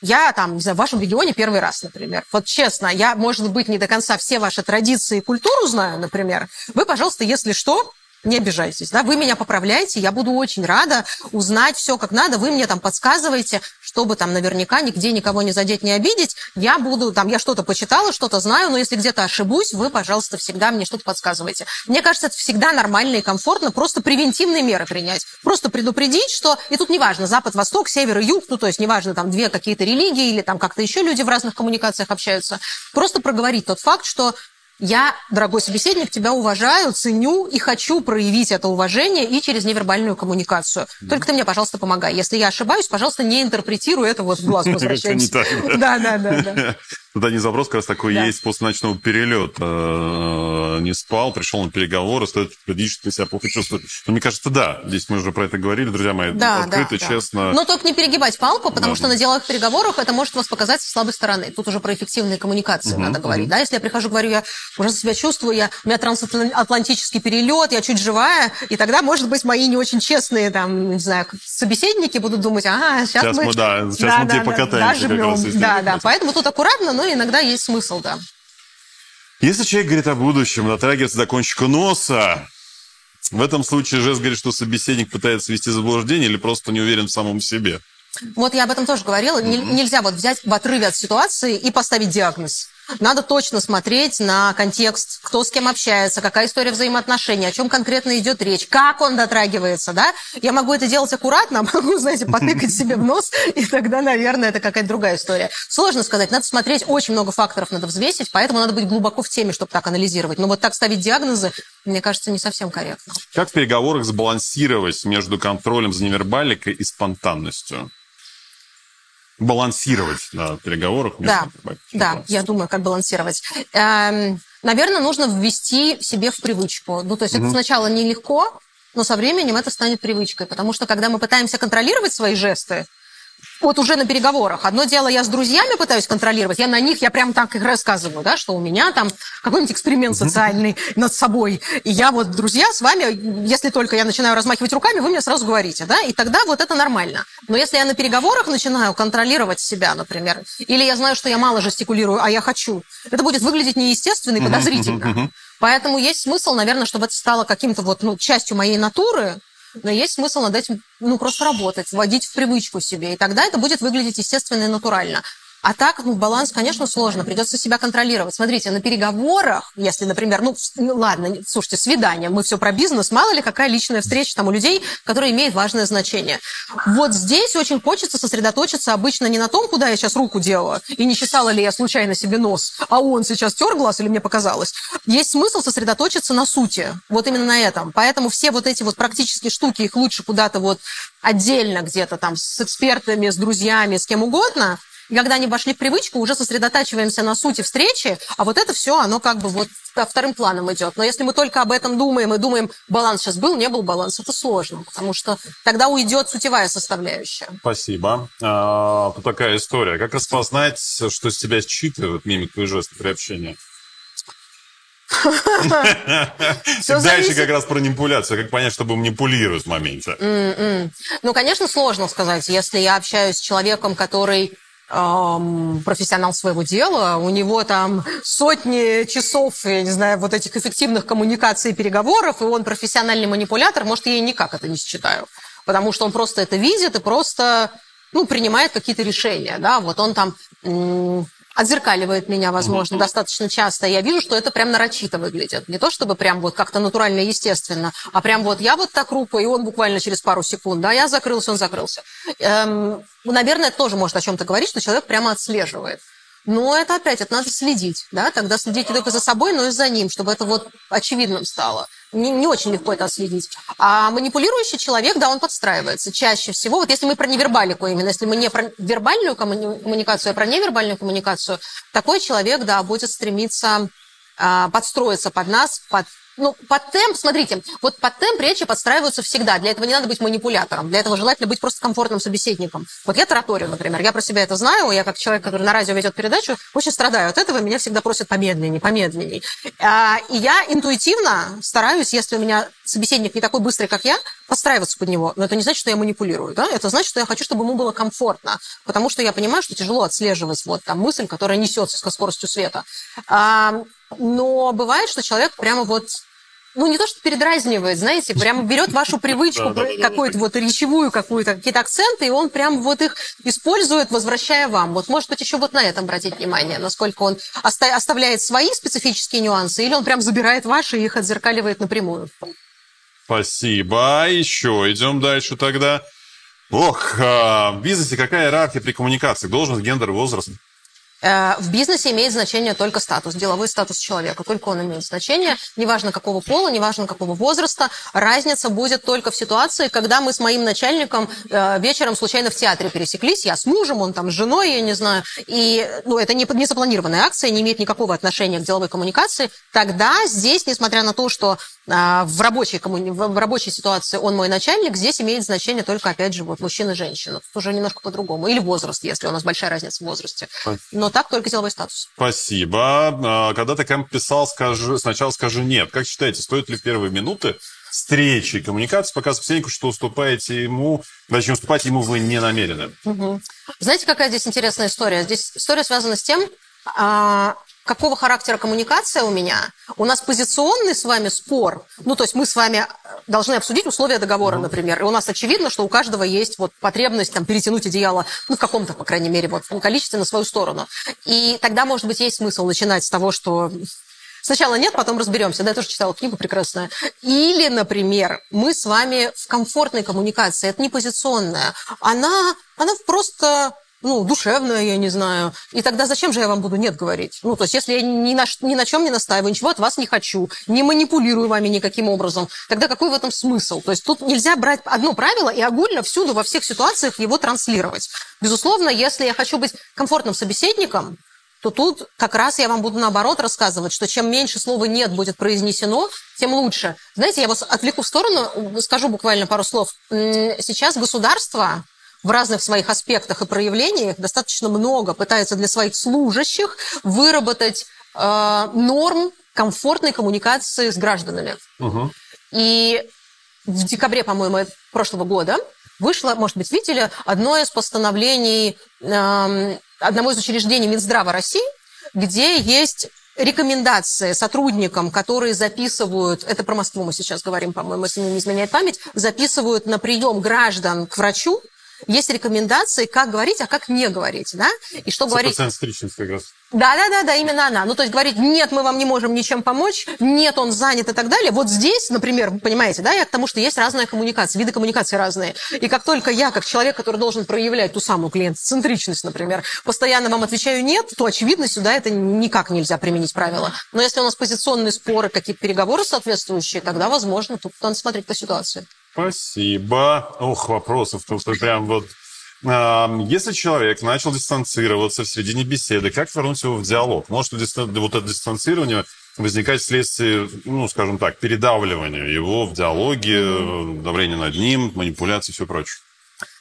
S3: я там, не знаю, в вашем регионе первый раз, например. Вот честно, я, может быть, не до конца все ваши традиции и культуру знаю, например. Вы, пожалуйста, если что, не обижайтесь, да, вы меня поправляете, я буду очень рада узнать все как надо, вы мне там подсказываете, чтобы там наверняка нигде никого не задеть, не обидеть, я буду, там, я что-то почитала, что-то знаю, но если где-то ошибусь, вы, пожалуйста, всегда мне что-то подсказываете. Мне кажется, это всегда нормально и комфортно, просто превентивные меры принять, просто предупредить, что, и тут неважно, запад, восток, север и юг, ну, то есть неважно, там, две какие-то религии или там как-то еще люди в разных коммуникациях общаются, просто проговорить тот факт, что я, дорогой собеседник, тебя уважаю, ценю и хочу проявить это уважение и через невербальную коммуникацию. Только ты мне, пожалуйста, помогай. Если я ошибаюсь, пожалуйста, не интерпретируй это вот в глаз возвращаемся. Да, да, да. да.
S2: Тут один запрос как раз такой да. есть после ночного перелета. Э, не спал, пришел на переговоры, стоит ты себя плохо чувствуешь. Но мне кажется, да. Здесь мы уже про это говорили, друзья мои. Да, открыто, да, честно.
S3: Но только не перегибать палку, потому да. что на деловых переговорах это может вас показать с слабой стороны. Тут уже про эффективные коммуникации угу, надо говорить. Угу. Да, если я прихожу, говорю, я ужасно себя чувствую, я, у меня трансатлантический перелет, я чуть живая, и тогда, может быть, мои не очень честные, там, не знаю, собеседники будут думать, ага, сейчас, сейчас мы...
S2: мы... Да, сейчас да, мы да, тебе да, покатаемся. Да,
S3: раз, да, да, поэтому тут аккуратно, но иногда есть смысл, да.
S2: Если человек говорит о будущем, дотрагивается до кончика носа, в этом случае жест говорит, что собеседник пытается вести заблуждение или просто не уверен в самом себе.
S3: Вот я об этом тоже говорила. Mm-hmm. Нельзя вот взять в отрыве от ситуации и поставить диагноз. Надо точно смотреть на контекст, кто с кем общается, какая история взаимоотношений, о чем конкретно идет речь, как он дотрагивается, да? Я могу это делать аккуратно, могу, знаете, потыкать себе в нос, и тогда, наверное, это какая-то другая история. Сложно сказать, надо смотреть, очень много факторов надо взвесить, поэтому надо быть глубоко в теме, чтобы так анализировать. Но вот так ставить диагнозы, мне кажется, не совсем корректно.
S2: Как в переговорах сбалансировать между контролем за невербаликой и спонтанностью? Балансировать на переговорах.
S3: Да, да, я думаю, как балансировать. Эм, наверное, нужно ввести себе в привычку. Ну, то есть угу. это сначала нелегко, но со временем это станет привычкой, потому что когда мы пытаемся контролировать свои жесты, вот уже на переговорах. Одно дело, я с друзьями пытаюсь контролировать, я на них, я прям так их рассказываю, да, что у меня там какой-нибудь эксперимент социальный над собой. И я вот, друзья, с вами, если только я начинаю размахивать руками, вы мне сразу говорите, да, и тогда вот это нормально. Но если я на переговорах начинаю контролировать себя, например, или я знаю, что я мало жестикулирую, а я хочу, это будет выглядеть неестественно и подозрительно. Поэтому есть смысл, наверное, чтобы это стало каким-то вот, ну, частью моей натуры, но есть смысл над этим ну, просто работать, вводить в привычку себе, и тогда это будет выглядеть естественно и натурально. А так, ну, баланс, конечно, сложно, придется себя контролировать. Смотрите, на переговорах, если, например, ну, ну, ладно, слушайте, свидание, мы все про бизнес, мало ли какая личная встреча там у людей, которая имеет важное значение. Вот здесь очень хочется сосредоточиться обычно не на том, куда я сейчас руку делала, и не чесала ли я случайно себе нос, а он сейчас тер глаз или мне показалось. Есть смысл сосредоточиться на сути, вот именно на этом. Поэтому все вот эти вот практические штуки, их лучше куда-то вот отдельно где-то там с экспертами, с друзьями, с кем угодно – и когда они вошли в привычку, уже сосредотачиваемся на сути встречи, а вот это все, оно как бы вот вторым планом идет. Но если мы только об этом думаем и думаем, баланс сейчас был, не был баланс, это сложно, потому что тогда уйдет сутевая составляющая.
S2: Спасибо. А, тут такая история. Как распознать, что с тебя считывают мимику и жесты при общении? Дальше как раз про манипуляцию. Как понять, чтобы манипулировать в моменте?
S3: Ну, конечно, сложно сказать. Если я общаюсь с человеком, который профессионал своего дела, у него там сотни часов, я не знаю, вот этих эффективных коммуникаций и переговоров, и он профессиональный манипулятор, может, я и никак это не считаю. Потому что он просто это видит и просто ну, принимает какие-то решения, да, вот он там отзеркаливает меня, возможно, mm-hmm. достаточно часто. Я вижу, что это прям нарочито выглядит. Не то, чтобы прям вот как-то натурально и естественно, а прям вот я вот так руку, и он буквально через пару секунд, да, я закрылся, он закрылся. Эм, наверное, это тоже может о чем-то говорить, что человек прямо отслеживает. Но это опять, это надо следить, да, тогда следить не только за собой, но и за ним, чтобы это вот очевидным стало. Не, не очень легко это отследить. А манипулирующий человек, да, он подстраивается. Чаще всего, вот если мы про невербалику именно, если мы не про вербальную коммуникацию, а про невербальную коммуникацию, такой человек, да, будет стремиться а, подстроиться под нас, под ну, под темп, смотрите, вот под темп речи подстраиваются всегда. Для этого не надо быть манипулятором. Для этого желательно быть просто комфортным собеседником. Вот я тараторю, например. Я про себя это знаю. Я как человек, который на радио ведет передачу, очень страдаю от этого. Меня всегда просят помедленнее, помедленнее. А, и я интуитивно стараюсь, если у меня собеседник не такой быстрый, как я, подстраиваться под него. Но это не значит, что я манипулирую. Да? Это значит, что я хочу, чтобы ему было комфортно. Потому что я понимаю, что тяжело отслеживать вот там мысль, которая несется со скоростью света. А, но бывает, что человек прямо вот ну, не то, что передразнивает, знаете, прямо берет вашу привычку, какую-то вот речевую какую-то, какие-то акценты, и он прям вот их использует, возвращая вам. Вот, может быть, еще вот на этом обратить внимание, насколько он оставляет свои специфические нюансы, или он прям забирает ваши и их отзеркаливает напрямую.
S2: Спасибо. Еще идем дальше тогда. Ох, а, в бизнесе какая иерархия при коммуникации? Должность, гендер, возраст?
S3: Э, в бизнесе имеет значение только статус, деловой статус человека. Только он имеет значение. Неважно какого пола, неважно какого возраста. Разница будет только в ситуации, когда мы с моим начальником э, вечером случайно в театре пересеклись. Я с мужем, он там с женой, я не знаю. И ну, это не, не запланированная акция, не имеет никакого отношения к деловой коммуникации. Тогда здесь, несмотря на то, что а, в рабочей, коммуни... в рабочей ситуации он мой начальник, здесь имеет значение только, опять же, вот мужчина и женщина. Тут уже немножко по-другому. Или возраст, если у нас большая разница в возрасте. Но так только деловой статус.
S2: Спасибо. А, когда ты кому писал, скажи, сначала скажи нет. Как считаете, стоит ли в первые минуты встречи, коммуникации показывать собеседнику, что уступаете ему, точнее, уступать ему вы не намерены?
S3: Угу. Знаете, какая здесь интересная история? Здесь история связана с тем, а, какого характера коммуникация у меня. У нас позиционный с вами спор. Ну, то есть мы с вами должны обсудить условия договора, например. И у нас очевидно, что у каждого есть вот потребность там, перетянуть одеяло, ну, в каком-то, по крайней мере, вот, количестве на свою сторону. И тогда, может быть, есть смысл начинать с того, что Сначала нет, потом разберемся. Да, я тоже читала книгу прекрасная. Или, например, мы с вами в комфортной коммуникации. Это не позиционная. Она, она просто ну, душевная, я не знаю. И тогда зачем же я вам буду нет говорить? Ну, то есть, если я ни на, ни на чем не настаиваю, ничего от вас не хочу, не манипулирую вами никаким образом, тогда какой в этом смысл? То есть, тут нельзя брать одно правило и огульно всюду, во всех ситуациях его транслировать. Безусловно, если я хочу быть комфортным собеседником, то тут как раз я вам буду наоборот рассказывать, что чем меньше слова «нет» будет произнесено, тем лучше. Знаете, я вас отвлеку в сторону, скажу буквально пару слов. Сейчас государство в разных своих аспектах и проявлениях достаточно много пытается для своих служащих выработать э, норм комфортной коммуникации с гражданами. Угу. И в декабре, по-моему, прошлого года вышло, может быть, видели, одно из постановлений э, одного из учреждений Минздрава России, где есть рекомендации сотрудникам, которые записывают, это про Москву мы сейчас говорим, по-моему, если не изменяет память, записывают на прием граждан к врачу, есть рекомендации, как говорить, а как не говорить, да? И что говорить...
S2: как раз.
S3: Да, да, да, да, именно она. Ну, то есть говорить, нет, мы вам не можем ничем помочь, нет, он занят и так далее. Вот здесь, например, вы понимаете, да, я к тому, что есть разная коммуникация, виды коммуникации разные. И как только я, как человек, который должен проявлять ту самую клиент-центричность, например, постоянно вам отвечаю нет, то, очевидно, сюда это никак нельзя применить правила. Но если у нас позиционные споры, какие-то переговоры соответствующие, тогда, возможно, тут надо смотреть по ситуации.
S2: Спасибо. Ох, вопросов тут прям вот... Если человек начал дистанцироваться в середине беседы, как вернуть его в диалог? Может вот это дистанцирование возникать вследствие, ну, скажем так, передавливания его в диалоге, давления над ним, манипуляции и все прочее?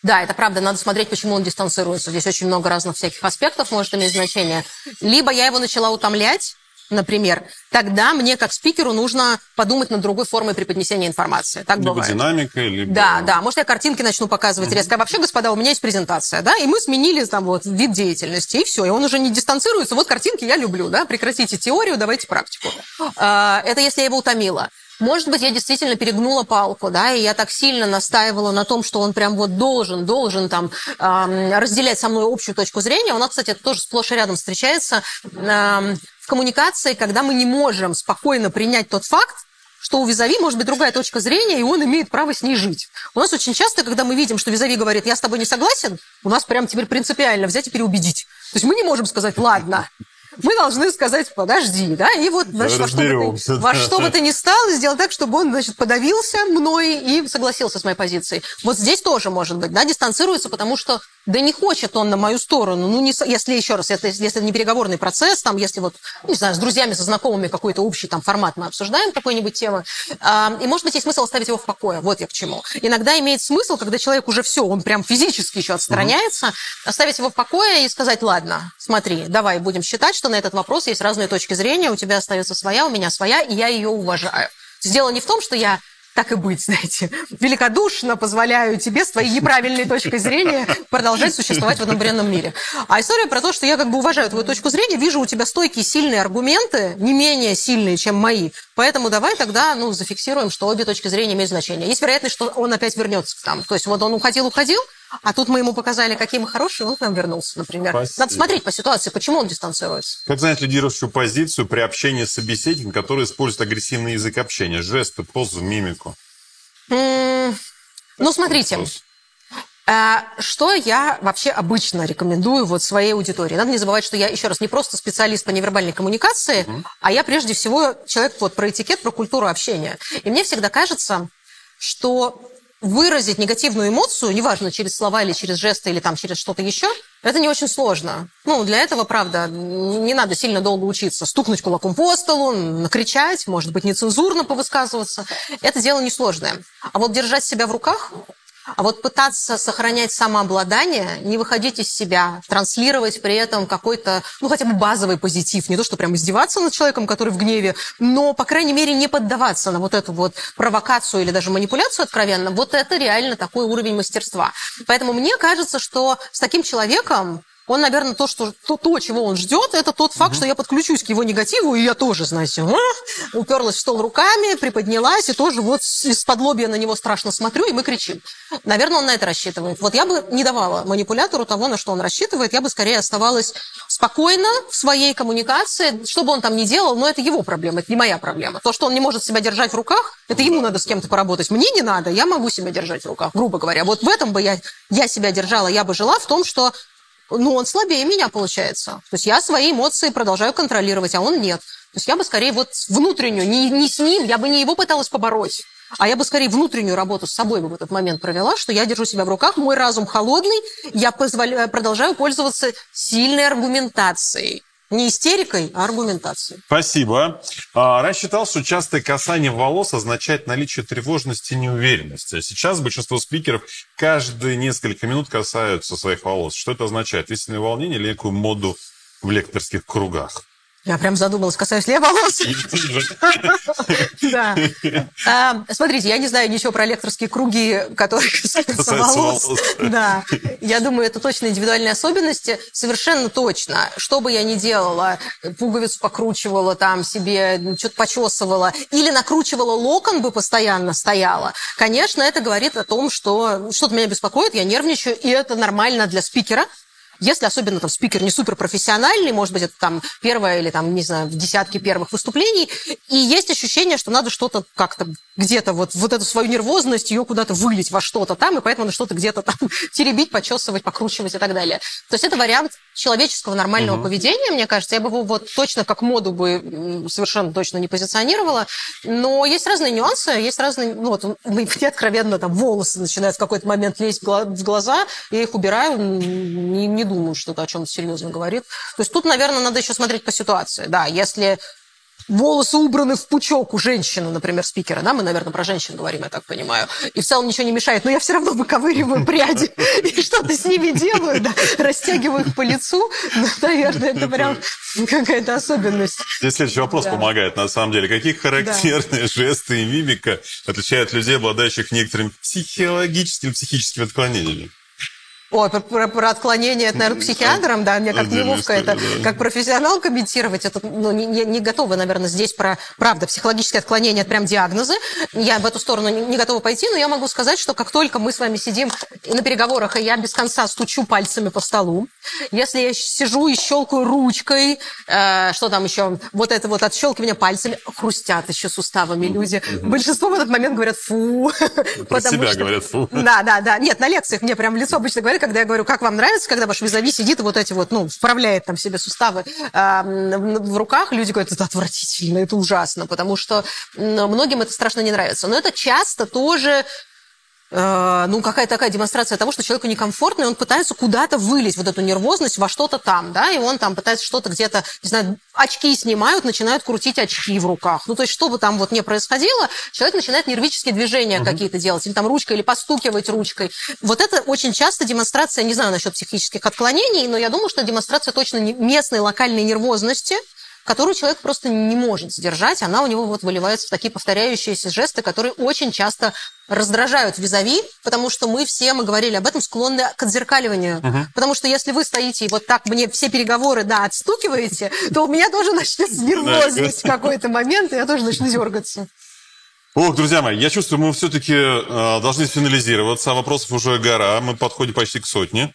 S3: Да, это правда. Надо смотреть, почему он дистанцируется. Здесь очень много разных всяких аспектов может иметь значение. Либо я его начала утомлять, например, тогда мне как спикеру нужно подумать над другой формой преподнесения информации. Так
S2: либо
S3: бывает.
S2: динамикой, либо...
S3: Да, да. Может, я картинки начну показывать резко. А вообще, господа, у меня есть презентация, да, и мы сменили там вот вид деятельности, и все. И он уже не дистанцируется. Вот картинки я люблю, да, прекратите теорию, давайте практику. А, Это если я его утомила. Может быть, я действительно перегнула палку, да, и я так сильно настаивала на том, что он прям вот должен, должен там разделять со мной общую точку зрения. У нас, кстати, это тоже сплошь и рядом встречается в коммуникации, когда мы не можем спокойно принять тот факт, что у визави может быть другая точка зрения, и он имеет право с ней жить. У нас очень часто, когда мы видим, что визави говорит, я с тобой не согласен, у нас прям теперь принципиально взять и переубедить. То есть мы не можем сказать, ладно, мы должны сказать, подожди, да, и вот значит, во, что бы ты, во что бы ты ни стал, сделать так, чтобы он, значит, подавился мной и согласился с моей позицией. Вот здесь тоже может быть, да, дистанцируется, потому что да не хочет он на мою сторону. Ну, не, если, еще раз, если, если это не переговорный процесс, там, если вот, не знаю, с друзьями, со знакомыми какой-то общий там формат мы обсуждаем какой-нибудь темы, а, и, может быть, есть смысл оставить его в покое. Вот я к чему. Иногда имеет смысл, когда человек уже все, он прям физически еще отстраняется, оставить его в покое и сказать, ладно, смотри, давай будем считать, что на этот вопрос есть разные точки зрения, у тебя остается своя, у меня своя, и я ее уважаю. Дело не в том, что я так и быть, знаете, великодушно позволяю тебе с твоей неправильной точкой зрения продолжать существовать в этом бренном мире. А история про то, что я как бы уважаю твою точку зрения, вижу у тебя стойкие, сильные аргументы, не менее сильные, чем мои. Поэтому давай тогда, ну, зафиксируем, что обе точки зрения имеют значение. Есть вероятность, что он опять вернется к нам. То есть вот он уходил, уходил, а тут мы ему показали, какие мы хорошие, он к нам вернулся, например.
S2: Спасибо.
S3: Надо смотреть по ситуации, почему он дистанцируется.
S2: Как занять лидирующую позицию при общении с собеседником, который использует агрессивный язык общения, жесты, позу, мимику?
S3: Ну, смотрите,
S2: Вопрос.
S3: А, Что я вообще обычно рекомендую вот своей аудитории? Надо не забывать, что я, еще раз, не просто специалист по невербальной коммуникации, а я прежде всего человек вот про этикет, про культуру общения. И мне всегда кажется, что выразить негативную эмоцию, неважно, через слова или через жесты, или там через что-то еще, это не очень сложно. Ну, для этого, правда, не надо сильно долго учиться. Стукнуть кулаком по столу, накричать, может быть, нецензурно повысказываться. Это дело несложное. А вот держать себя в руках, а вот пытаться сохранять самообладание, не выходить из себя, транслировать при этом какой-то, ну, хотя бы базовый позитив, не то, что прям издеваться над человеком, который в гневе, но, по крайней мере, не поддаваться на вот эту вот провокацию или даже манипуляцию откровенно, вот это реально такой уровень мастерства. Поэтому мне кажется, что с таким человеком он, наверное, то, что, то, то, чего он ждет, это тот факт, что я подключусь к его негативу, и я тоже, знаете, а, уперлась в стол руками, приподнялась, и тоже вот из-под лобья на него страшно смотрю, и мы кричим. Наверное, он на это рассчитывает. Вот я бы не давала манипулятору того, на что он рассчитывает, я бы скорее оставалась спокойно в своей коммуникации, что бы он там ни делал, но это его проблема, это не моя проблема. То, что он не может себя держать в руках, это ему надо с кем-то поработать. Мне не надо, я могу себя держать в руках, грубо говоря. Вот в этом бы я, я себя держала, я бы жила в том, что ну, он слабее меня, получается. То есть я свои эмоции продолжаю контролировать, а он нет. То есть я бы скорее вот внутреннюю, не, не с ним, я бы не его пыталась побороть, а я бы скорее внутреннюю работу с собой бы в этот момент провела, что я держу себя в руках, мой разум холодный, я позволя- продолжаю пользоваться сильной аргументацией. Не истерикой, а аргументацией.
S2: Спасибо. А, Раньше считал, что частое касание волос означает наличие тревожности и неуверенности. Сейчас большинство спикеров каждые несколько минут касаются своих волос. Что это означает? Истинное волнение или некую моду в лекторских кругах?
S3: Я прям задумалась, касаюсь ли я волос. Да. А, Смотрите, я не знаю ничего про лекторские круги, которые касаются волос. Да. Я думаю, это точно индивидуальные особенности. Совершенно точно. Что бы я ни делала, пуговицу покручивала там себе, что-то почесывала, или накручивала локон бы постоянно стояла, конечно, это говорит о том, что что-то меня беспокоит, я нервничаю, и это нормально для спикера, если особенно там спикер не суперпрофессиональный, может быть, это там первое или там, не знаю, в десятке первых выступлений, и есть ощущение, что надо что-то как-то где-то вот, вот эту свою нервозность, ее куда-то вылить во что-то там, и поэтому надо что-то где-то там теребить, почесывать, покручивать и так далее. То есть это вариант человеческого нормального поведения, мне кажется. Я бы его вот точно как моду бы совершенно точно не позиционировала. Но есть разные нюансы, есть разные... Ну, вот, мне откровенно там волосы начинают в какой-то момент лезть в гла- в глаза, я их убираю, не, не думаю, что это о чем-то серьезно говорит. То есть тут, наверное, надо еще смотреть по ситуации. Да, если волосы убраны в пучок у женщины, например, спикера, да, мы, наверное, про женщин говорим, я так понимаю, и в целом ничего не мешает, но я все равно выковыриваю пряди и что-то с ними делаю, да, растягиваю их по лицу, ну, наверное, это прям какая-то особенность.
S2: Здесь следующий вопрос
S3: Да.
S2: помогает, на самом деле. Какие характерные жесты и мимика отличают людей, обладающих некоторыми психологическими, психическими отклонениями?
S3: Ой, про, про- про отклонение, это, наверное, к психиатрам, да, мне как неловко это,
S2: да.
S3: как профессионал комментировать, это, ну, не, не- не готова, наверное, здесь про, правда, психологические отклонения, это прям диагнозы, я в эту сторону не, не готова пойти, но я могу сказать, что как только мы с вами сидим на переговорах, и я без конца стучу пальцами по столу, если я сижу и щелкаю ручкой, э, что там еще, вот это вот отщелкивание пальцами, хрустят еще суставами люди, большинство в этот момент говорят «фу»,
S2: Про себя
S3: что-
S2: говорят «фу».
S3: да, да, да. Нет, на лекциях мне прям в лицо обычно говорят, когда я говорю, как вам нравится, когда ваш визави сидит и вот эти вот, ну, вправляет там себе суставы м, в руках, люди говорят, это отвратительно, это ужасно, потому что многим это страшно не нравится. Но это часто тоже э, ну, какая-то такая демонстрация того, что человеку некомфортно, и он пытается куда-то вылить вот эту нервозность во что-то там, да, и он там пытается что-то где-то, не знаю, очки снимают, начинают крутить очки в руках. Ну, то есть, что бы там вот не происходило, человек начинает нервические движения какие-то делать, или там ручкой, или постукивать ручкой. Вот это очень часто демонстрация, не знаю насчет психических отклонений, но я думаю, что демонстрация точно местной локальной нервозности, которую человек просто не может сдержать, она у него вот выливается в такие повторяющиеся жесты, которые очень часто раздражают визави, потому что мы все, мы говорили об этом, склонны к отзеркаливанию. Потому что если вы стоите и вот так мне все переговоры, да, отстукиваете, то у меня тоже начнется нервозность в какой-то момент, и я тоже начну дергаться.
S2: Ох, друзья мои, я чувствую, мы все-таки должны финализироваться, а вопросов уже гора, мы подходим почти к сотне.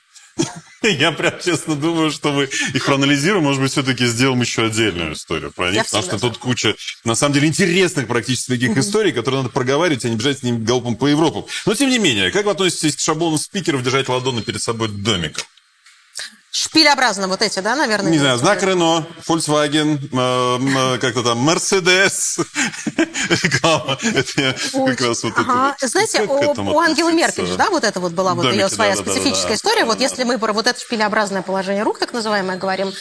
S2: Я прям честно думаю, что мы их проанализируем, может быть, все-таки сделаем еще отдельную историю про них, потому что тут куча, на самом деле, интересных практически таких историй, которые надо проговаривать, а не бежать с ними галопом по Европам. Но, тем не менее, как вы относитесь к шаблону спикеров держать ладони перед собой домиком?
S3: Шпилеобразно вот эти, да, наверное?
S2: Не знаю, знак
S3: виду?
S2: Рено, Volkswagen, э, м, как-то там, Мерседес. Реклама. Это я как раз вот
S3: Ага.
S2: это.
S3: Знаете, у, у Ангелы? Меркель же, да, вот это вот была вот
S2: Домики,
S3: ее своя
S2: да, да, да,
S3: специфическая
S2: да.
S3: история. Вот
S2: Да,
S3: если мы про вот это шпилеобразное положение рук, так называемое, говорим.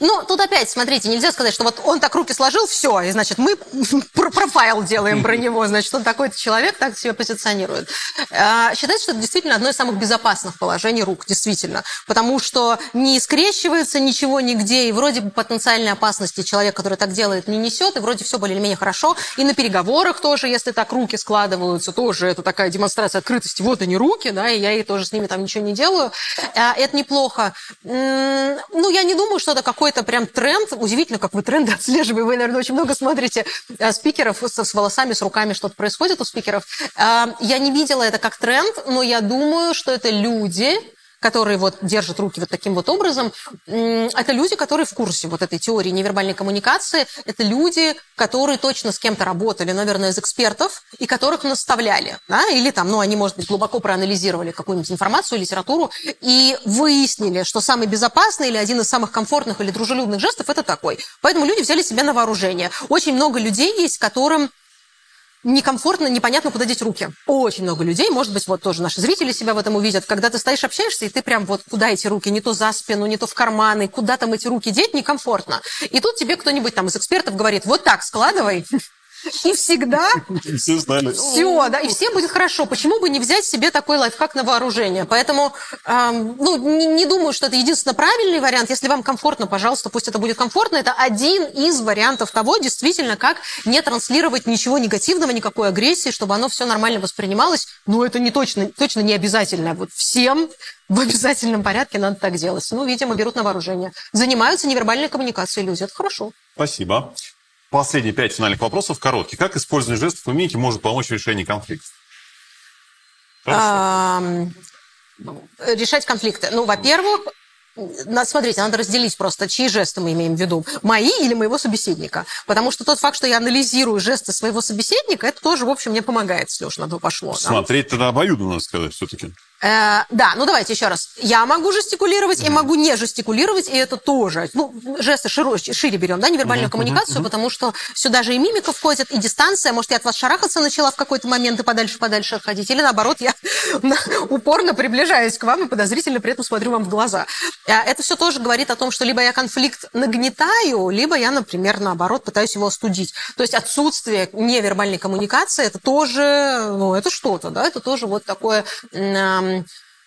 S3: Ну, тут опять, смотрите, нельзя сказать, что вот он так руки сложил, все, и, значит, мы про- профайл делаем про него, значит, он такой-то человек, так себя позиционирует. А, Считается, что это действительно одно из самых безопасных положений рук, действительно, потому что не скрещивается ничего нигде, и вроде бы потенциальной опасности человек, который так делает, не несет, и вроде все более-менее хорошо. И на переговорах тоже, если так руки складываются, тоже это такая демонстрация открытости. Вот они руки, да, и я и тоже с ними там ничего не делаю. А, Это неплохо. Ну, я не думаю, что это какой-то прям тренд. Удивительно, как вы тренды отслеживаете. Вы, наверное, очень много смотрите а, спикеров с волосами, с руками, что-то происходит у спикеров. А, Я не видела это как тренд, но я думаю, что это люди, которые вот держат руки вот таким вот образом, это люди, которые в курсе вот этой теории невербальной коммуникации, это люди, которые точно с кем-то работали, наверное, из экспертов, и которых наставляли, да, или там, ну, они, может быть, глубоко проанализировали какую-нибудь информацию, литературу, и выяснили, что самый безопасный или один из самых комфортных или дружелюбных жестов – это такой. Поэтому люди взяли себя на вооружение. Очень много людей есть, которым некомфортно, непонятно, куда деть руки. Очень много людей, может быть, вот тоже наши зрители себя в этом увидят, когда ты стоишь, общаешься, и ты прям вот куда эти руки, не то за спину, не то в карманы, куда там эти руки деть, некомфортно. И тут тебе кто-нибудь там из экспертов говорит, вот так складывай, и всегда
S2: Все знали.
S3: все, да, и всем будет хорошо. Почему бы не взять себе такой лайфхак на вооружение? Поэтому, эм, ну, не, не думаю, что это единственно правильный вариант. Если вам комфортно, пожалуйста, пусть это будет комфортно. Это один из вариантов того, действительно, как не транслировать ничего негативного, никакой агрессии, чтобы оно все нормально воспринималось. Но это не точно, точно не обязательно. Вот всем в обязательном порядке надо так делать. Ну, видимо, берут на вооружение. Занимаются невербальной коммуникацией люди. Это хорошо.
S2: Спасибо. Последние пять финальных вопросов короткие. Как использование жестов и мимики может помочь в решении конфликта? Хорошо.
S3: Решать конфликты. Ну, во-первых, на- смотрите, надо разделить просто, чьи жесты мы имеем в виду. Мои или моего собеседника. Потому что тот факт, что я анализирую жесты своего собеседника, это тоже, в общем, мне помогает, если уж на то пошло. да.
S2: Смотреть тогда обоюдно, надо сказать, все-таки.
S3: Э, да, ну давайте еще раз. Я могу жестикулировать и могу не жестикулировать, и это тоже. Ну, жесты шире, шире берем, да, невербальную коммуникацию, потому что сюда же и мимика входит, и дистанция. Может, я от вас шарахаться начала в какой-то момент и подальше-подальше отходить, или наоборот, я упорно приближаюсь к вам и подозрительно при этом смотрю вам в глаза. Э, это все тоже говорит о том, что либо я конфликт нагнетаю, либо я, например, наоборот, пытаюсь его остудить. То есть отсутствие невербальной коммуникации, это тоже, ну, это что-то, да, это тоже вот такое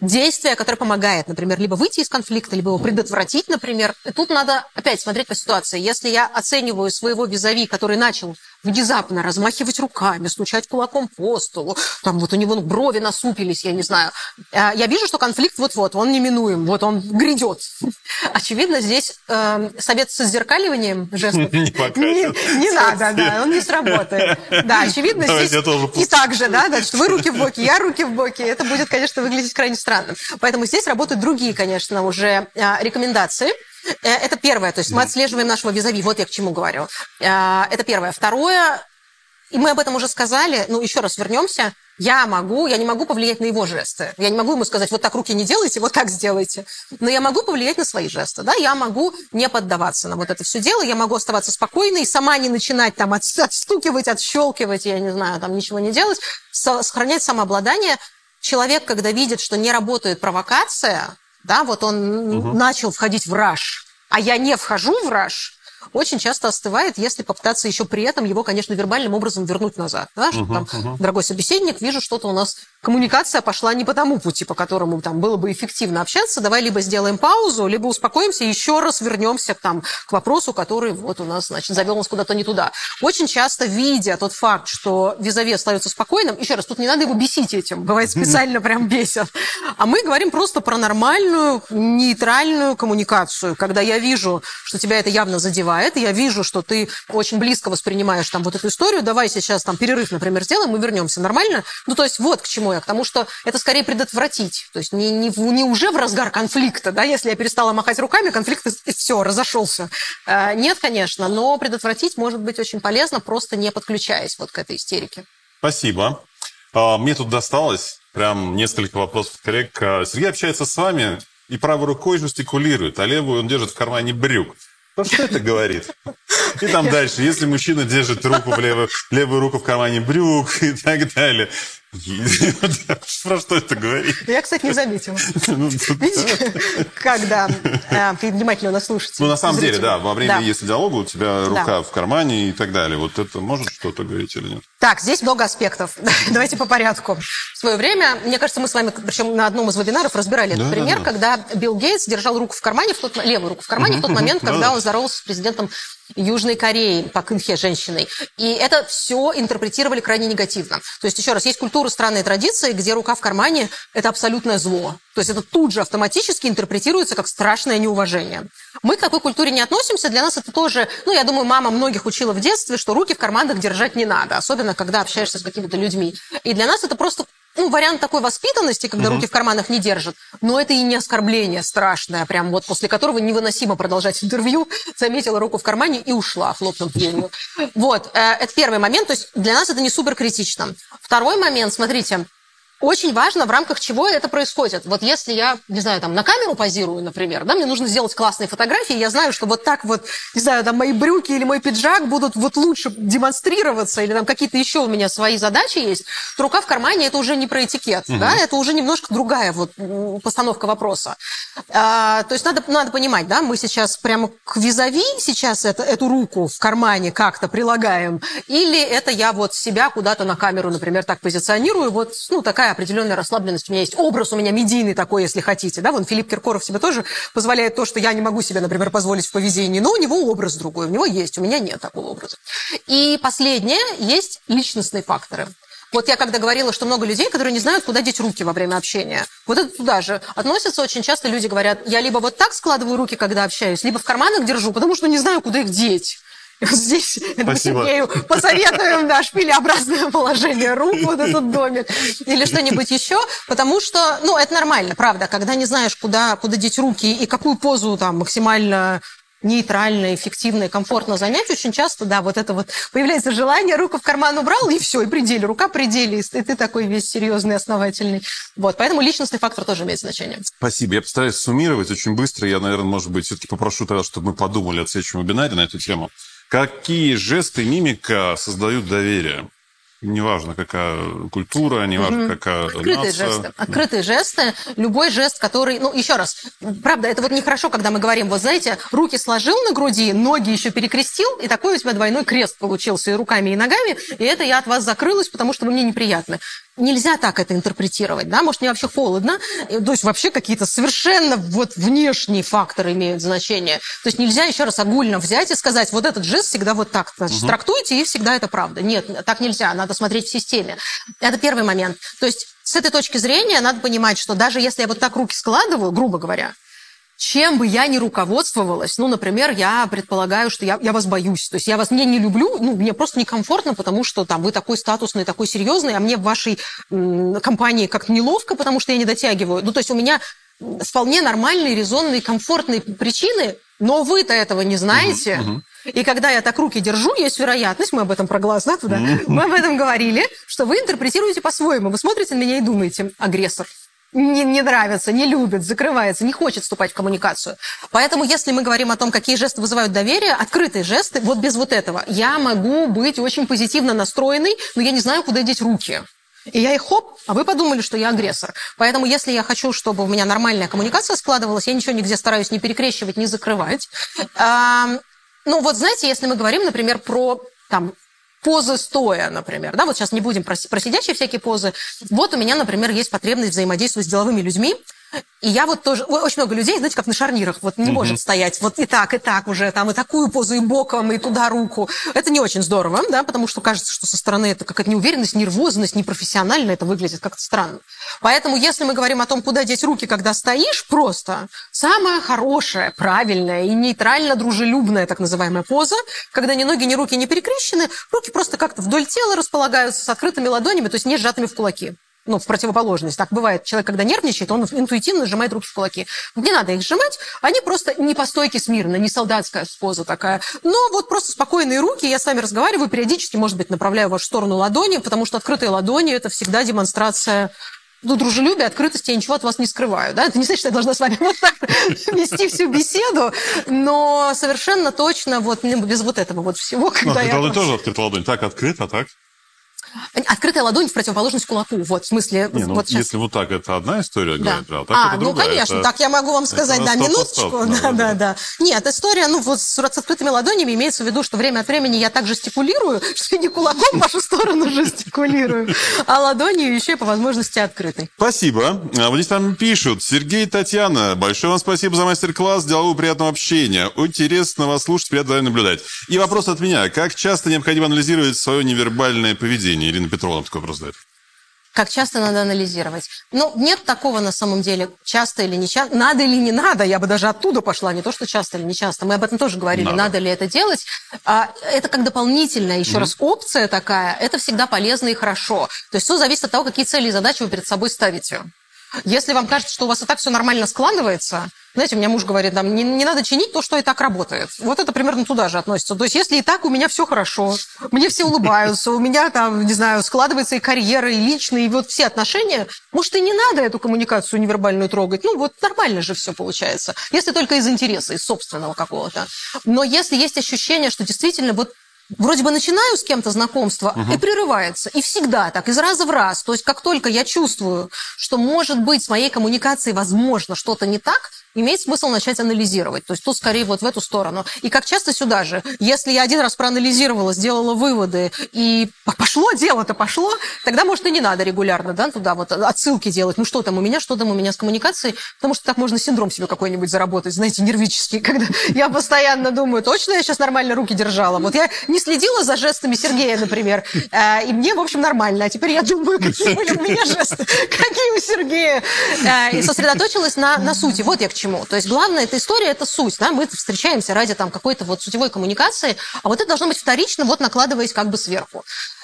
S3: действие, которое помогает, например, либо выйти из конфликта, либо его предотвратить, например. И тут надо опять смотреть по ситуации. Если я оцениваю своего визави, который начал внезапно размахивать руками, стучать кулаком по столу, там вот у него брови насупились, я не знаю. А, я вижу, что конфликт вот-вот, он неминуем, вот он грядет. Очевидно, здесь э, совет с зеркаливанием жестов не, не, не надо, да, он не сработает. Да, очевидно, здесь и так же, да, значит, вы руки в боки, я руки в боки, это будет, конечно, выглядеть крайне странно. Поэтому здесь работают другие, конечно, уже а, рекомендации. Э, это первое, то есть мы отслеживаем нашего визави, вот я к чему говорю. Э, это первое. Второе, и мы об этом уже сказали, ну, еще раз вернемся, я могу, я не могу повлиять на его жесты. Я не могу ему сказать, вот так руки не делайте, вот так сделайте. Но я могу повлиять на свои жесты, да, я могу не поддаваться на вот это все дело, я могу оставаться спокойной, сама не начинать там отстукивать, отщелкивать, я не знаю, там ничего не делать, сохранять самообладание. Человек, когда видит, что не работает провокация, да, вот он угу. начал входить в раш, а я не вхожу в раш, очень часто остывает, если попытаться еще при этом его, конечно, вербальным образом вернуть назад. Да? Что, там, uh Дорогой собеседник, вижу, что-то у нас коммуникация пошла не по тому пути, по которому там было бы эффективно общаться. Давай либо сделаем паузу, либо успокоимся еще раз вернемся там, к вопросу, который вот у нас, значит, завел нас куда-то не туда. Очень часто, видя тот факт, что визави остается спокойным, еще раз, тут не надо его бесить этим, бывает специально прям бесит, а мы говорим просто про нормальную, нейтральную коммуникацию, когда я вижу, что тебя это явно задевает, я вижу, что ты очень близко воспринимаешь там вот эту историю, давай сейчас там перерыв, например, сделаем, мы вернемся нормально. Ну, то есть вот к чему я, к тому, что это скорее предотвратить. То есть не, не, не уже в разгар конфликта, да, если я перестала махать руками, конфликт и все, разошелся. А, нет, конечно, но предотвратить может быть очень полезно, просто не подключаясь вот к этой истерике.
S2: Спасибо. А, мне тут досталось прям несколько вопросов коллег. А, Сергей общается с вами и правой рукой жестикулирует, а левую он держит в кармане брюк. Ну, что это говорит? И там дальше, если мужчина держит руку в левую, левую руку в кармане брюк и так далее, про что это говорит?
S3: Я, кстати, не заметила. Ну, Видите, когда э, внимательно нас слушаете.
S2: Ну, на самом деле, да, во время, если диалога, у тебя рука в кармане и так далее. Вот это может что-то говорить или нет?
S3: Так, здесь много аспектов. Давайте по порядку. В свое время, мне кажется, мы с вами, причем на одном из вебинаров разбирали этот пример, когда Билл Гейтс держал руку в кармане, в тот, левую руку в кармане в тот момент, когда он здоровался с президентом Южной Кореи, по Кынхе женщиной. И это все интерпретировали крайне негативно. То есть, еще раз, есть культура, странные традиции, где рука в кармане – это абсолютное зло. То есть это тут же автоматически интерпретируется как страшное неуважение. Мы к такой культуре не относимся. Для нас это тоже, ну, я думаю, мама многих учила в детстве, что руки в карманах держать не надо, особенно когда общаешься с какими-то людьми. И для нас это просто ну, вариант такой воспитанности, когда угу. руки в карманах не держат, но это и не оскорбление страшное, прям вот после которого невыносимо продолжать интервью, заметила руку в кармане и ушла, хлопнув дверью. Вот, э, это первый момент, то есть для нас это не супер критично. Второй момент, смотрите, очень важно, в рамках чего это происходит. Вот если я, не знаю, там на камеру позирую, например, да, мне нужно сделать классные фотографии, я знаю, что вот так вот, не знаю, там мои брюки или мой пиджак будут вот лучше демонстрироваться, или там какие-то еще у меня свои задачи есть, то рука в кармане это уже не про этикет, угу. да, это уже немножко другая вот постановка вопроса. А, то есть надо, надо понимать, да, мы сейчас прямо к визави сейчас это, эту руку в кармане как-то прилагаем, или это я вот себя куда-то на камеру, например, так позиционирую, вот, ну, такая такая определенная расслабленность. У меня есть образ, у меня медийный такой, если хотите. Да? Вон Филипп Киркоров себе тоже позволяет то, что я не могу себе, например, позволить в поведении, но у него образ другой, у него есть, у меня нет такого образа. И последнее, есть личностные факторы. Вот я когда говорила, что много людей, которые не знают, куда деть руки во время общения. Вот это туда же относятся. Очень часто люди говорят, я либо вот так складываю руки, когда общаюсь, либо в карманах держу, потому что не знаю, куда их деть. Здесь Сергею посоветуем, да, шпилеобразное положение рук, вот этот домик, или что-нибудь еще, потому что, ну, это нормально, правда, когда не знаешь, куда, куда деть руки и какую позу там максимально нейтрально, эффективно и комфортно занять, очень часто, да, вот это вот появляется желание, руку в карман убрал, и все, и пределе, рука пределе, и ты такой весь серьезный, основательный. Вот, поэтому личностный фактор тоже имеет значение.
S2: Спасибо. Я постараюсь суммировать очень быстро. Я, наверное, может быть, все-таки попрошу тогда, чтобы мы подумали о следующем вебинаре на эту тему. Какие жесты мимика создают доверие? Неважно, какая культура, неважно, угу. какая
S3: Открытые
S2: нация.
S3: жесты. Открытые жесты. Любой жест, который... Ну, еще раз. Правда, это вот нехорошо, когда мы говорим, вот знаете, руки сложил на груди, ноги еще перекрестил, и такой у тебя двойной крест получился и руками, и ногами, и это я от вас закрылась, потому что вы мне неприятны нельзя так это интерпретировать, да, может, мне вообще холодно, то есть вообще какие-то совершенно вот внешние факторы имеют значение. То есть нельзя еще раз огульно взять и сказать, вот этот жест всегда вот так значит, угу. трактуйте, и всегда это правда. Нет, так нельзя, надо смотреть в системе. Это первый момент. То есть с этой точки зрения надо понимать, что даже если я вот так руки складываю, грубо говоря, чем бы я ни руководствовалась, ну, например, я предполагаю, что я, я вас боюсь, то есть я вас не, не люблю, ну, мне просто некомфортно, потому что там вы такой статусный, такой серьезный, а мне в вашей м, компании как-то неловко, потому что я не дотягиваю. Ну, то есть у меня вполне нормальные, резонные, комфортные причины, но вы-то этого не знаете. Uh-huh, uh-huh. И когда я так руки держу, есть вероятность, мы об этом про глаз, да, туда, мы об этом говорили, что вы интерпретируете по-своему. Вы смотрите на меня и думаете, агрессор не, не нравится, не любит, закрывается, не хочет вступать в коммуникацию. Поэтому, если мы говорим о том, какие жесты вызывают доверие, открытые жесты, вот без вот этого, я могу быть очень позитивно настроенной, но я не знаю, куда деть руки. И я их хоп, а вы подумали, что я агрессор. Поэтому, если я хочу, чтобы у меня нормальная коммуникация складывалась, я ничего нигде стараюсь не перекрещивать, не закрывать. А, ну, вот знаете, если мы говорим, например, про там, позы стоя, например. Да, вот сейчас не будем про, про сидящие всякие позы. Вот у меня, например, есть потребность взаимодействовать с деловыми людьми. И я вот тоже, очень много людей, знаете, как на шарнирах, вот не mm-hmm. может стоять вот и так, и так уже, там, и такую позу, и боком, и туда руку. Это не очень здорово, да, потому что кажется, что со стороны это какая-то неуверенность, нервозность, непрофессионально это выглядит как-то странно. Поэтому, если мы говорим о том, куда деть руки, когда стоишь, просто самая хорошая, правильная и нейтрально-дружелюбная так называемая поза, когда ни ноги, ни руки не перекрещены, руки просто как-то вдоль тела располагаются с открытыми ладонями, то есть не сжатыми в кулаки ну, в противоположность. Так бывает, человек, когда нервничает, он интуитивно сжимает руки в кулаки. Не надо их сжимать, они просто не по стойке смирно, не солдатская поза такая. Но вот просто спокойные руки, я с вами разговариваю, периодически, может быть, направляю в вашу сторону ладони, потому что открытые ладони – это всегда демонстрация ну, дружелюбие, открытости, я ничего от вас не скрываю. Да? Это не значит, что я должна с вами вот так вести всю беседу, но совершенно точно вот без вот этого вот всего,
S2: когда ну, я... тоже открыта ладонь. Так открыто, так?
S3: Открытая ладонь в противоположность кулаку. Вот, в смысле...
S2: Не, ну,
S3: вот
S2: если вот так, это одна история,
S3: да.
S2: говорит, а
S3: так а, это ну, конечно, это... так я могу вам сказать, да, минуточку. Да, да, да. Нет, история, ну, вот с, с открытыми ладонями имеется в виду, что время от времени я так жестикулирую, что не кулаком в вашу сторону жестикулирую, а ладонью еще по возможности открытой.
S2: Спасибо. А вот здесь там пишут. Сергей Татьяна, большое вам спасибо за мастер-класс, делового приятного общения. Интересно вас слушать, приятно наблюдать. И вопрос от меня. Как часто необходимо анализировать свое невербальное поведение? Ирина Петровна такой вопрос задает.
S3: Как часто надо анализировать? Ну, нет такого на самом деле, часто или не часто. Надо или не надо, я бы даже оттуда пошла, не то, что часто или не часто. Мы об этом тоже говорили, надо, надо ли это делать. А, это как дополнительная, еще mm-hmm. раз, опция такая, это всегда полезно и хорошо. То есть все зависит от того, какие цели и задачи вы перед собой ставите. Если вам кажется, что у вас и так все нормально складывается, знаете, у меня муж говорит, там, не, не надо чинить то, что и так работает. Вот это примерно туда же относится. То есть, если и так у меня все хорошо, мне все улыбаются, у меня там, не знаю, складывается и карьера, и личные, и вот все отношения, может, и не надо эту коммуникацию невербальную трогать. Ну, вот нормально же все получается. Если только из интереса, из собственного какого-то. Но если есть ощущение, что действительно вот вроде бы начинаю с кем-то знакомство угу. и прерывается. И всегда так, из раза в раз. То есть как только я чувствую, что может быть с моей коммуникацией возможно что-то не так, имеет смысл начать анализировать. То есть тут скорее вот в эту сторону. И как часто сюда же. Если я один раз проанализировала, сделала выводы, и пошло дело-то пошло, тогда, может, и не надо регулярно да, туда вот отсылки делать. Ну, что там у меня, что там у меня с коммуникацией. Потому что так можно синдром себе какой-нибудь заработать, знаете, нервический, когда я постоянно думаю, точно я сейчас нормально руки держала. Вот я не следила за жестами Сергея, например, э, и мне, в общем, нормально. А теперь я думаю, какие были у меня жесты, какие у Сергея. Э, и сосредоточилась на, на сути. Вот я к чему. То есть главная эта история – это суть. Да? Мы встречаемся ради там, какой-то вот сутевой коммуникации, а вот это должно быть вторично, вот накладываясь как бы сверху.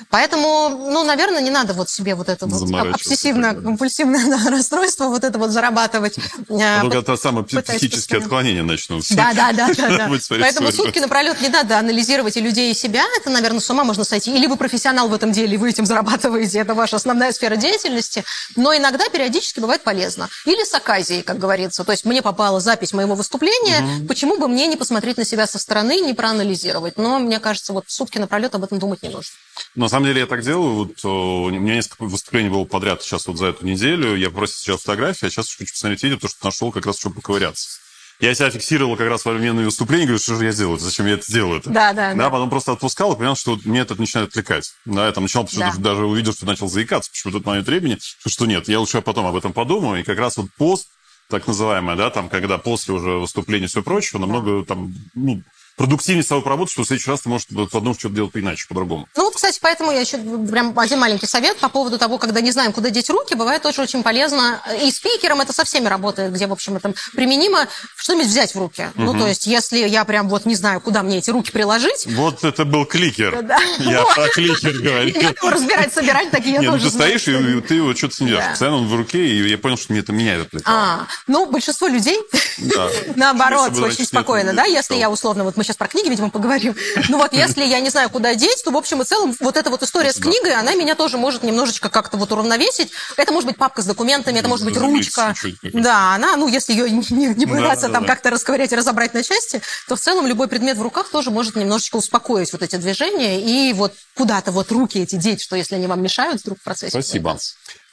S3: Поэтому, ну, наверное, не надо вот себе вот это вот обсессивно-компульсивное да, расстройство, вот это вот зарабатывать.
S2: А только это самое психические отклонения начнутся.
S3: Да, да, да. да, да. Поэтому сутки напролет не надо анализировать и людей, и себя. Это, наверное, с ума можно сойти. Или вы профессионал в этом деле, и вы этим зарабатываете, это ваша основная сфера деятельности. Но иногда периодически бывает полезно. Или с оказией, как говорится. То есть мне попала запись моего выступления, угу. почему бы мне не посмотреть на себя со стороны, не проанализировать. Но мне кажется, вот сутки напролет об этом думать не нужно.
S2: На самом деле я так делаю. Вот, у меня несколько выступлений было подряд сейчас вот за эту неделю. Я просто сейчас фотографии, а сейчас хочу посмотреть видео, потому что нашел как раз, чтобы поковыряться. Я себя фиксировал как раз во время выступления, говорю, что же я делаю, зачем я это делаю? -то?
S3: Да, да,
S2: да. Потом просто отпускал и понял, что мне это начинает отвлекать. Да, я там начал, да. даже увидел, что начал заикаться, почему в тот момент времени, что нет, я лучше потом об этом подумаю. И как раз вот пост, так называемое, да, там, когда после уже выступления все прочего, намного да. там, ну, продуктивнее с тобой поработать, что в следующий раз ты можешь одном что-то делать иначе, по-другому.
S3: Ну, вот, кстати, поэтому я еще прям один маленький совет по поводу того, когда не знаем, куда деть руки, бывает тоже очень полезно. И спикером это со всеми работает, где, в общем, это применимо, что-нибудь взять в руки. Угу. Ну, то есть, если я прям вот не знаю, куда мне эти руки приложить...
S2: Вот это был кликер. Да. Я про кликер говорю.
S3: Я разбирать, собирать, такие я
S2: ну тоже ты стоишь, и ты вот что-то снедешь. Постоянно он в руке, и я понял, что мне это меняет.
S3: А, ну, большинство людей, наоборот, очень спокойно, да, если я условно, вот мы сейчас про книги, видимо, поговорим. Ну вот если я не знаю, куда деть, то в общем и целом вот эта вот история с книгой, она меня тоже может немножечко как-то вот уравновесить. Это может быть папка с документами, это может быть ручка. Да, она, ну если ее не, не пытаться там как-то расковырять и разобрать на части, то в целом любой предмет в руках тоже может немножечко успокоить вот эти движения и вот куда-то вот руки эти деть, что если они вам мешают вдруг в процессе.
S2: Спасибо.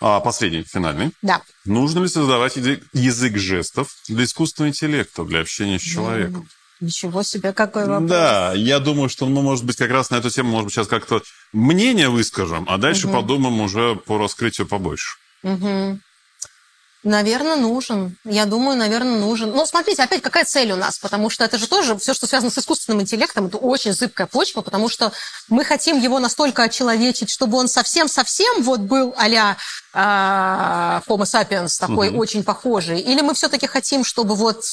S2: А, последний, финальный.
S3: Да.
S2: Нужно ли создавать язык жестов для искусственного интеллекта, для общения с человеком?
S3: Ничего себе, какой вопрос.
S2: Да, я думаю, что мы, может быть, как раз на эту тему, может быть, сейчас как-то мнение выскажем, а дальше угу. подумаем уже по раскрытию побольше.
S3: Угу. Наверное, нужен. Я думаю, наверное, нужен. Но смотрите, опять какая цель у нас? Потому что это же тоже все, что связано с искусственным интеллектом, это очень зыбкая почва, потому что мы хотим его настолько очеловечить, чтобы он совсем-совсем вот был а-ля э, Homo sapiens, такой угу. очень похожий. Или мы все-таки хотим, чтобы вот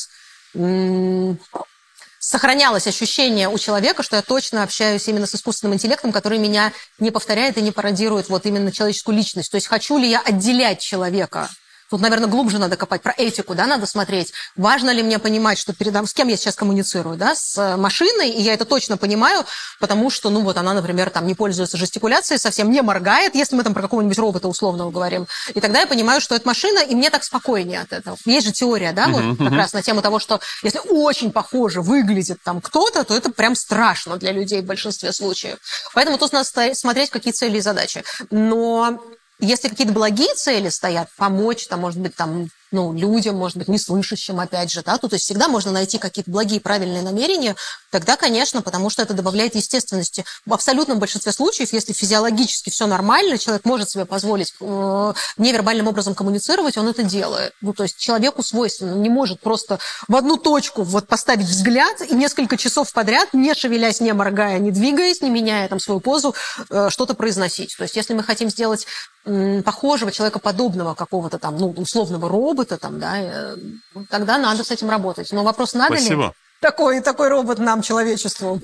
S3: сохранялось ощущение у человека, что я точно общаюсь именно с искусственным интеллектом, который меня не повторяет и не пародирует вот именно человеческую личность. То есть хочу ли я отделять человека Тут, наверное, глубже надо копать. Про этику, да, надо смотреть. Важно ли мне понимать, что передам... С кем я сейчас коммуницирую, да? С э, машиной, и я это точно понимаю, потому что, ну, вот она, например, там не пользуется жестикуляцией, совсем не моргает, если мы там про какого-нибудь робота условного говорим. И тогда я понимаю, что это машина, и мне так спокойнее от этого. Есть же теория, да, вот uh-huh, как раз на тему того, что если очень похоже выглядит там кто-то, то это прям страшно для людей в большинстве случаев. Поэтому тут надо смотреть, какие цели и задачи. Но если какие-то благие цели стоят, помочь, там, может быть, там, ну, людям, может быть, неслышащим, опять же, да, то есть всегда можно найти какие-то благие, правильные намерения, тогда, конечно, потому что это добавляет естественности. В абсолютном большинстве случаев, если физиологически все нормально, человек может себе позволить э, невербальным образом коммуницировать, он это делает. Ну, то есть человеку свойственно, он не может просто в одну точку вот поставить взгляд и несколько часов подряд, не шевелясь, не моргая, не двигаясь, не меняя там свою позу, э, что-то произносить. То есть если мы хотим сделать похожего, человекоподобного какого-то там, ну, условного робота, там, да, э, тогда надо с этим работать. Но вопрос, надо
S2: Спасибо.
S3: ли такой, такой робот нам, человечеству?